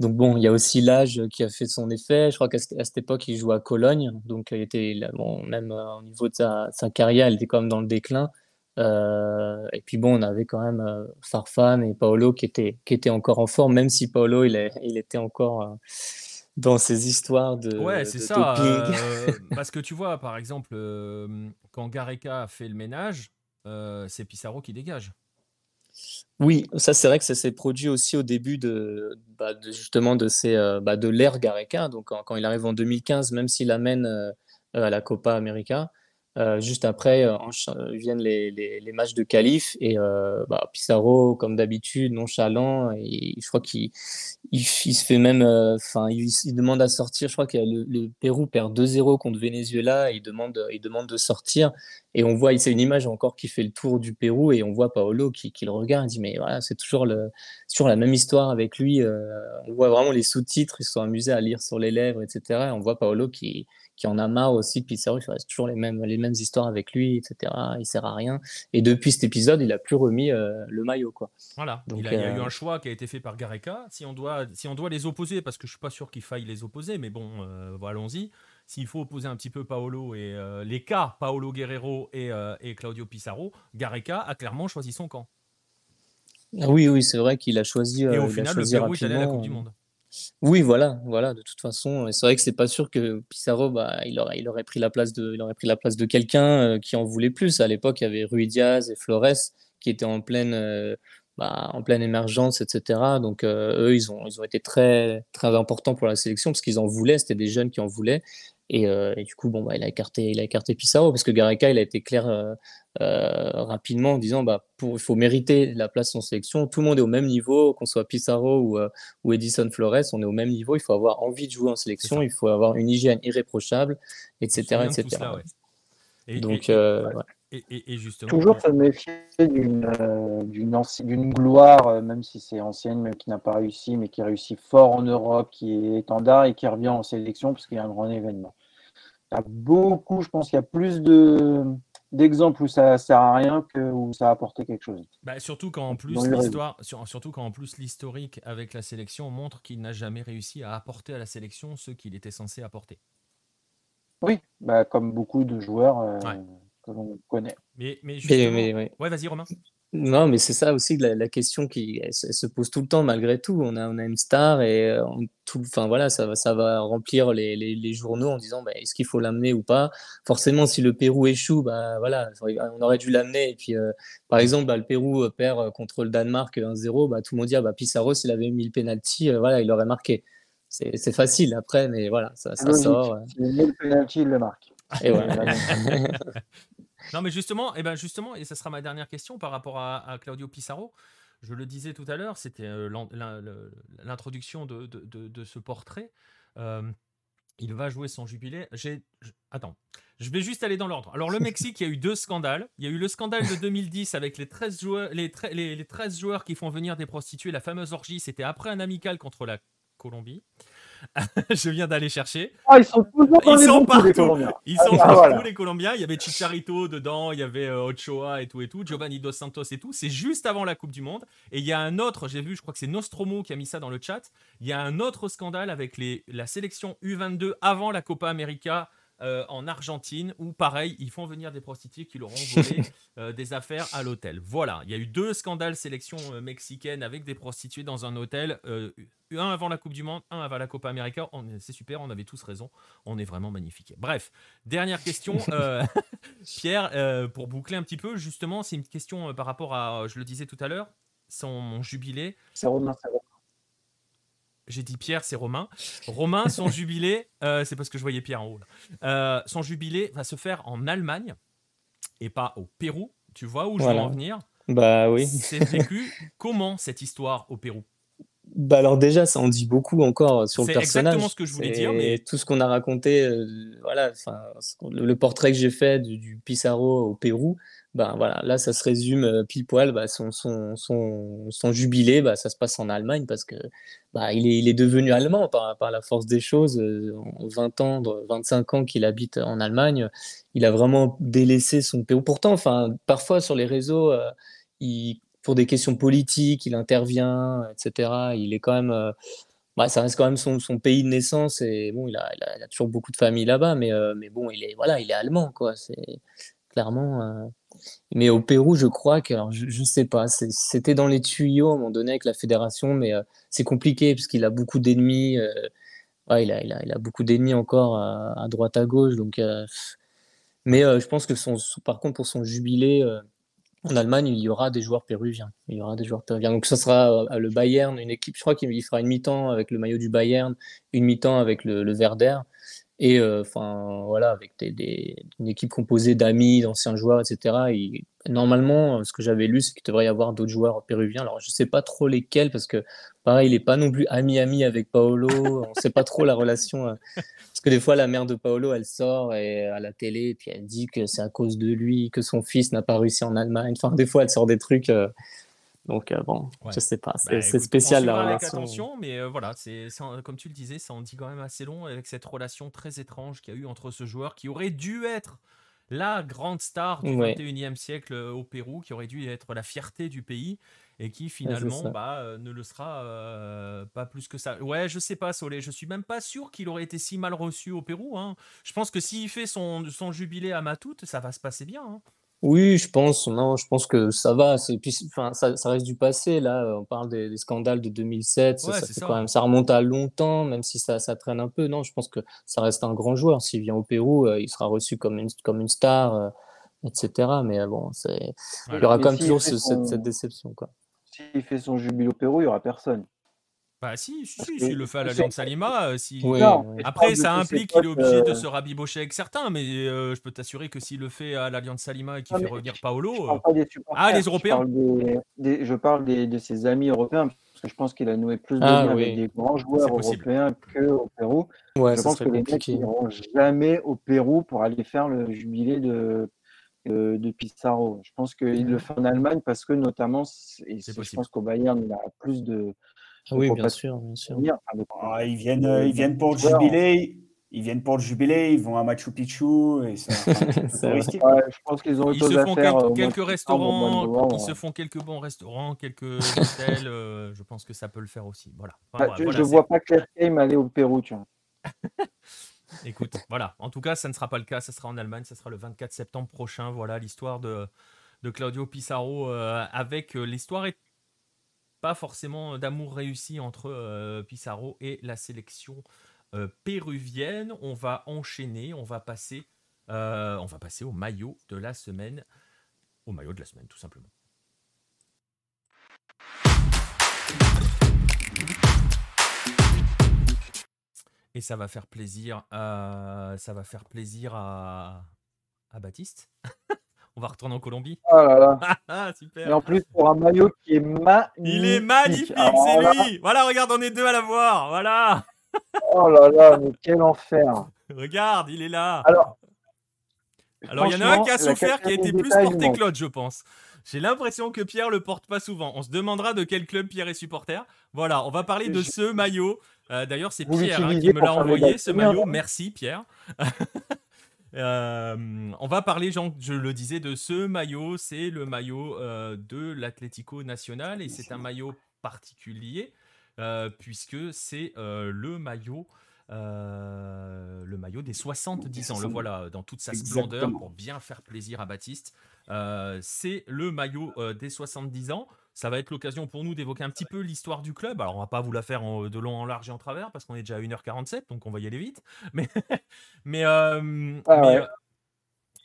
Donc bon, il y a aussi l'âge qui a fait son effet. Je crois qu'à cette époque, il jouait à Cologne. Donc il était, bon, même euh, au niveau de sa, carrière, il était quand même dans le déclin. Euh, et puis bon, on avait quand même euh, Farfan et Paolo qui étaient, qui étaient encore en forme, même si Paolo, il, est, il était encore dans ses histoires de. Ouais, c'est ça. parce que tu vois, par exemple, quand Gareca fait le ménage, c'est Pissarro qui dégage. Oui, ça c'est vrai que ça s'est produit aussi au début de, bah, justement de, ces, euh, bah, de l'ère Gareca. Donc quand, il arrive en 2015, même s'il amène euh, à la Copa América, euh, juste après, euh, viennent les, les, matchs de qualif et euh, bah, Pissarro, comme d'habitude, nonchalant. Et je crois qu'il il, se fait même, enfin, il, demande à sortir. Je crois que le, Pérou perd 2-0 contre Venezuela. Et il demande, il demande de sortir. Et on voit, c'est une image encore qui fait le tour du Pérou et on voit Paolo qui, qui le regarde. Il dit mais voilà, c'est toujours le, toujours la même histoire avec lui. on voit vraiment les sous-titres. Ils sont amusés à lire sur les lèvres, etc. on voit Paolo qui qui en a marre aussi de Pissarro, il reste toujours les mêmes, les mêmes histoires avec lui, etc. Il sert à rien. Et depuis cet épisode, il a plus remis euh, le maillot. Quoi. Voilà, Donc, il, y a eu euh, un choix qui a été fait par Gareca. Si on doit, si on doit les opposer, parce que je suis pas sûr qu'il faille les opposer, mais bon, euh, allons-y. S'il faut opposer un petit peu Paolo et les cas Paolo Guerrero et, et Claudio Pissarro, Gareca a clairement choisi son camp. Ah oui, oui, c'est vrai qu'il a choisi. et au final, le Pérou est allé à la Coupe du Monde. Oui, voilà, voilà, de toute façon, c'est vrai que c'est pas sûr que Pissarro, bah, il aurait, pris la place de, il aurait pris la place de quelqu'un euh, qui en voulait plus. À l'époque, il y avait Rui Diaz et Flores qui étaient en pleine, euh, bah, en pleine émergence, etc. Donc eux, ils ont, ils ont été très, très importants pour la sélection parce qu'ils en voulaient, c'était des jeunes qui en voulaient. Et, du coup, bon, bah, il, a écarté, il a écarté Pissarro parce que Gareca, il a été clair rapidement en disant bah, pour, il faut mériter la place en sélection. Tout le monde est au même niveau, qu'on soit Pissarro ou, ou Edison Flores, on est au même niveau. Il faut avoir envie de jouer en sélection, il faut avoir une hygiène irréprochable, etc. etc. Donc, et, justement, Toujours se méfier d'une euh, d'une gloire, euh, même si c'est ancienne, même qui n'a pas réussi, mais qui réussit fort en Europe, qui est étendard et qui revient en sélection parce qu'il y a un grand événement. Il y a beaucoup, je pense qu'il y a plus de d'exemples où ça sert à rien que où ça a apporté quelque chose. Bah, surtout quand en plus l'histoire, surtout quand en plus l'historique avec la sélection montre qu'il n'a jamais réussi à apporter à la sélection ce qu'il était censé apporter. Oui, bah, comme beaucoup de joueurs. Euh, que l'on connaît. Mais, mais, justement... ouais. vas-y Romain. Non, mais c'est ça aussi la, la question qui se pose tout le temps malgré tout. On a, on a une star et euh, tout, enfin voilà, ça va, ça va remplir les, les, les journaux en disant bah, est-ce qu'il faut l'amener ou pas? Forcément, si le Pérou échoue, bah voilà, on aurait dû l'amener. Et puis, euh, par exemple, bah, le Pérou euh, perd contre le Danemark 1-0, bah, tout le monde dit ah, bah Pissarro, s'il avait mis le penalty, voilà, il aurait marqué. C'est facile après, mais voilà, ça, ça sort. il met le penalty, il le marque. Et voilà. Non, mais justement, et eh ben justement, et ce sera ma dernière question par rapport à, Claudio Pissarro. Je le disais tout à l'heure, c'était euh, l'introduction de, de, ce portrait. Euh, il va jouer son jubilé. Attends, je vais juste aller dans l'ordre. Alors, le Mexique, il y a eu deux scandales. Il y a eu le scandale de 2010 avec les 13 joueurs, les, les, les 13 joueurs qui font venir des prostituées. La fameuse orgie, c'était après un amical contre la Colombie. je viens d'aller chercher. Ah, ils sont toujours dans les sont partout. Les Colombiens. Ils sont ah, partout les Colombiens. Il y avait Chicharito dedans, il y avait euh, Ochoa et tout et tout, Giovanni dos Santos et tout. C'est juste avant la Coupe du Monde. Et il y a un autre, j'ai vu, je crois que c'est Nostromo qui a mis ça dans le chat. Il y a un autre scandale avec les, la sélection U22 avant la Copa América euh, en Argentine où, pareil, ils font venir des prostituées qui leur ont volé euh, des affaires à l'hôtel. Voilà, il y a eu deux scandales sélection euh, mexicaine avec des prostituées dans un hôtel, un avant la Coupe du Monde, un avant la Copa América. C'est super, on avait tous raison, on est vraiment magnifique. Bref, dernière question, Pierre, pour boucler un petit peu, justement, c'est une question par rapport à, je le disais tout à l'heure, son jubilé. C'est Romain, c'est j'ai dit Pierre, c'est Romain. Romain, son jubilé, euh, c'est parce que je voyais Pierre en haut. Euh, son jubilé va se faire en Allemagne et pas au Pérou. Tu vois où je veux en venir? Bah oui. C'est vécu comment cette histoire au Pérou? Bah alors déjà, ça en dit beaucoup encore sur le personnage. C'est exactement ce que je voulais dire. Mais... Tout ce qu'on a raconté, euh, voilà, le, portrait que j'ai fait du, du, Pissarro au Pérou, ben voilà, là, ça se résume pile poil. Bah, son, son, son, son, jubilé, bah, ça se passe en Allemagne parce que bah, il, est, devenu allemand par, la force des choses. Euh, en 20 ans, 25 ans qu'il habite en Allemagne, il a vraiment délaissé son Pérou. Pourtant, enfin, parfois sur les réseaux, euh, pour des questions politiques, il intervient, etc. Il est quand même. bah, ça reste quand même son, pays de naissance et bon, il a, toujours beaucoup de famille là-bas, mais, mais bon, il est, voilà, il est allemand. C'est clairement. Mais au Pérou, je crois que, alors je, ne sais pas, c'était dans les tuyaux à un moment donné avec la fédération, mais euh, c'est compliqué parce qu'il a beaucoup d'ennemis. Euh, il, a, il, a, beaucoup d'ennemis encore à, droite à gauche. Donc, euh, mais je pense que son, par contre, pour son jubilé en Allemagne, il y aura des joueurs péruviens. Il y aura des joueurs péruviens. Donc, ce sera le Bayern, une équipe. Je crois qu'il fera une mi-temps avec le maillot du Bayern, une mi-temps avec le, le Werder. Et euh, enfin, voilà, avec des, une équipe composée d'amis, d'anciens joueurs, etc. Et normalement, ce que j'avais lu, c'est qu'il devrait y avoir d'autres joueurs péruviens. Alors, je ne sais pas trop lesquels, parce que pareil, il n'est pas non plus ami-ami avec Paolo. On ne sait pas trop la relation. Euh, parce que des fois, la mère de Paolo, elle sort et, à la télé, et puis elle dit que c'est à cause de lui que son fils n'a pas réussi en Allemagne. Enfin, des fois, elle sort des trucs. Euh, donc euh, bon, je sais pas, c'est bah, spécial la relation. Avec attention, mais euh, voilà, c'est comme tu le disais, ça en dit quand même assez long avec cette relation très étrange qu'il y a eu entre ce joueur qui aurait dû être la grande star du 21e siècle euh, au Pérou, qui aurait dû être la fierté du pays et qui finalement bah, ne le sera pas plus que ça. Ouais, je sais pas, Solé, je suis même pas sûr qu'il aurait été si mal reçu au Pérou. Hein. Je pense que s'il fait son, son jubilé à Matout, ça va se passer bien. Hein. Oui, je pense, non, je pense que ça va. Puis, enfin, ça, ça, reste du passé. Là, on parle des, scandales de 2007. ça, Quand même, ça remonte à longtemps, même si ça, ça, traîne un peu. Non, je pense que ça reste un grand joueur. S'il vient au Pérou, euh, il sera reçu comme une, comme une star, euh, etc. Mais euh, bon, il y aura quand même toujours cette, cette, déception. Quoi. s'il fait son jubilé au Pérou, il n'y aura personne. Bah si, si, si, s'il le fait à l'Alliance Salima, euh, si... Oui, Non, Après, ça implique qu'il est obligé de se rabibocher avec certains, mais euh, je peux t'assurer que s'il le fait à l'Alliance Salima et qu'il fait revenir Je Paolo, parle euh, pas des supporters. Ah, les je Européens. parle des- des- je parle des- de ses amis européens, parce que je pense qu'il a noué plus de Ah, liens oui. avec des grands joueurs européens qu'au Pérou. Ouais, je pense que les mecs n'iront jamais au Pérou pour aller faire le jubilé de, de. Je pense qu'il le fait en Allemagne parce que notamment, et je pense qu'au Bayern, il a plus de, Ah oui, bien sûr, bien sûr. de- Ah, ils, viennent, euh, ils viennent pour le jubilé. Ils viennent pour le jubilé, ils vont à Machu Picchu et. Ouais, je pense qu'ils ont ils se font euh, quelques de restaurants, ils se font quelques bons restaurants, quelques hôtels, euh, je pense que ça peut le faire aussi. Voilà. Enfin, Bah, voilà, je voilà, ne vois pas Claire Kame aller au Pérou, tu vois. Écoute, voilà. En tout cas, ça ne sera pas le cas. Ça sera en Allemagne. Ça sera le 24 septembre prochain. Voilà l'histoire de, de Claudio Pissarro euh, avec euh, l'histoire est pas forcément d'amour réussi entre Pissarro et la sélection péruvienne. On va enchaîner. On va passer. on va passer au maillot de la semaine. Au maillot de la semaine, tout simplement. Et ça va faire plaisir à, ça va faire plaisir à, à Baptiste. On va retourner en Colombie. Oh là là. Ah, Et super. en plus, pour un maillot qui est magnifique. Il est magnifique, c'est lui. Voilà, regarde, on est deux à la voir. Voilà. Oh là là, mais quel enfer. Regarde, il est là. Alors, Alors, il y en a un qui a souffert, qui a été plus porté que l'autre, je pense. J'ai l'impression que Pierre le porte pas souvent. On se demandera de quel club Pierre est supporter. Voilà, on va parler de ce maillot. Euh, D'ailleurs, c'est Pierre hein, qui me l'a envoyé, ce maillot. Merci, Pierre. Euh, on va parler, Jean, je le disais, de ce maillot. C'est le maillot euh, de l'Atlético Nacional et c'est un maillot particulier euh, puisque c'est le maillot. le maillot des 70 ans, le 70. voilà dans toute sa splendeur pour bien faire plaisir à Baptiste. C'est le maillot des 70 ans. Ça va être l'occasion pour nous d'évoquer un petit peu l'histoire du club. Alors, on va pas vous la faire en- de long en large et en travers parce qu'on est déjà à 1h47, donc on va y aller vite. Mais, mais, euh, Ah mais, euh,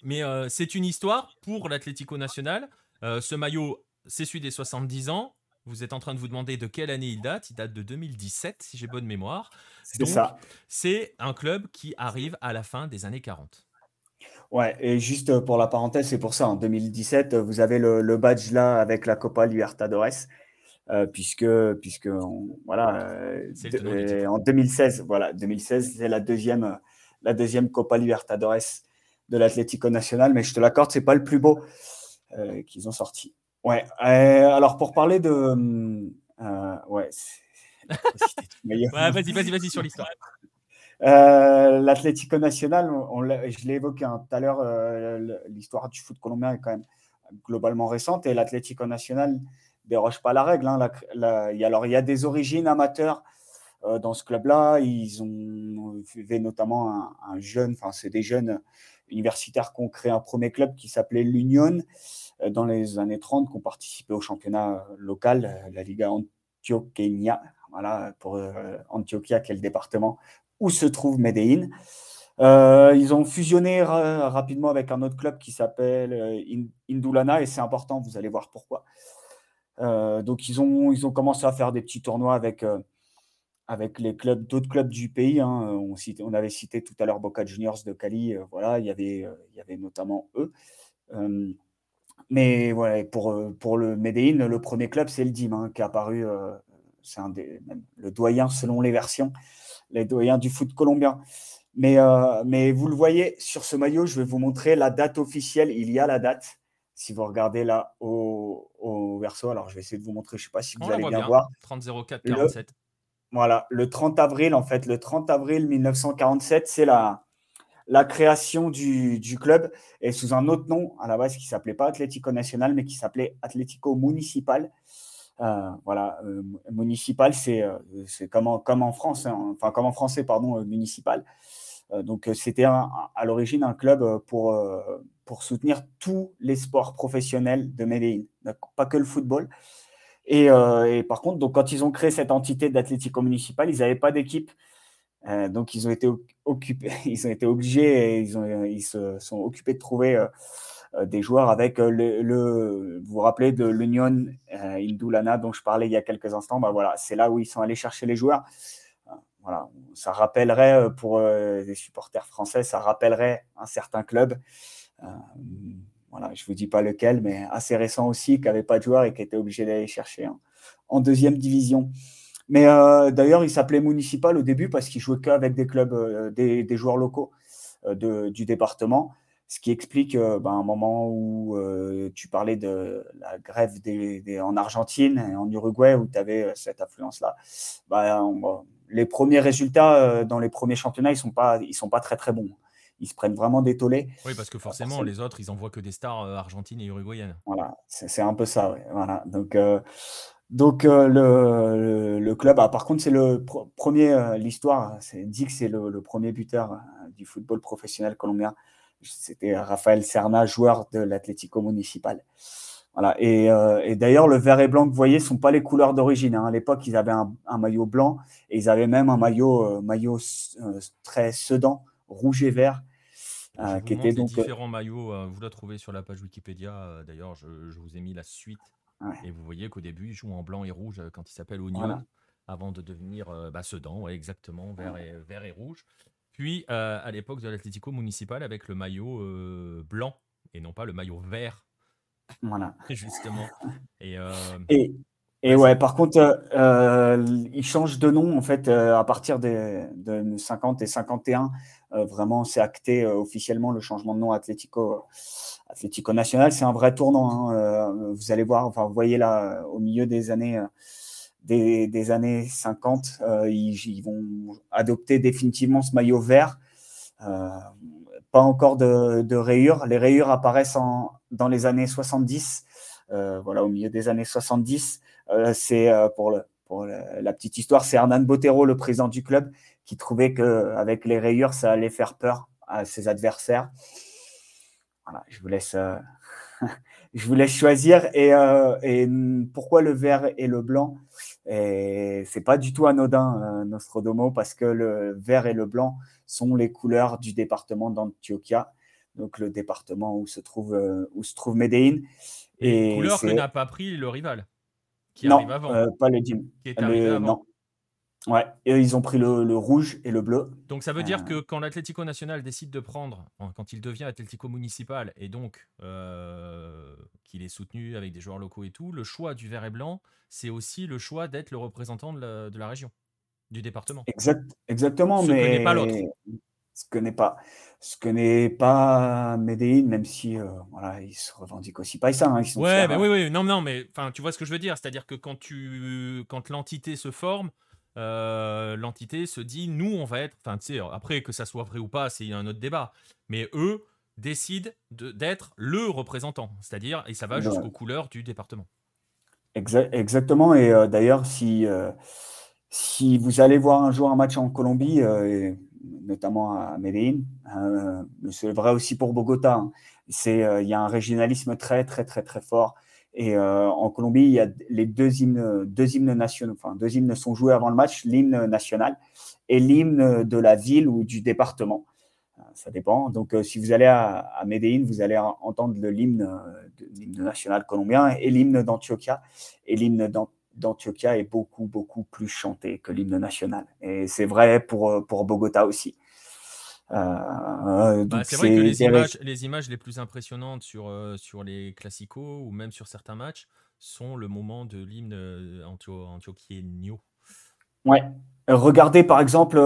mais, euh, c'est une histoire pour l'Atlético Nacional. Ce maillot, c'est celui des 70 ans. Vous êtes en train de vous demander de quelle année il date. Il date de 2017, si j'ai bonne mémoire. C'est ça. C'est un club qui arrive à la fin des années 40. Ouais, et juste euh, pour la parenthèse, c'est pour ça, en 2017, euh, vous avez le, le badge là avec la Copa Libertadores, euh, puisque, puisque on- voilà, euh, de- en 2016, voilà, 2016, c'est la deuxième, la deuxième Copa Libertadores de l'Atlético Nacional, mais je te l'accorde, c'est pas le plus beau euh, qu'ils ont sorti. Ouais, alors pour parler de. ouais. Ouais, vas-y, vas-y, vas-y sur l'histoire. Euh, L'Atlético Nacional, je l'ai évoqué hein, tout à l'heure, euh, l'histoire du foot colombien est quand même globalement récente et l'Atlético Nacional déroge pas la règle. hein. La- la- il y a- alors, il y a des origines amateurs euh, dans ce club-là. Ils ont fait notamment un, un jeune, enfin, c'est des jeunes universitaires qui ont créé un premier club qui s'appelait l'Union dans les années 30, qui ont participé au championnat local, la Liga Antioqueña, voilà, pour Antioquia, qui est le département où se trouve Medellín. Euh, ils ont fusionné ra- rapidement avec un autre club qui s'appelle euh, In- Indulana et c'est important, vous allez voir pourquoi. Euh, donc ils ont, ils ont commencé à faire des petits tournois avec, avec les clubs, d'autres clubs du pays. hein. On, avait cité tout à l'heure Boca Juniors de Cali, voilà, il y avait, il y avait notamment eux. Mais voilà, pour, pour le Medellín, le premier club, c'est le DIM hein, qui est apparu, c'est le doyen selon les versions, les doyens du foot colombien. Mais, euh, mais vous le voyez sur ce maillot, je vais vous montrer la date officielle. Il y a la date. Si vous regardez là au, au verso, alors je vais essayer de vous montrer, je ne sais pas si vous On allez bien bien. voir. 30 04 Le- 47. Voilà, le 30 avril, en fait, le 30 avril 1947, c'est la, la création du, du club et sous un autre nom à la base qui s'appelait pas Atlético Nacional, mais qui s'appelait Atlético Municipal. Euh, voilà, euh, municipal, c'est euh, c'est comme, en- France, hein, enfin comme en français, pardon, municipal. Donc c'était à l'origine un club pour, soutenir tous les sports professionnels de d'accord pas que le football. Et, par contre, donc, quand ils ont créé cette entité d'Atlético Municipal, ils n'avaient pas d'équipe. Donc, ils ont été occupés, ils ont été obligés et ils, se sont occupés de trouver des joueurs avec le, vous vous rappelez de l'Union Indulana dont je parlais il y a quelques instants, bah voilà, c'est là où ils sont allés chercher les joueurs. Voilà, ça rappellerait pour les supporters français, ça rappellerait un certain club. voilà, je ne vous dis pas lequel, mais assez récent aussi, qui n'avait pas de joueurs et qui était obligé d'aller chercher en deuxième division. Mais euh, d'ailleurs, il s'appelait municipal au début parce qu'il jouait qu'avec des clubs, euh, des, joueurs locaux euh, du département. Ce qui explique ben, un moment où tu parlais de la grève en Argentine et en Uruguay où tu avais cette affluence-là. Ben, les premiers résultats dans les premiers championnats, ils ne sont, pas, sont pas très très bons ils se prennent vraiment des tollés. Oui, parce que forcément, les autres, ils envoient que des stars argentines et uruguayennes. Voilà, c'est un peu ça. Voilà. Donc, donc euh, le, club, ah, par contre, c'est le premier, euh, l'histoire dit que c'est le, premier buteur euh, du football professionnel colombien. C'était Rafael Serna, joueur de l'Atlético Municipal. Voilà. Et, d'ailleurs, le vert et blanc que vous voyez ne sont pas les couleurs d'origine. Hein. À l'époque, ils avaient un, maillot blanc et ils avaient même un maillot, maillot très sedan, rouge et vert. qui était donc différents maillots. vous la trouvez sur la page Wikipédia. D'ailleurs, je, vous ai mis la suite et vous voyez qu'au début, il joue en blanc et rouge euh, quand il s'appelle Oignon, avant de devenir euh, bah, Sedan, ouais, exactement, vert et, vert et rouge. Puis euh, à l'époque de l'Atlético Municipal avec le maillot blanc et non pas le maillot vert. Voilà. Justement. Et, et, et ouais, par contre, il change de nom en fait à partir des, de 50 et 51. vraiment, c'est acté officiellement le changement de nom Atlético Atlético Nacional, c'est un vrai tournant. Hein. Euh, vous allez voir, enfin, vous voyez là, au milieu des années, euh, des, années 50, euh, ils, vont adopter définitivement ce maillot vert. pas encore de, rayures. Les rayures apparaissent dans les années 70. voilà, au milieu des années 70. c'est pour, la petite histoire, c'est Hernan Botero, le président du club, qui trouvait qu'avec les rayures, ça allait faire peur à ses adversaires je vous laisse, euh, je vous laisse choisir. Et, euh, pourquoi le vert et le blanc? Et c'est pas du tout anodin, euh, Nostrodomo, parce que le vert et le blanc sont les couleurs du département d'Antioquia, donc le département où se trouve, où se trouve Medellin. Et, couleur que n'a pas pris le rival, qui arrive avant. pas le Dim. Qui est arrivé avant. Non. Ouais, et ils ont pris le, rouge et le bleu. Donc ça veut dire euh. que quand l'Atlético National décide de prendre, quand il devient Atlético Municipal, et donc euh, qu'il est soutenu avec des joueurs locaux et tout, le choix du vert et blanc, c'est aussi le choix d'être le représentant de la, région, du département. Exact, exactement, ce mais... n'est pas l'autre. Ce que n'est pas, ce que n'est pas Medellin, même si euh, voilà, ils se revendiquent aussi pas ça. Hein, ils ouais, hein. oui, oui, non, non, mais enfin, tu vois ce que je veux dire, c'est-à-dire que quand tu, quand l'entité se forme, euh, l'entité se dit nous on va être enfin tu sais après que ça soit vrai ou pas c'est un autre débat. Mais eux décident d'être le représentant. C'est-à-dire et ça va jusqu'aux couleurs du département. Exactement. Et euh, d'ailleurs si euh, si vous allez voir un jour un match en Colombie notamment à Medellín c'est vrai aussi pour Bogota hein, c'est il y a un régionalisme très très très très fort et euh, en Colombie, il y a les deux hymnes, deux hymnes nationaux, enfin deux hymnes sont joués avant le match, l'hymne national et l'hymne de la ville ou du département. Euh, ça dépend. Donc, euh, si vous allez à, à Medellín, vous allez entendre l'hymne national colombien et l'hymne d'Antioquia. Et l'hymne d'Antioquia est beaucoup, beaucoup plus chanté que l'hymne national. Et c'est vrai pour, pour Bogota aussi. Euh, bah, c'est vrai que les images, les images les plus impressionnantes sur, euh, sur les classicos ou même sur certains matchs sont le moment de l'hymne euh, antio antioquienio. Ouais. Regardez par exemple,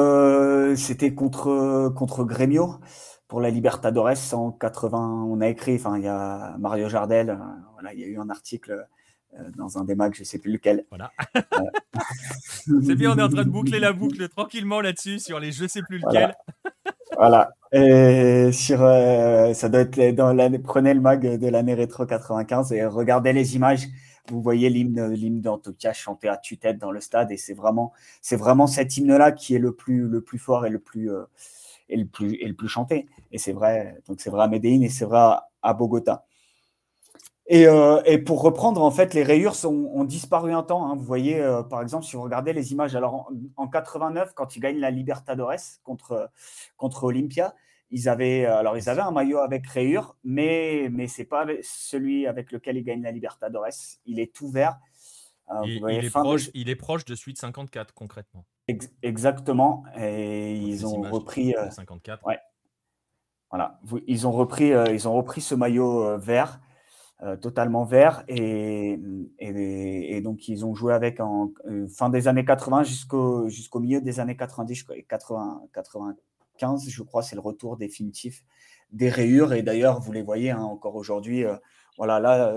c'était contre, contre Gremio pour la Libertadores en 80. On a écrit, enfin, il y a Mario Jardel, voilà, il y a eu un article dans un des mags, je ne sais plus lequel. Voilà. c'est bien, on est en train de boucler la boucle tranquillement là-dessus sur les je ne sais plus lequel. Voilà. Et sur, euh, ça doit être dans l'année. Prenez le mag de l'année rétro 95 et regardez les images. Vous voyez l'hymne, l'hymne d'Antokia chanté à tue-tête dans le stade et c'est vraiment, c'est vraiment cet hymne-là qui est le plus, le plus fort et le plus, euh, et le plus, et le plus chanté. Et c'est vrai. Donc c'est vrai à Medellín et c'est vrai à Bogota. Euh, et, pour reprendre, en fait, les rayures ont disparu un temps. Hein. Vous voyez, euh, par exemple, si vous regardez les images, alors en, 89, quand ils gagnent la Libertadores contre, contre Olympia, ils avaient, alors ils avaient un maillot avec rayures, mais, mais ce n'est pas celui avec lequel ils gagnent la Libertadores. Il est tout vert. il, est proche, il, est proche, de de 54 concrètement. exactement. Et ils ont repris. 54. Ouais. Voilà. Ils ont repris, ils ont repris ce maillot vert. Euh, totalement vert. Et, donc, ils ont joué avec en euh, fin des années 80 jusqu'au milieu des années 90, 80, 95, je crois, c'est le retour définitif des rayures. Et d'ailleurs, vous les voyez hein, encore aujourd'hui. Euh, voilà, là,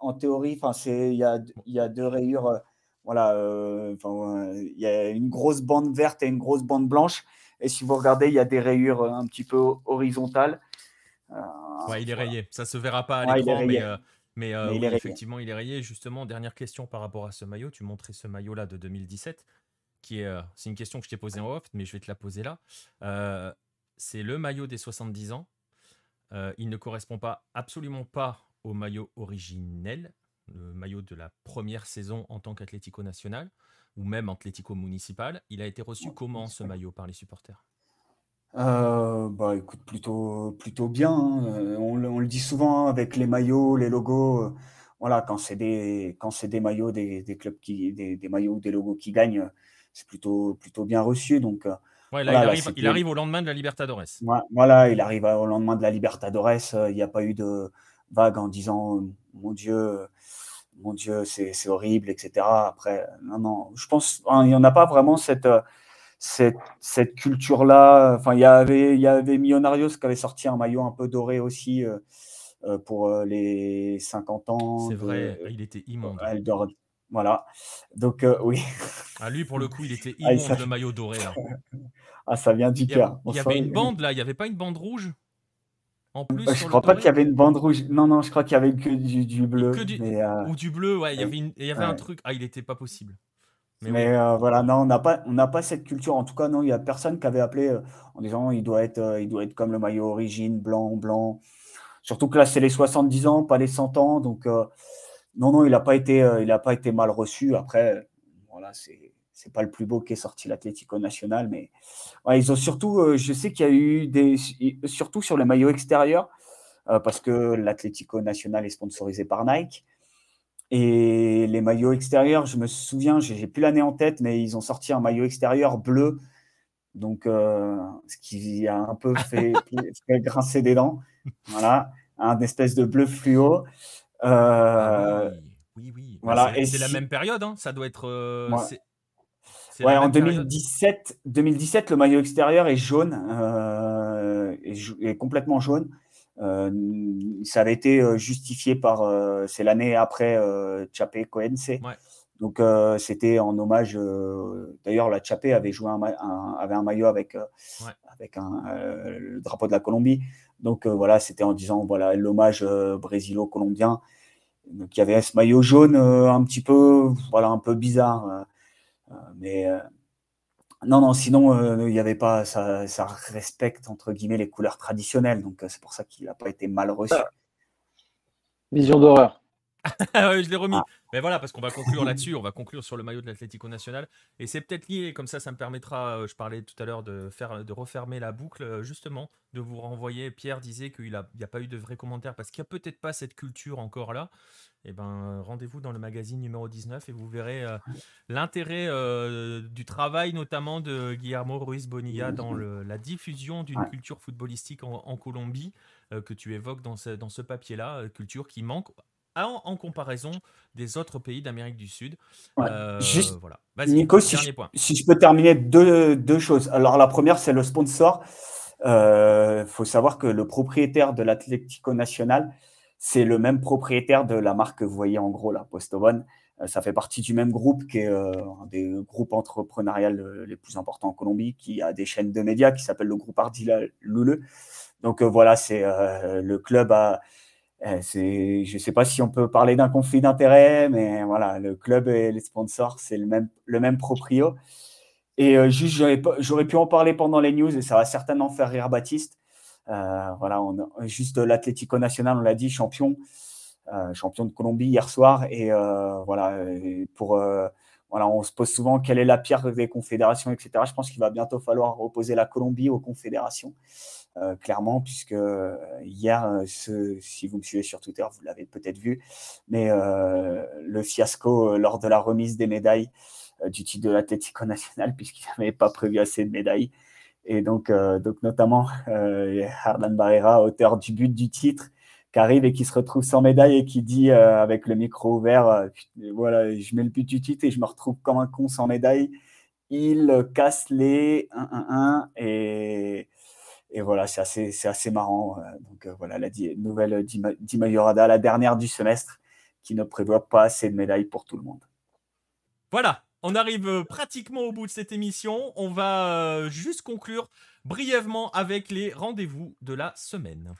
en, théorie, il y a, y a deux rayures. voilà, il y a une grosse bande verte et une grosse bande blanche. Et si vous regardez, il y a des rayures un petit peu horizontales. Euh, ouais, il est rayé. Ça se verra pas à l'écran, mais, euh, mais, euh, effectivement, il est rayé. Justement, dernière question par rapport à ce maillot. Tu montrais ce maillot-là de 2017, qui est, c'est une question que je t'ai posée en off, mais je vais te la poser là. c'est le maillot des 70 ans. il ne correspond pas absolument pas au maillot originel, le maillot de la première saison en tant qu'Atlético National ou même Atlético Municipal. Il a été reçu comment ce maillot par les supporters? Euh, bah écoute, plutôt, plutôt bien. Hein. Euh, on, le dit souvent avec les maillots, les logos. Euh, voilà, quand c'est des, quand c'est des maillots des, des clubs qui, des, des, maillots ou des logos qui gagnent, c'est plutôt, plutôt bien reçu. Donc, ouais, là, il, arrive, il, arrive, au lendemain de la Libertadores. Voilà, il arrive au lendemain de la Libertadores. Il n'y a pas eu de vague en disant mon Dieu, mon Dieu, c'est horrible, etc. Après, non, non, je pense, hein, il n'y en a pas vraiment cette cette, cette culture-là. Enfin, il y avait, il y avait Millonarios qui avait sorti un maillot un peu doré aussi euh, euh, pour euh, les 50 ans. C'est vrai, il était immonde. Voilà. Donc, oui. Ah, lui, pour le coup, il était ah, immonde, le maillot doré. Là. ah, ça vient du cœur. Il y, avait une bande là, il n'y avait pas une bande rouge en plus, je crois pas qu'il y avait une bande rouge. Non, non, je crois qu'il y avait que du, bleu. Ou du bleu, ouais. Il y avait, il y avait un truc. Ah, il n'était pas possible. Mais, euh, voilà, non, on n'a pas, on pas cette culture. En tout cas, non, il n'y a personne qui avait appelé euh, en disant il doit, être, euh, il doit être comme le maillot origine, blanc, blanc. Surtout que là, c'est les 70 ans, pas les 100 ans. Donc, non, non, il n'a pas, été, il pas été mal reçu. Après, voilà, c'est c'est pas le plus beau qui est sorti l'Atlético National, mais ils ont surtout, je sais qu'il y a eu des, surtout sur les maillots extérieurs, parce que l'Atlético National est sponsorisé par Nike. Et les maillots extérieurs, je me souviens, j'ai plus l'année en tête, mais ils ont sorti un maillot extérieur bleu, donc euh, ce qui a un peu fait, grincer des dents. Voilà, un espèce de bleu fluo. Euh, ah oui, oui, Voilà. C'est la même période, hein. ça doit être. Euh, ouais, en 2017, 2017, le maillot extérieur est jaune, est, complètement jaune. Euh, ça avait été euh, justifié par, euh, c'est l'année après Chapé Coense. Donc c'était en hommage. D'ailleurs, la Chapé avait joué un, avait un maillot avec avec un, le drapeau de la Colombie. Donc voilà, c'était en disant voilà l'hommage brésilo-colombien. Donc il y avait ce maillot jaune un petit peu voilà un peu bizarre, mais non, non, sinon, euh, il y avait pas, ça, ça, respecte, entre guillemets, les couleurs traditionnelles. Donc, euh, c'est pour ça qu'il n'a pas été mal reçu. Ah. Vision d'horreur. je l'ai remis. Ah. Mais voilà, parce qu'on va conclure là-dessus, on va conclure sur le maillot de l'Atlético National. Et c'est peut-être lié, comme ça, ça me permettra, euh, je parlais tout à l'heure de, faire, de refermer la boucle, justement, de vous renvoyer. Pierre disait qu'il n'y a, a, pas eu de vrais commentaires parce qu'il n'y a peut-être pas cette culture encore là eh ben, rendez-vous dans le magazine numéro 19 et vous verrez euh, l'intérêt euh, du travail notamment de Guillermo Ruiz Bonilla dans la diffusion d'une culture footballistique en, Colombie euh, que tu évoques dans ce, dans ce papier-là, culture qui manque en, comparaison des autres pays d'Amérique du Sud. Juste, voilà. Nico, si je, si je, peux terminer deux, deux, choses. Alors la première, c'est le sponsor. Il faut savoir que le propriétaire de l'Atlético Nacional, c'est le même propriétaire de la marque que vous voyez en gros, la Postobon. Euh, ça fait partie du même groupe qui est euh, un des groupes entrepreneuriales euh, les plus importants en Colombie, qui a des chaînes de médias qui s'appelle le groupe Ardila Lule. Donc voilà, c'est le club a. je ne sais pas si on peut parler d'un conflit d'intérêts, mais voilà, le club et les sponsors, c'est le même, le même proprio. Et juste, j'aurais pu en parler pendant les news et ça va certainement faire rire Baptiste. Euh, voilà, on, juste l'Atlético Nacional, on l'a dit, champion, euh, champion de Colombie hier soir. Et euh, voilà, pour, on se pose souvent quelle est la pire des confédérations, etc. Je pense qu'il va bientôt falloir opposer la Colombie aux confédérations, clairement, puisque hier, si vous me suivez sur Twitter, vous l'avez peut-être vu, mais le fiasco lors de la remise des médailles du titre de l'Atlético National, puisqu'il n'avait pas prévu assez de médailles. Et donc, donc notamment, Harlan Barrera, auteur du but du titre, qui arrive et qui se retrouve sans médaille et qui dit euh, avec le micro ouvert euh, voilà, je mets le but du titre et je me retrouve comme un con sans médaille. Il casse les 1-1-1 et, et voilà, c'est assez, assez marrant. Euh, donc voilà, la nouvelle Dima Yorada, la dernière du semestre, qui ne prévoit pas assez de médailles pour tout le monde. Voilà, on arrive pratiquement au bout de cette émission. On va juste conclure brièvement avec les rendez-vous de la semaine.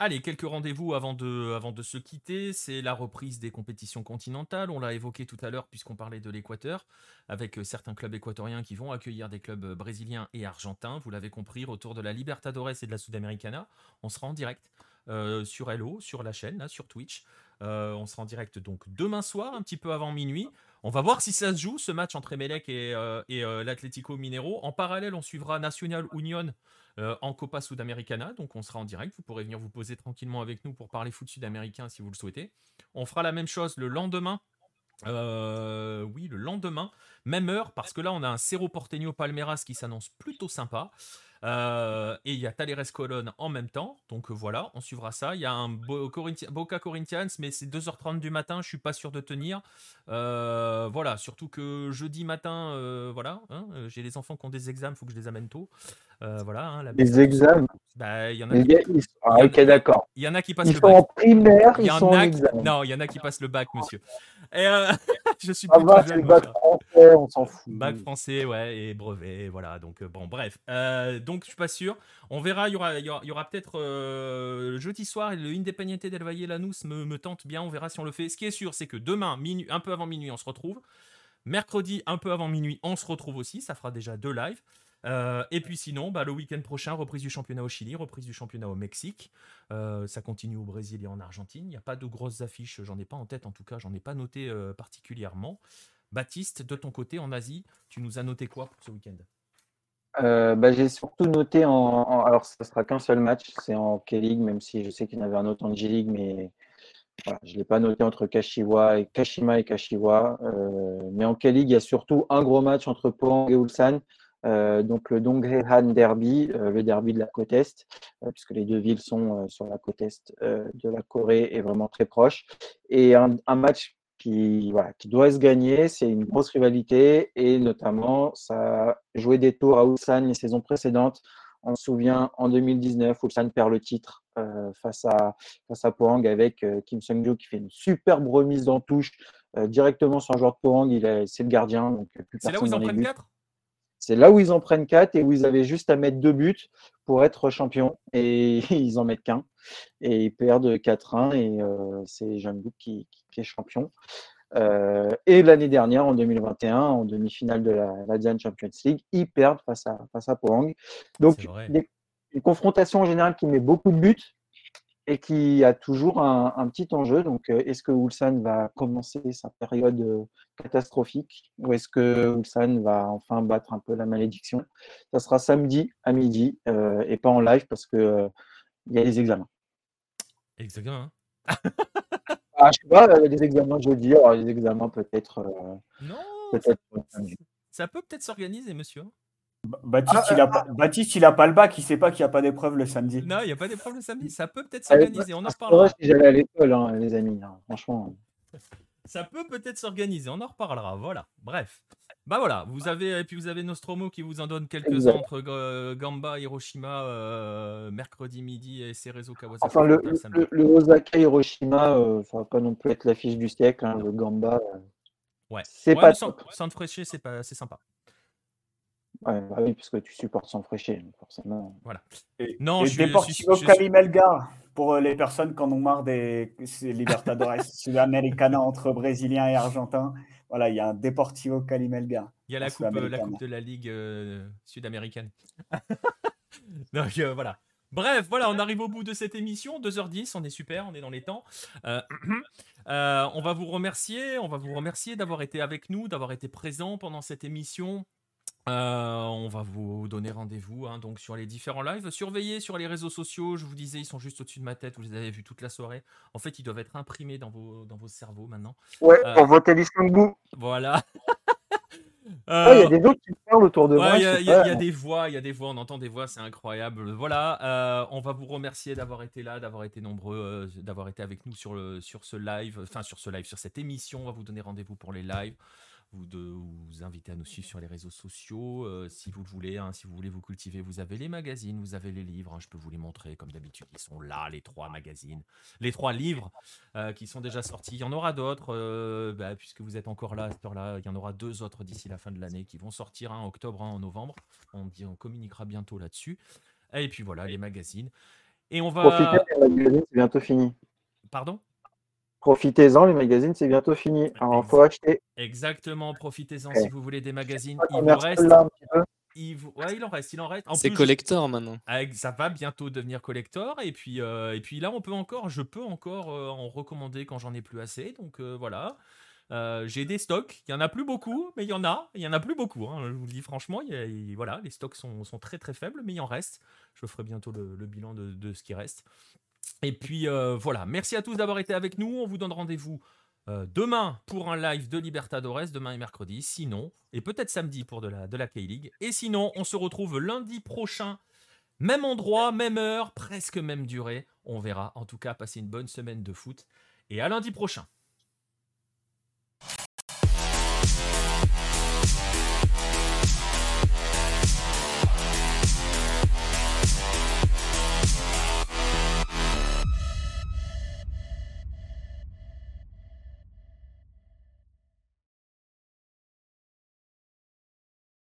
Allez, quelques rendez-vous avant de, avant de se quitter. C'est la reprise des compétitions continentales. On l'a évoqué tout à l'heure puisqu'on parlait de l'Équateur, avec euh, certains clubs équatoriens qui vont accueillir des clubs euh, brésiliens et argentins. Vous l'avez compris, autour de la Libertadores et de la Sudamericana. On sera en direct euh, sur Hello, sur la chaîne, sur Twitch. on sera en direct donc demain soir, un petit peu avant minuit. On va voir si ça se joue, ce match entre Emelec et, et l'Atlético Minero. En parallèle, on suivra National Union euh, en Copa Sudamericana. Donc on sera en direct. Vous pourrez venir vous poser tranquillement avec nous pour parler foot sud-américain si vous le souhaitez. On fera la même chose le lendemain. Euh, oui, le lendemain, même heure, parce que là on a un Cerro Porteño Palmeiras qui s'annonce plutôt sympa. Euh, et il y a Taleres Colonne en même temps. Donc voilà, on suivra ça. Il y a un Boca Corinthians, mais c'est 2h30 du matin, je suis pas sûr de tenir. Euh, voilà, surtout que jeudi matin, euh, voilà, hein, j'ai les enfants qui ont des examens, il faut que je les amène tôt. voilà, hein, les examens? Bah, il y en a. Ah, ok, d'accord. Il y en a qui passent ils le sont bac. en primaire, ils sont en Non, il y en a qui passent le bac, monsieur. Et je suis ah bah, jeune, bac français, on s'en fout. Bac français, ouais, et brevet, voilà. Donc bon, bref. donc je suis pas sûr. On verra. Il y aura, il y aura, peut-être le jeudi soir le Independiente del Valle Lanús me, me tente bien. On verra si on le fait. Ce qui est sûr, c'est que demain, minuit, un peu avant minuit, on se retrouve. Mercredi, un peu avant minuit, on se retrouve aussi. Ça fera déjà deux lives. Euh, et puis sinon, bah, le week-end prochain, reprise du championnat au Chili, reprise du championnat au Mexique. Euh, ça continue au Brésil et en Argentine. Il n'y a pas de grosses affiches, j'en ai pas en tête en tout cas, j'en ai pas noté euh, particulièrement. Baptiste, de ton côté en Asie, tu nous as noté quoi pour ce week-end? Bah, J'ai surtout noté en, Alors, ça sera qu'un seul match, c'est en K-League, même si je sais qu'il y en avait un autre en G-League, mais je ne l'ai pas noté entre Kashiwa et Kashima et Kashiwa. mais en K-League, il y a surtout un gros match entre Pohang et Ulsan. Euh, donc le Donghaehan Derby, euh, le derby de la côte Est, euh, puisque les deux villes sont sur la côte Est de la Corée et vraiment très proches. Et un, match qui, voilà, qui doit se gagner, c'est une grosse rivalité et notamment ça a joué des tours à Ulsan les saisons précédentes. On se souvient en 2019, Ulsan perd le titre face, à, face à Pohang avec Kim Sung-jo qui fait une superbe remise en touche directement sur un joueur de Pohang. C'est le gardien. C'est là où ils en prennent 4 c'est là où ils en prennent 4 et où ils avaient juste à mettre deux buts pour être champion. Et ils en mettent qu'un. Et ils perdent 4-1 et euh, c'est Jean qui, qui, est champion. Euh, et l'année dernière, en 2021, en demi-finale de la, la Champions League, ils perdent face à, face à Pohang. Donc, une confrontation en général qui met beaucoup de buts, et qui a toujours un, petit enjeu. Donc, euh, est-ce que Ulsan va commencer sa période euh, catastrophique ou est-ce que Ulsan va enfin battre un peu la malédiction? Ça sera samedi à midi euh, et pas en live parce que il y a des examens. Examens hein ah, Je sais pas, des examens jeudi, alors des examens peut-être. non ça peut peut-être s'organiser, monsieur. Baptiste, ah, il a pas, Baptiste, il a pas le bac, il sait pas qu'il n'y a pas d'épreuve le samedi. Non, il n'y a pas d'épreuve le samedi. Ça peut peut-être s'organiser. On en reparlera. si j'allais à l'école, hein, les amis. Hein, franchement. Ça peut peut-être s'organiser. On en reparlera. Voilà. Bref. Bah voilà. Vous avez et puis vous avez Nostromo qui vous en donne quelques-uns entre euh, Gamba, Hiroshima, euh, mercredi midi et Cerezo Kawasaki. Enfin, le, le, Osaka Hiroshima, euh, ça va pas non plus être l'affiche du siècle. Hein, le Gamba. ouais. C'est pas. Sans, sans fraîcher, c'est pas, c'est sympa. Ouais, bah oui, puisque tu supportes sans fraîcher, forcément. Voilà. Et, non, je Deportivo je, Calimelga, pour euh, les personnes qui en ont marre des Libertadores Sud-Américains entre Brésiliens et Argentins. Voilà, il y a un Deportivo Calimelga. Il y a la coupe, euh, la coupe de la Ligue euh, sud-américaine. Donc voilà. Bref, voilà, on arrive au bout de cette émission, 2h10, on est super, on est dans les temps. Euh, euh, on va vous remercier, on va vous remercier d'avoir été avec nous, d'avoir été présent pendant cette émission. Euh, on va vous donner rendez-vous hein, donc sur les différents lives. Surveillez sur les réseaux sociaux. Je vous disais, ils sont juste au-dessus de ma tête. Vous les avez vus toute la soirée. En fait, ils doivent être imprimés dans vos, dans vos cerveaux maintenant. Ouais, pour voter les bout. Voilà. Ah, il y a des autres qui parlent autour de moi. Il y, a des voix, il y a des voix, on entend des voix, c'est incroyable. Voilà, euh, on va vous remercier d'avoir été là, d'avoir été nombreux, euh, d'avoir été avec nous sur, le, sur ce live, enfin sur ce live, sur cette émission. On va vous donner rendez-vous pour les lives vous, de, vous inviter à nous suivre sur les réseaux sociaux euh, si vous le voulez. Hein, si vous voulez vous cultiver, vous avez les magazines, vous avez les livres. Hein, je peux vous les montrer comme d'habitude. Ils sont là, les trois magazines, les trois livres euh, qui sont déjà sortis. Il y en aura d'autres, euh, bah, puisque vous êtes encore là à cette heure-là. Il y en aura deux autres d'ici la fin de l'année qui vont sortir en octobre, en novembre. On, dit, on communiquera bientôt là-dessus. Et puis voilà, les magazines. Et on va. Profitez des magazines, c'est bientôt fini. Pardon? Profitez-en, les magazines, c'est bientôt fini. Alors, il faut acheter. Exactement, profitez-en si vous voulez des magazines. Il vous reste. Il, ouais, il en reste, il en reste. C'est collector maintenant. Ah, ça va bientôt devenir collector et puis euh, et puis là on peut encore, je peux encore euh, en recommander quand j'en ai plus assez. Donc euh, voilà, j'ai des stocks. Il y en a plus beaucoup, mais il y en a. Il y en a plus beaucoup. Hein, je vous le dis franchement. voilà, les stocks sont, sont, très très faibles, mais il en reste. Je ferai bientôt le, bilan de, de, ce qui reste. Et puis euh, voilà, merci à tous d'avoir été avec nous. On vous donne rendez-vous euh, demain pour un live de Libertadores, demain et mercredi. Sinon, et peut-être samedi pour de la, de la K-League. Et sinon, on se retrouve lundi prochain. Même endroit, même heure, presque même durée. On verra. En tout cas, passez une bonne semaine de foot. Et à lundi prochain.